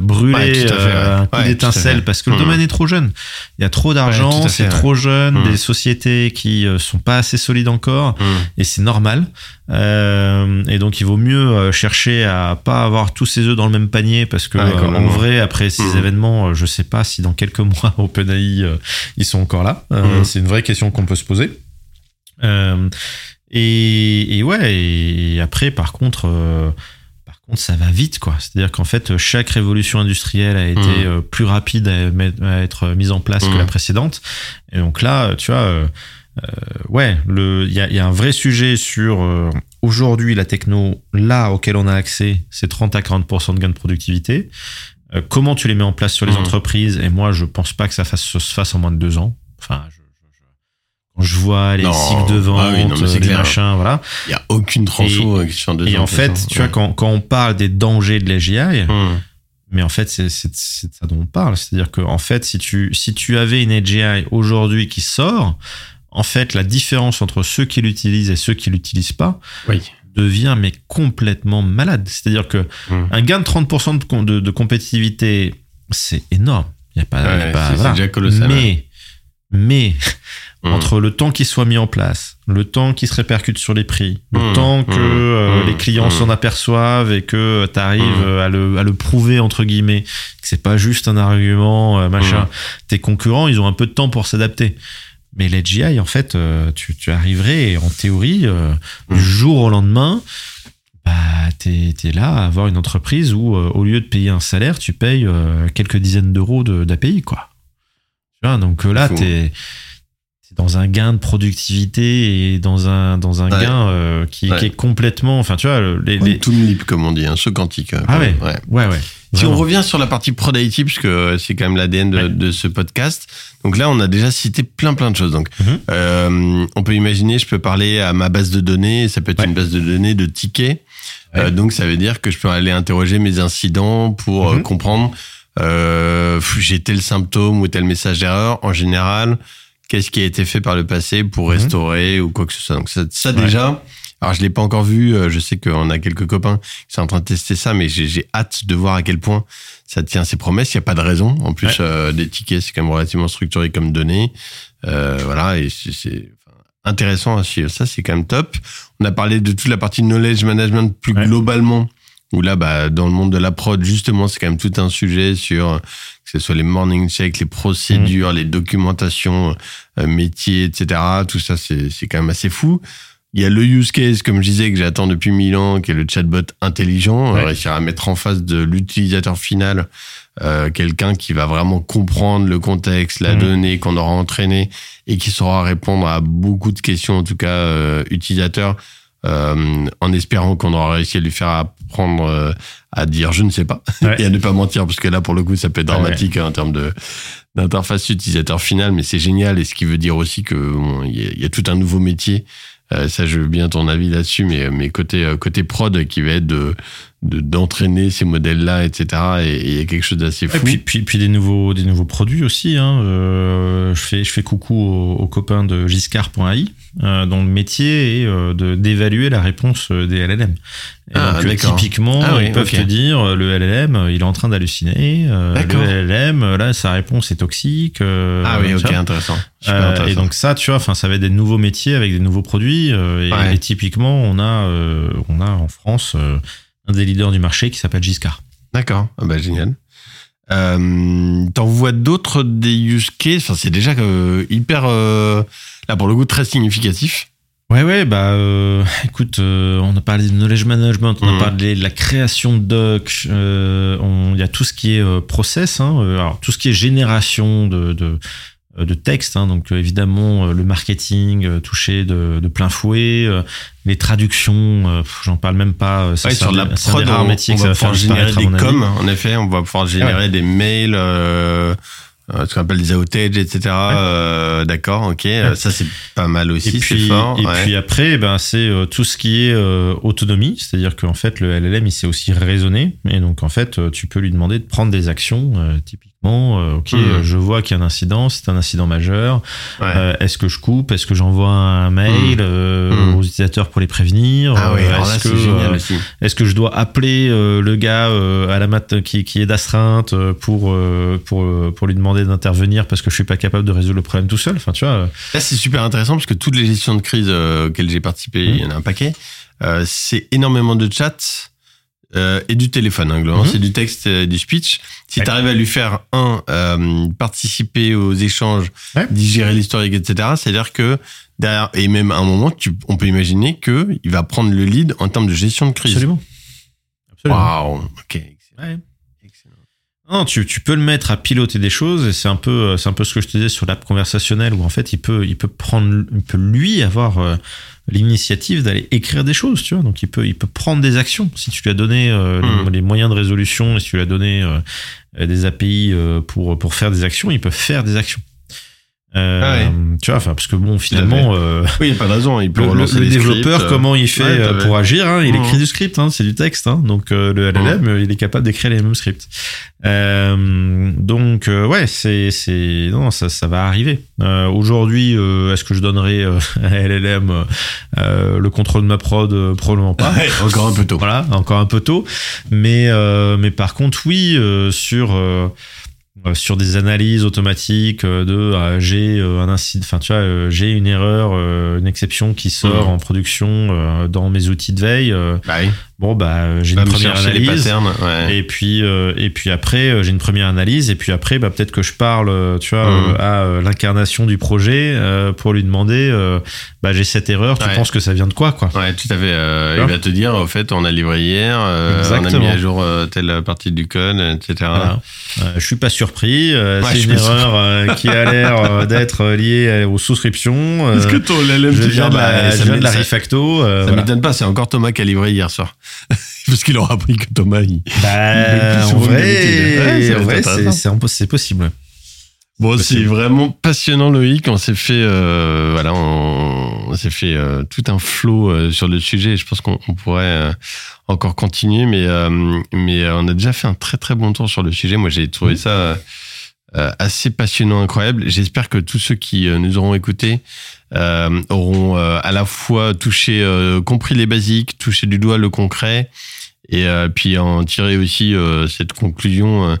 brûler un coup d'étincelle parce que le mmh. domaine est trop jeune. Il y a trop d'argent, c'est trop jeune, mmh. des sociétés qui sont pas assez solides encore, mmh. et c'est normal. et donc il vaut mieux chercher à pas avoir tous ses œufs dans le même panier parce que en vrai après ces événements, je sais pas si dans quelques mois OpenAI ils sont encore là. C'est une vraie question qu'on peut se poser. Et, et, ouais, et après, euh, par contre, ça va vite, quoi. C'est-à-dire qu'en fait, chaque révolution industrielle a été mmh. euh, plus rapide à, être mise en place que la mmh. précédente. Et donc là, tu vois, euh, ouais, il y a, y a, un vrai sujet sur aujourd'hui la techno, là auquel on a accès, c'est 30 à 40% de gain de productivité. comment tu les mets en place sur les mmh. entreprises? Et moi, je pense pas que ça fasse, se fasse en moins de deux ans. Enfin, je, je vois les cycles de vente, ah les machins, voilà. Il y a aucune transfo qui sont Et en fait, tu vois, quand, quand on parle des dangers de l'AGI, hum. mais en fait, c'est ça dont on parle. C'est-à-dire que, en fait, si tu, si tu avais une AGI aujourd'hui qui sort, en fait, la différence entre ceux qui l'utilisent et ceux qui l'utilisent pas devient mais complètement malade. C'est-à-dire que hum. un gain de 30% de, de, compétitivité, c'est énorme. Il y a pas, c'est déjà colossal. Mais, mais Mmh. entre le temps qui soit mis en place, le temps qui se répercute sur les prix, le mmh. temps que mmh. Euh, les clients s'en aperçoivent et que tu arrives à, le, à le prouver entre guillemets, que c'est pas juste un argument euh, machin. Tes concurrents, ils ont un peu de temps pour s'adapter. Mais l'AGI, en fait, euh, tu, tu, arriverais en théorie du jour au lendemain. Bah, t'es es là à avoir une entreprise où, au lieu de payer un salaire, tu payes quelques dizaines d'euros d'API, quoi. Tu vois, donc là, t'es dans un gain de productivité et dans un dans un gain euh, qui, qui, est complètement enfin tu vois les, les... tout leap comme on dit un saut quantique ah ouais. ouais. Ouais, si on revient sur la partie product puisque c'est quand même l'ADN de, de, ce podcast donc là on a déjà cité plein plein de choses. Donc mhm. euh, on peut imaginer je peux parler à ma base de données ça peut être une base de données de tickets. Euh, donc ça veut dire que je peux aller interroger mes incidents pour mhm. comprendre j'ai tel symptôme ou tel message d'erreur. En général qu'est-ce qui a été fait par le passé pour mhm. restaurer ou quoi que ce soit. Donc ça, déjà, alors je l'ai pas encore vu, euh, je sais qu'on a quelques copains qui sont en train de tester ça, mais j'ai hâte de voir à quel point ça tient ses promesses. Il n'y a pas de raison. En plus, euh, des tickets, c'est quand même relativement structuré comme données. Euh, voilà, et c'est intéressant à suivre. Ça, c'est quand même top. On a parlé de toute la partie knowledge management plus globalement où là, bah, dans le monde de la prod, justement, c'est quand même tout un sujet sur que ce soit les morning checks, les procédures, mmh. les documentations, euh, métiers, etc. Tout ça, c'est quand même assez fou. Il y a le use case, comme je disais, que j'attends depuis mille ans, qui est le chatbot intelligent, réussir à mettre en face de l'utilisateur final euh, quelqu'un qui va vraiment comprendre le contexte, la mmh. donnée qu'on aura entraînée et qui saura répondre à beaucoup de questions, en tout cas euh, utilisateurs, euh, en espérant qu'on aura réussi à lui faire apprendre euh, à dire je ne sais pas. Et à ne pas mentir parce que là pour le coup ça peut être dramatique hein, en termes de d'interface utilisateur final mais c'est génial. Et ce qui veut dire aussi que bon, il y, a tout un nouveau métier. Euh, ça je veux bien ton avis là-dessus mais mais côté côté prod qui va être de d'entraîner ces modèles-là, etc. Et il y a quelque chose d'assez fou. Et puis, puis, puis, des nouveaux des nouveaux produits aussi. Hein. Euh, je fais je fais coucou aux, copains de Giscard.ai, euh, dont le métier est euh, de d'évaluer la réponse des LLM. Et ah, donc, typiquement, ah ils peuvent te dire le LLM, il est en train d'halluciner. le LLM, là, sa réponse est toxique. ah oui, ok, intéressant. intéressant. Et donc ça, tu vois, enfin, ça va être des nouveaux métiers avec des nouveaux produits. Et, et, typiquement, on a on a en France des leaders du marché qui s'appelle Giscard. D'accord, ah bah, génial. Euh, T'en vois d'autres des use cases? Enfin, C'est déjà euh, hyper, euh, là pour le coup, très significatif. Ouais, ouais, bah euh, écoute, on a parlé de knowledge management, on a mmh. parlé de la création de docs, il y a tout ce qui est process, hein, alors tout ce qui est génération de, de de texte. Hein, donc euh, évidemment euh, le marketing touché de, de, plein fouet, les traductions, j'en parle même pas. Ça, sur la prod, on, métiers on va pouvoir générer des coms. En effet, on va pouvoir générer des mails. Euh, ce qu'on appelle des outages, etc. D'accord, ok, ça c'est pas mal aussi, c'est fort. Et puis après, ben c'est tout ce qui est autonomie, c'est-à-dire qu'en fait le LLM il sait aussi raisonner, et donc en fait tu peux lui demander de prendre des actions, typiquement Bon, euh, ok, Mhm. euh, je vois qu'il y a un incident, c'est un incident majeur. Ouais. Euh, est-ce que je coupe? Est-ce que j'envoie un mail euh, Mhm. aux utilisateurs pour les prévenir? Ah oui, Euh, alors Est-ce c'est que, génial euh, est-ce que je dois appeler euh, le gars euh, à la mat qui, qui est d'astreinte pour, euh, pour, pour lui demander d'intervenir parce que je suis pas capable de résoudre le problème tout seul? Enfin, tu vois. Là, c'est super intéressant parce que toutes les gestions de crise auxquelles j'ai participé, il y en a un paquet, euh, c'est énormément de chats euh, et du téléphone. Hein, globalement. Mhm. C'est du texte et du speech. Si tu arrives à lui faire, un, euh, participer aux échanges, Ouais. digérer l'historique, etc., c'est-à-dire que derrière, et même à un moment, tu, on peut imaginer qu'il va prendre le lead en termes de gestion de crise. Absolument. Absolument. Waouh, ok. Ouais. Non, tu, tu peux le mettre à piloter des choses et c'est un peu euh, c'est un peu ce que je te disais sur l'app conversationnelle où en fait il peut il peut prendre il peut lui avoir euh, l'initiative d'aller écrire des choses tu vois. Donc il peut il peut prendre des actions. Si tu lui as donné euh, les- Mhm. les, moyens de résolution et si tu lui as donné euh, des API euh, pour pour faire des actions il peut faire des actions Euh, Ah ouais. tu vois enfin parce que bon finalement euh, Oui, il n'y a pas de raison. Il peut le, le- développeur, scripts, euh, comment il fait ouais, euh, pour agir hein, Il Mhm. écrit du script, hein, c'est du texte. Hein, donc euh, le LLM, euh, il est capable d'écrire les mêmes scripts. Euh, donc euh, ouais, c'est c'est non, ça ça va arriver. Euh, Aujourd'hui, euh, est-ce que je donnerai à LLM le contrôle de ma prod Probablement pas. Encore un peu tôt. Voilà, encore un peu tôt. Mais, euh, mais par contre, oui, euh, sur, euh, sur des analyses automatiques euh, de euh, j'ai euh, un incident, enfin tu vois, j'ai une erreur, une exception qui sort Mhm. en production dans mes outils de veille. Bah oui. Bon, bah, euh, j'ai une première analyse. patterns. Ouais. Et puis, euh, et puis après, euh, j'ai une première analyse. Et puis après, bah, peut-être que je parle, euh, tu vois, euh, à euh, l'incarnation du projet euh, pour lui demander, euh, bah, j'ai cette erreur. Tu Ouais. penses que ça vient de quoi, quoi? Ouais, tout à fait. Euh, il vois va te dire, au fait, on a livré hier, euh, on a mis à jour euh, telle partie du code, etc. Voilà. Euh, je suis pas surpris. euh, Ouais, c'est je une erreur euh, qui a l'air euh, d'être liée aux souscriptions. euh, Est-ce que ton LLM je te viens dit, de la, bah, je ça viens de la refacto. euh, Ça voilà. m'étonne pas, c'est encore Thomas qui a livré hier soir. Parce qu'il aura appris que Thomas, il... Bah, en vrai. Ouais, c'est possible. Bon, c'est vraiment passionnant, Loïc. On s'est fait, euh, voilà, on, on s'est fait euh, tout un flow euh, sur le sujet. Je pense qu'on on pourrait encore continuer, mais mais on a déjà fait un très très bon tour sur le sujet. Moi, j'ai trouvé ça assez passionnant, incroyable. J'espère que tous ceux qui nous auront écoutés euh, auront euh, à la fois touché, euh, compris les basiques, touché du doigt le concret, et euh, puis en tirer aussi euh, cette conclusion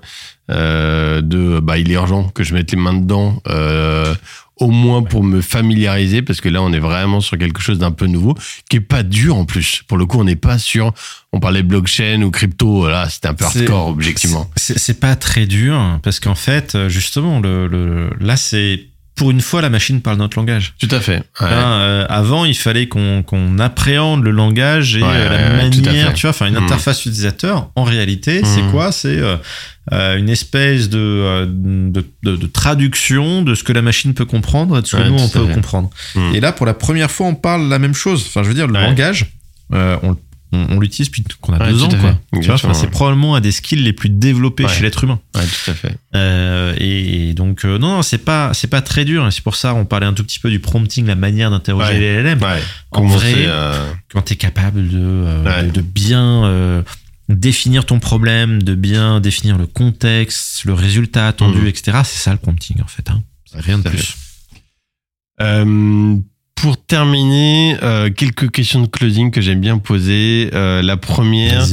de bah il est urgent que je mette les mains dedans. euh, au moins pour me familiariser, parce que là, on est vraiment sur quelque chose d'un peu nouveau, qui est pas dur en plus. Pour le coup, on n'est pas sur, on parlait blockchain ou crypto, là, c'était un peu hardcore, objectivement. C'est pas très dur parce qu'en fait, justement, le, le, là, c'est pour une fois la machine parle notre langage. Tout à fait. Ouais. Hein, euh, avant, il fallait qu'on appréhende le langage et Ouais, euh, la ouais, manière, tu vois, enfin une Mm. interface utilisateur. En réalité, c'est Mm. quoi? C'est euh, une espèce de, de, de- de traduction de ce que la machine peut comprendre et de ce que nous on peut comprendre. Mm. Et là, pour la première fois, on parle la même chose. Enfin, je veux dire, le langage, on, on, on l'utilise depuis qu'on a Ouais, deux ans, quoi. Enfin, c'est probablement un des skills les plus développés Ouais. chez l'être humain. Ouais, tout à fait. Euh, et, et donc euh, non, non c'est pas c'est pas très dur. C'est pour ça on parlait un tout petit peu du prompting, la manière d'interroger les LLM. En vrai, euh, Quand tu es capable de de, de bien définir ton problème, de bien définir le contexte, le résultat attendu, Mhm. etc. C'est ça le prompting en fait. Hein. Rien de plus. Pour terminer, euh, quelques questions de closing que j'aime bien poser. Euh, la première,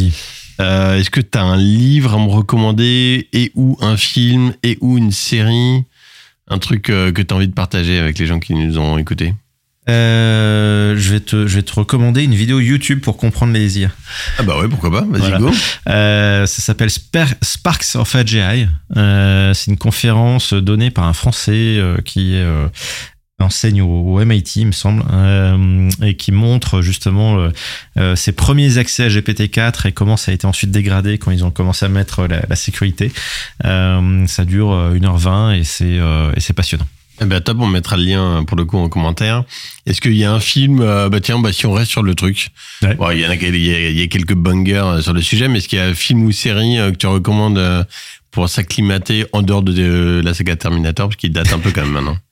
euh, est-ce que tu as un livre à me recommander et ou un film et ou une série? Un truc que tu as envie de partager avec les gens qui nous ont écoutés? Euh, je vais te je vais te recommander une vidéo YouTube pour comprendre les IA. Ah bah ouais, pourquoi pas, vas-y Voilà. go. Euh, ça s'appelle Spar- Sparks of AGI. Euh, c'est une conférence donnée par un Français qui est, enseigne au, au MIT, il me semble, euh, et qui montre justement euh, euh, ses premiers accès à GPT-4 et comment ça a été ensuite dégradé quand ils ont commencé à mettre la, la sécurité. Euh, ça dure euh, 1h20 et c'est euh, et c'est passionnant. Eh ben top, on mettra le lien pour le coup en commentaire. Est-ce qu'il y a un film, euh, bah tiens, bah si on reste sur le truc, Ouais. bon, il y en a, il y a, il y a quelques bangers euh, sur le sujet, mais est-ce qu'il y a un film ou série euh, que tu recommandes euh, pour s'acclimater en dehors de, de la saga Terminator, parce qu'il date un peu quand même maintenant?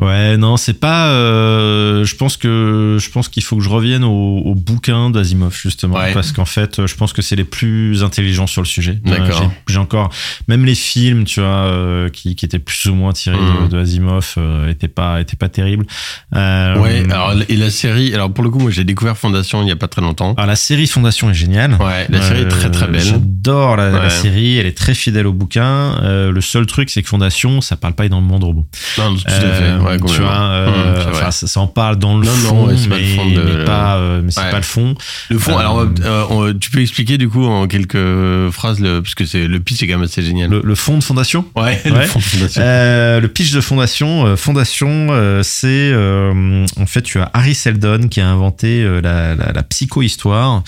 Ouais, non, c'est pas. Euh, je pense que je pense qu'il faut que je revienne au, au bouquin d'Asimov justement, Ouais. parce qu'en fait, je pense que c'est les plus intelligents sur le sujet. D'accord. Euh, j'ai- J'ai encore même les films, tu vois, euh, qui, qui étaient plus ou moins tirés Mhm. de, de Asimov, euh, étaient pas étaient pas terribles. Euh, Ouais, alors, et la série, alors pour le coup, moi j'ai découvert Fondation il y a pas très longtemps. alors, la série Fondation est géniale. Ouais, la série est très très belle. J'adore la, la série, elle est très fidèle au bouquin. Euh, le seul truc, c'est que Fondation, ça parle pas énormément de robots. Non, tout à fait. Ouais, tu vois, euh, Mmh, c'est enfin, ça, en parle dans le Non, non, fond, ouais, c'est pas mais, le fond de- mais pas, euh, mais c'est Ouais. pas le fond. Le fond, Euh, alors on- tu peux expliquer du coup en quelques phrases, le, parce que c'est le pitch est quand même assez génial. Le, le fond de Fondation? Ouais, le Ouais. fond de Fondation. Le pitch de Fondation, Fondation, c'est en fait tu as Harry Seldon qui a inventé la, la, la psychohistoire,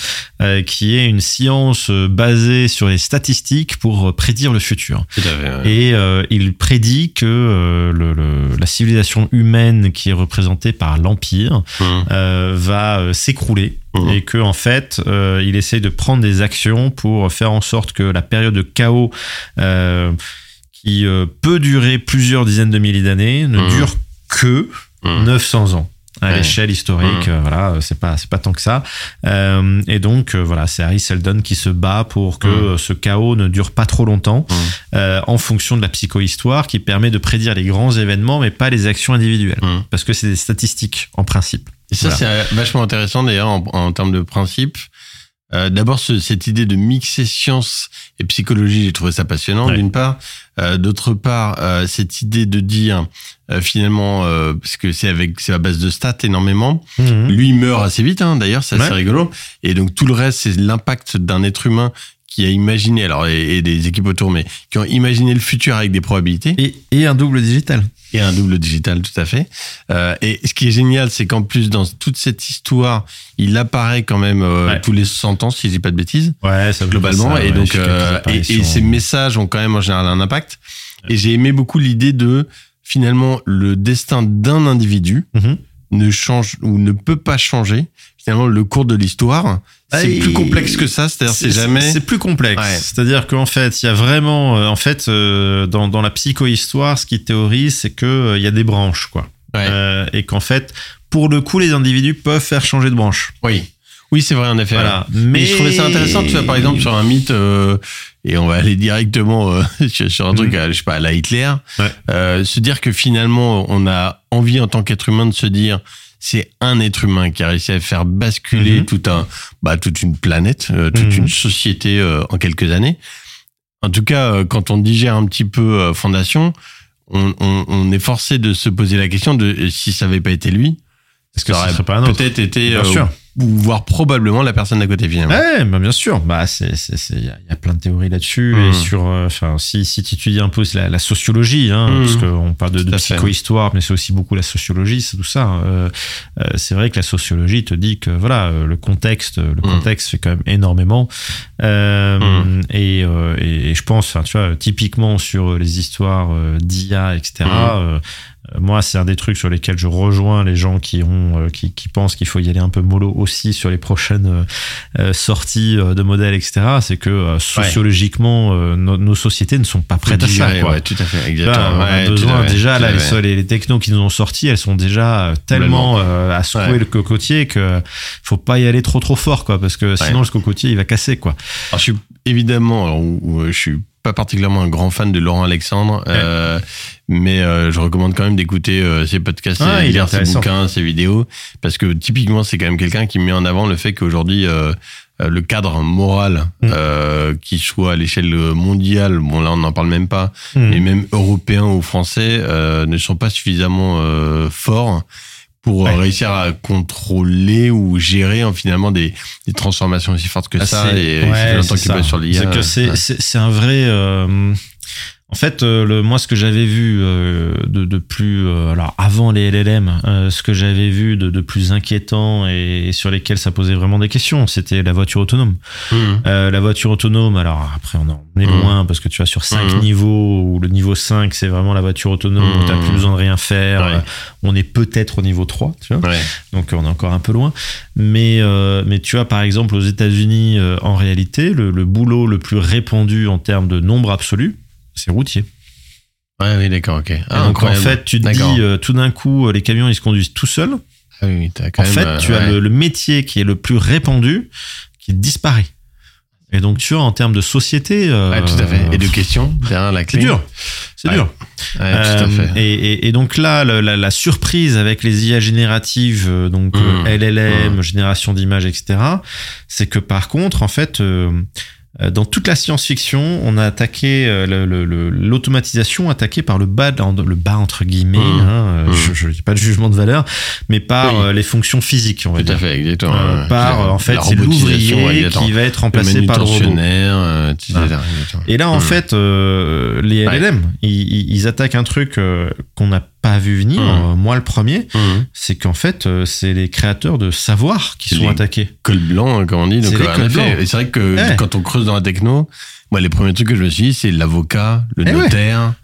qui est une science basée sur les statistiques pour prédire le futur. Ouais. Et il prédit que le- la civilisation humaine qui est représentée par l'Empire Mmh. euh, va euh, s'écrouler Mhm. et que en fait euh, il essaye de prendre des actions pour faire en sorte que la période de chaos euh, qui peut durer plusieurs dizaines de milliers d'années ne Mhm. dure que Mmh. 900 ans à Ouais. l'échelle historique Mhm. euh, voilà euh, c'est pas c'est pas tant que ça Euh, et donc euh, voilà c'est Harry Seldon qui se bat pour que euh, ce chaos ne dure pas trop longtemps euh, en fonction de la psychohistoire qui permet de prédire les grands événements mais pas les actions individuelles parce que c'est des statistiques en principe Et ça, Voilà. c'est vachement intéressant d'ailleurs en, en termes de principe. Euh, D'abord, ce- cette idée de mixer science et psychologie, j'ai trouvé ça passionnant, Ouais. d'une part. Euh, D'autre part, euh, cette idée de dire, finalement, parce que c'est avec c'est à base de stats énormément, lui il meurt assez vite, hein, d'ailleurs, c'est assez Ouais. rigolo. Et donc tout le reste, c'est l'impact d'un être humain qui a imaginé, alors et, et des équipes autour, mais qui ont imaginé le futur avec des probabilités Et, et un double digital. et un double digital, tout à fait. Euh, et ce qui est génial, c'est qu'en plus, dans toute cette histoire, il apparaît quand même euh, Ouais. tous les 100 ans, si je dis pas de bêtises, Ouais, ça globalement. et donc, euh, et, et ces messages ont quand même en général un impact. Et j'ai aimé beaucoup l'idée de, finalement, le destin d'un individu Mhm. ne change ou ne peut pas changer. Finalement, le cours de l'histoire, c'est plus complexe que ça. C'est-à-dire, c'est jamais. C'est plus complexe. Ouais. C'est-à-dire qu'en fait, il y a vraiment, euh, en fait, euh, dans, dans la psychohistoire, ce qui théorise, c'est que euh, il y a des branches, quoi. Ouais. Euh, et qu'en fait, pour le coup, les individus peuvent faire changer de branche. Oui. Oui, c'est vrai, en effet. Voilà. Mais je trouvais ça intéressant, tu vois, par exemple, sur un mythe, euh, et on va aller directement euh, sur, un truc, Mhm. à, je sais pas, à la Hitler, Ouais. euh, se dire que finalement, on a envie en tant qu'être humain de se dire, c'est un être humain qui a réussi à faire basculer Mhm. tout un, bah, toute une planète, euh, toute Mhm. une société euh, en quelques années. En tout cas, euh, quand on digère un petit peu Fondation, on, on, on est forcé de se poser la question de si ça avait pas été lui, Est-ce que ça aurait peut-être été, Voire probablement la personne d'à côté finalement. Ouais, bah bien sûr. Bah c'est il y, a- il y a plein de théories là-dessus et sur euh, enfin si si tu étudies un peu la, la sociologie hein, Mhm. parce qu'on parle de, de psychohistoire mais c'est aussi beaucoup la sociologie c'est tout ça. Euh, euh, c'est vrai que la sociologie te dit que voilà le contexte le contexte fait quand même énormément et, et et je pense tu vois typiquement sur les histoires d'IA etc. Moi, c'est un des trucs sur lesquels je rejoins les gens qui ont, qui, qui pensent qu'il faut y aller un peu mollo aussi sur les prochaines euh, euh, sorties euh, de modèles, etc. C'est que sociologiquement, nos, nos sociétés ne sont pas prêtes à ça. Quoi. ouais, tout à fait, exactement. on a Ouais, tout besoin à fait, déjà là les, fait. les, les technos qui nous ont sortis, elles sont déjà tellement à secouer le cocotier que faut pas y aller trop trop fort quoi parce que sinon le cocotier il va casser quoi. Alors, je suis évidemment, alors, je suis pas particulièrement un grand fan de Laurent Alexandre, euh, mais euh, je recommande quand même d'écouter euh, ses podcasts, Ah, est lire ses bouquins, ses vidéos, parce que typiquement c'est quand même quelqu'un qui met en avant le fait qu'aujourd'hui le cadre moral, Mm. euh, qui soit à l'échelle mondiale, bon là on n'en parle même pas, mais même européens ou français, ne sont pas suffisamment forts pour euh, Ouais. réussir à contrôler ou gérer en, finalement des, des transformations aussi fortes que Ah, ça. Et ouais, sur l'IA. Que c'est un vrai. euh, en fait, euh, le, moi, ce que j'avais vu euh, de, de plus, euh, alors avant les LLM, ce que j'avais vu de, de plus inquiétant et, sur lesquels ça posait vraiment des questions, c'était la voiture autonome. Mhm. Euh, la voiture autonome, alors après on en est Mhm. loin parce que tu vas sur cinq Mhm. niveaux où le niveau 5 c'est vraiment la voiture autonome où t'as Mhm. plus besoin de rien faire. Ouais. On est peut-être au niveau 3, tu vois. Ouais. Donc on est encore un peu loin. Mais, euh, mais tu vois, par exemple, aux États-Unis, euh, en réalité, le, le boulot le plus répandu en termes de nombre absolu, c'est routier. Ouais, oui, d'accord, ok. Ah, donc en fait, tu te dis euh, tout d'un coup, les camions ils se conduisent tout seuls. Ah oui, as quand en fait, tu as le, le, métier qui est le plus répandu qui disparaît. Et donc, tu vois, en termes de société. Euh, tout à fait. Et de questions derrière la clé. C'est dur. C'est dur. Ouais, tout à fait. Et, et, et, donc là, la, la, surprise avec les IA génératives, euh, donc mmh. LLM, mmh. génération d'images, etc., c'est que par contre, en fait, euh, euh, dans toute la science-fiction, on a attaqué euh, l'automatisation attaquée par le bas, le bas entre guillemets. Mmh. Hein, euh, mmh. Je n'ai pas de jugement de valeur, mais par les fonctions physiques, on va Tout dire. à fait, exactement. par en fait, c'est l'ouvrier qui va être remplacé par le robot. Voilà. Et là, en mmh. fait, les LLM, ils, ils, attaquent un truc qu'on n'a pas vu venir, mmh. moi le premier, mmh. c'est qu'en fait, euh, c'est les créateurs de savoir qui sont attaqués. Col blanc, hein, comme on dit. C'est c'est vrai que quand on creuse dans la techno, moi, les premiers trucs que je me suis dit, c'est l'avocat, le eh notaire.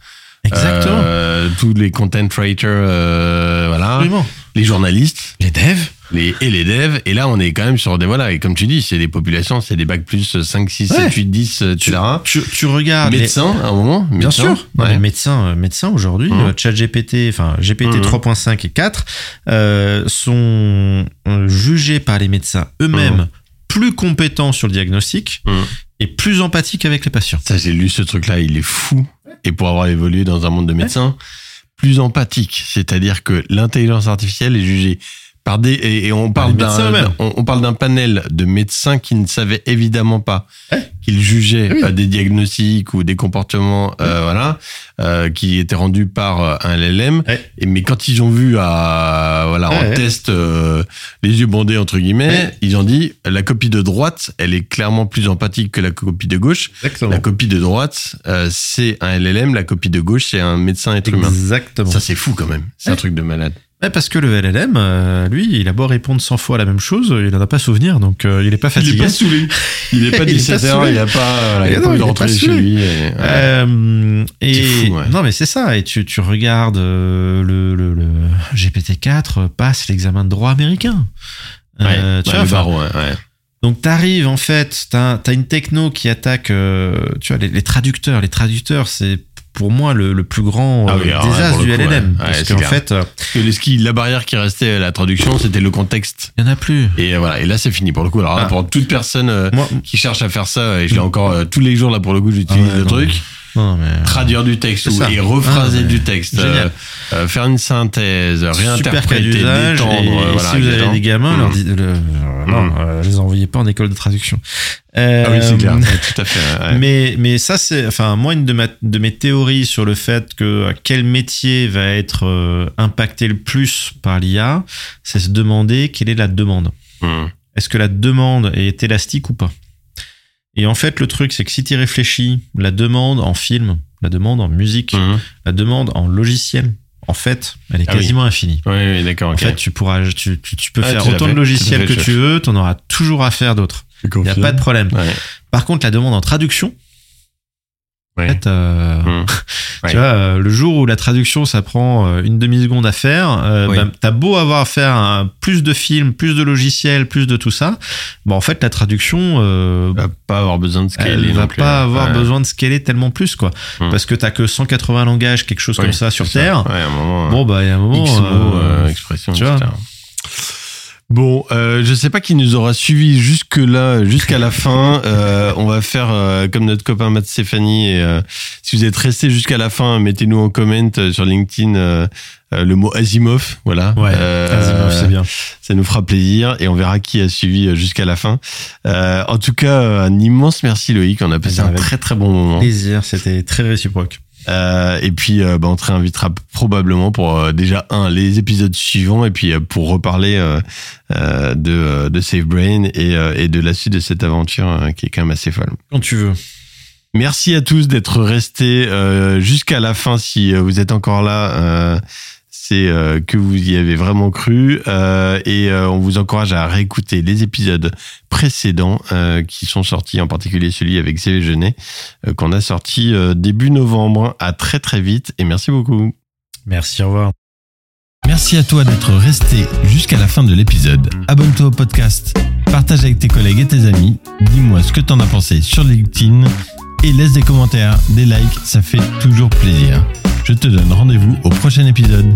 Exactement. Euh, tous les content writers, euh, voilà. Absolument. Les journalistes. Les devs. Les, et les devs. Et là, on est quand même sur des, voilà, et comme tu dis, c'est des populations, c'est des bacs plus 5, 6, 7, 8, 10, etc. Tu, tu, regardes. Médecins, à un moment. Bien sûr. Ouais. médecins, euh, médecins aujourd'hui, mmh. ChatGPT, enfin, GPT mmh. 3.5 et 4, euh, sont euh, jugés par les médecins eux-mêmes mmh. plus compétents sur le diagnostic mmh. et plus empathiques avec les patients. Ça, j'ai lu ce truc-là, il est fou. Et pour avoir évolué dans un monde de médecins, plus empathique. C'est-à-dire que l'intelligence artificielle est jugée par des et, on parle d'un on, on, parle d'un panel de médecins qui ne savaient évidemment pas qu'ils jugeaient oui. des diagnostics ou des comportements euh, voilà euh, qui étaient rendus par euh, un LLM et mais quand ils ont vu à voilà en test euh, les yeux bandés entre guillemets ils ont dit la copie de droite elle est clairement plus empathique que la copie de gauche. Exactement. la copie de droite euh, c'est un LLM la copie de gauche c'est un médecin être humain. Exactement. ça c'est fou quand même. C'est un truc de malade parce que le LLM, euh, lui, il a beau répondre 100 fois la même chose, il n'en a pas souvenir, donc euh, il est pas fatigué. Il est pas saoulé. Il est pas 17 heures, il a pas, il a pas envie de rentrer chez lui. Et, ouais. euh, et fou, ouais. non, mais c'est ça. Et tu, tu regardes euh, le, le, le, GPT-4 passe l'examen de droit américain. Ouais, tu vois, le barreau, ouais. Donc t'arrives en fait, t'as as une techno qui attaque, euh, tu vois, les, les traducteurs. Les traducteurs, c'est pour moi le, le plus grand ah oui, euh, désastre du LLM. Ouais. Parce qu'en fait. Parce que le ski, la barrière qui restait à la traduction, c'était le contexte. Il n'y en a plus. Et voilà. Et là, c'est fini pour le coup. Alors, ah. pour toute personne euh, moi, qui cherche à faire ça, et je l'ai encore euh, tous les jours là pour le coup, j'utilise ah ouais, le truc. Mais... Non, mais... Traduire du texte ou, et rephraser ah, du texte, euh, euh, faire une synthèse, réinterpréter, détendre. Et, euh, voilà, si vous avez des gamins, mmh. leur dit, le, mmh. non, euh, les envoyez pas en école de traduction. ah oui, c'est clair, tout à fait. Ouais. Mais, mais ça, c'est, enfin, moi, une de, ma, de mes théories sur le fait que quel métier va être euh, impacté le plus par l'IA, c'est se demander quelle est la demande. Mmh. Est-ce que la demande est élastique ou pas? Et en fait, le truc, c'est que si tu réfléchis, la demande en film, la demande en musique, mmh. la demande en logiciel, en fait, elle est ah quasiment oui. infinie. Oui, oui d'accord. En okay. fait, tu pourras, tu, tu, tu peux ah, faire autant de logiciels que tu veux, tu en auras toujours à faire d'autres. Il n'y a pas de problème. Ouais. Par contre, la demande en traduction, Ouais. En fait, euh, mmh. tu ouais. vois, euh, le jour où la traduction, ça prend euh, une demi-seconde à faire, euh, oui. bah, t'as beau avoir à faire un, plus de films, plus de logiciels, plus de tout ça, bah, en fait, la traduction euh, va pas avoir besoin de scaler. Elle va pas avoir ouais. besoin de scaler tellement plus, quoi. Mmh. Parce que t'as que 180 langages, quelque chose comme ça sur Terre. Ça. un moment, bon, bah, il y a un moment. X mots, expression, tu etc. Vois Bon, euh, je sais pas qui nous aura suivi jusque là, jusqu'à la fin. Euh, on va faire euh, comme notre copain Matt Stéphanie. Et euh, si vous êtes resté jusqu'à la fin, mettez-nous en comment sur LinkedIn euh, le mot Asimov. Voilà. Ouais. Asimov, c'est bien. Ça nous fera plaisir et on verra qui a suivi jusqu'à la fin. en tout cas, un immense merci Loïc. On a passé un très très bon moment. Plaisir. C'était très réciproque. Euh, et puis, euh, bah, on te réinvitera probablement pour euh, déjà un les épisodes suivants et puis pour reparler de, de Save Brain et, et de la suite de cette aventure qui est quand même assez folle. Quand tu veux. Merci à tous d'être restés jusqu'à la fin si vous êtes encore là euh, que vous y avez vraiment cru euh, et euh, on vous encourage à réécouter les épisodes précédents qui sont sortis, en particulier celui avec CV Genet qu'on a sorti début novembre. À très très vite et merci beaucoup. Merci, au revoir. Merci à toi d'être resté jusqu'à la fin de l'épisode. Abonne-toi au podcast, partage avec tes collègues et tes amis, dis-moi ce que t'en as pensé sur LinkedIn et laisse des commentaires, des likes, ça fait toujours plaisir. Je te donne rendez-vous au prochain épisode.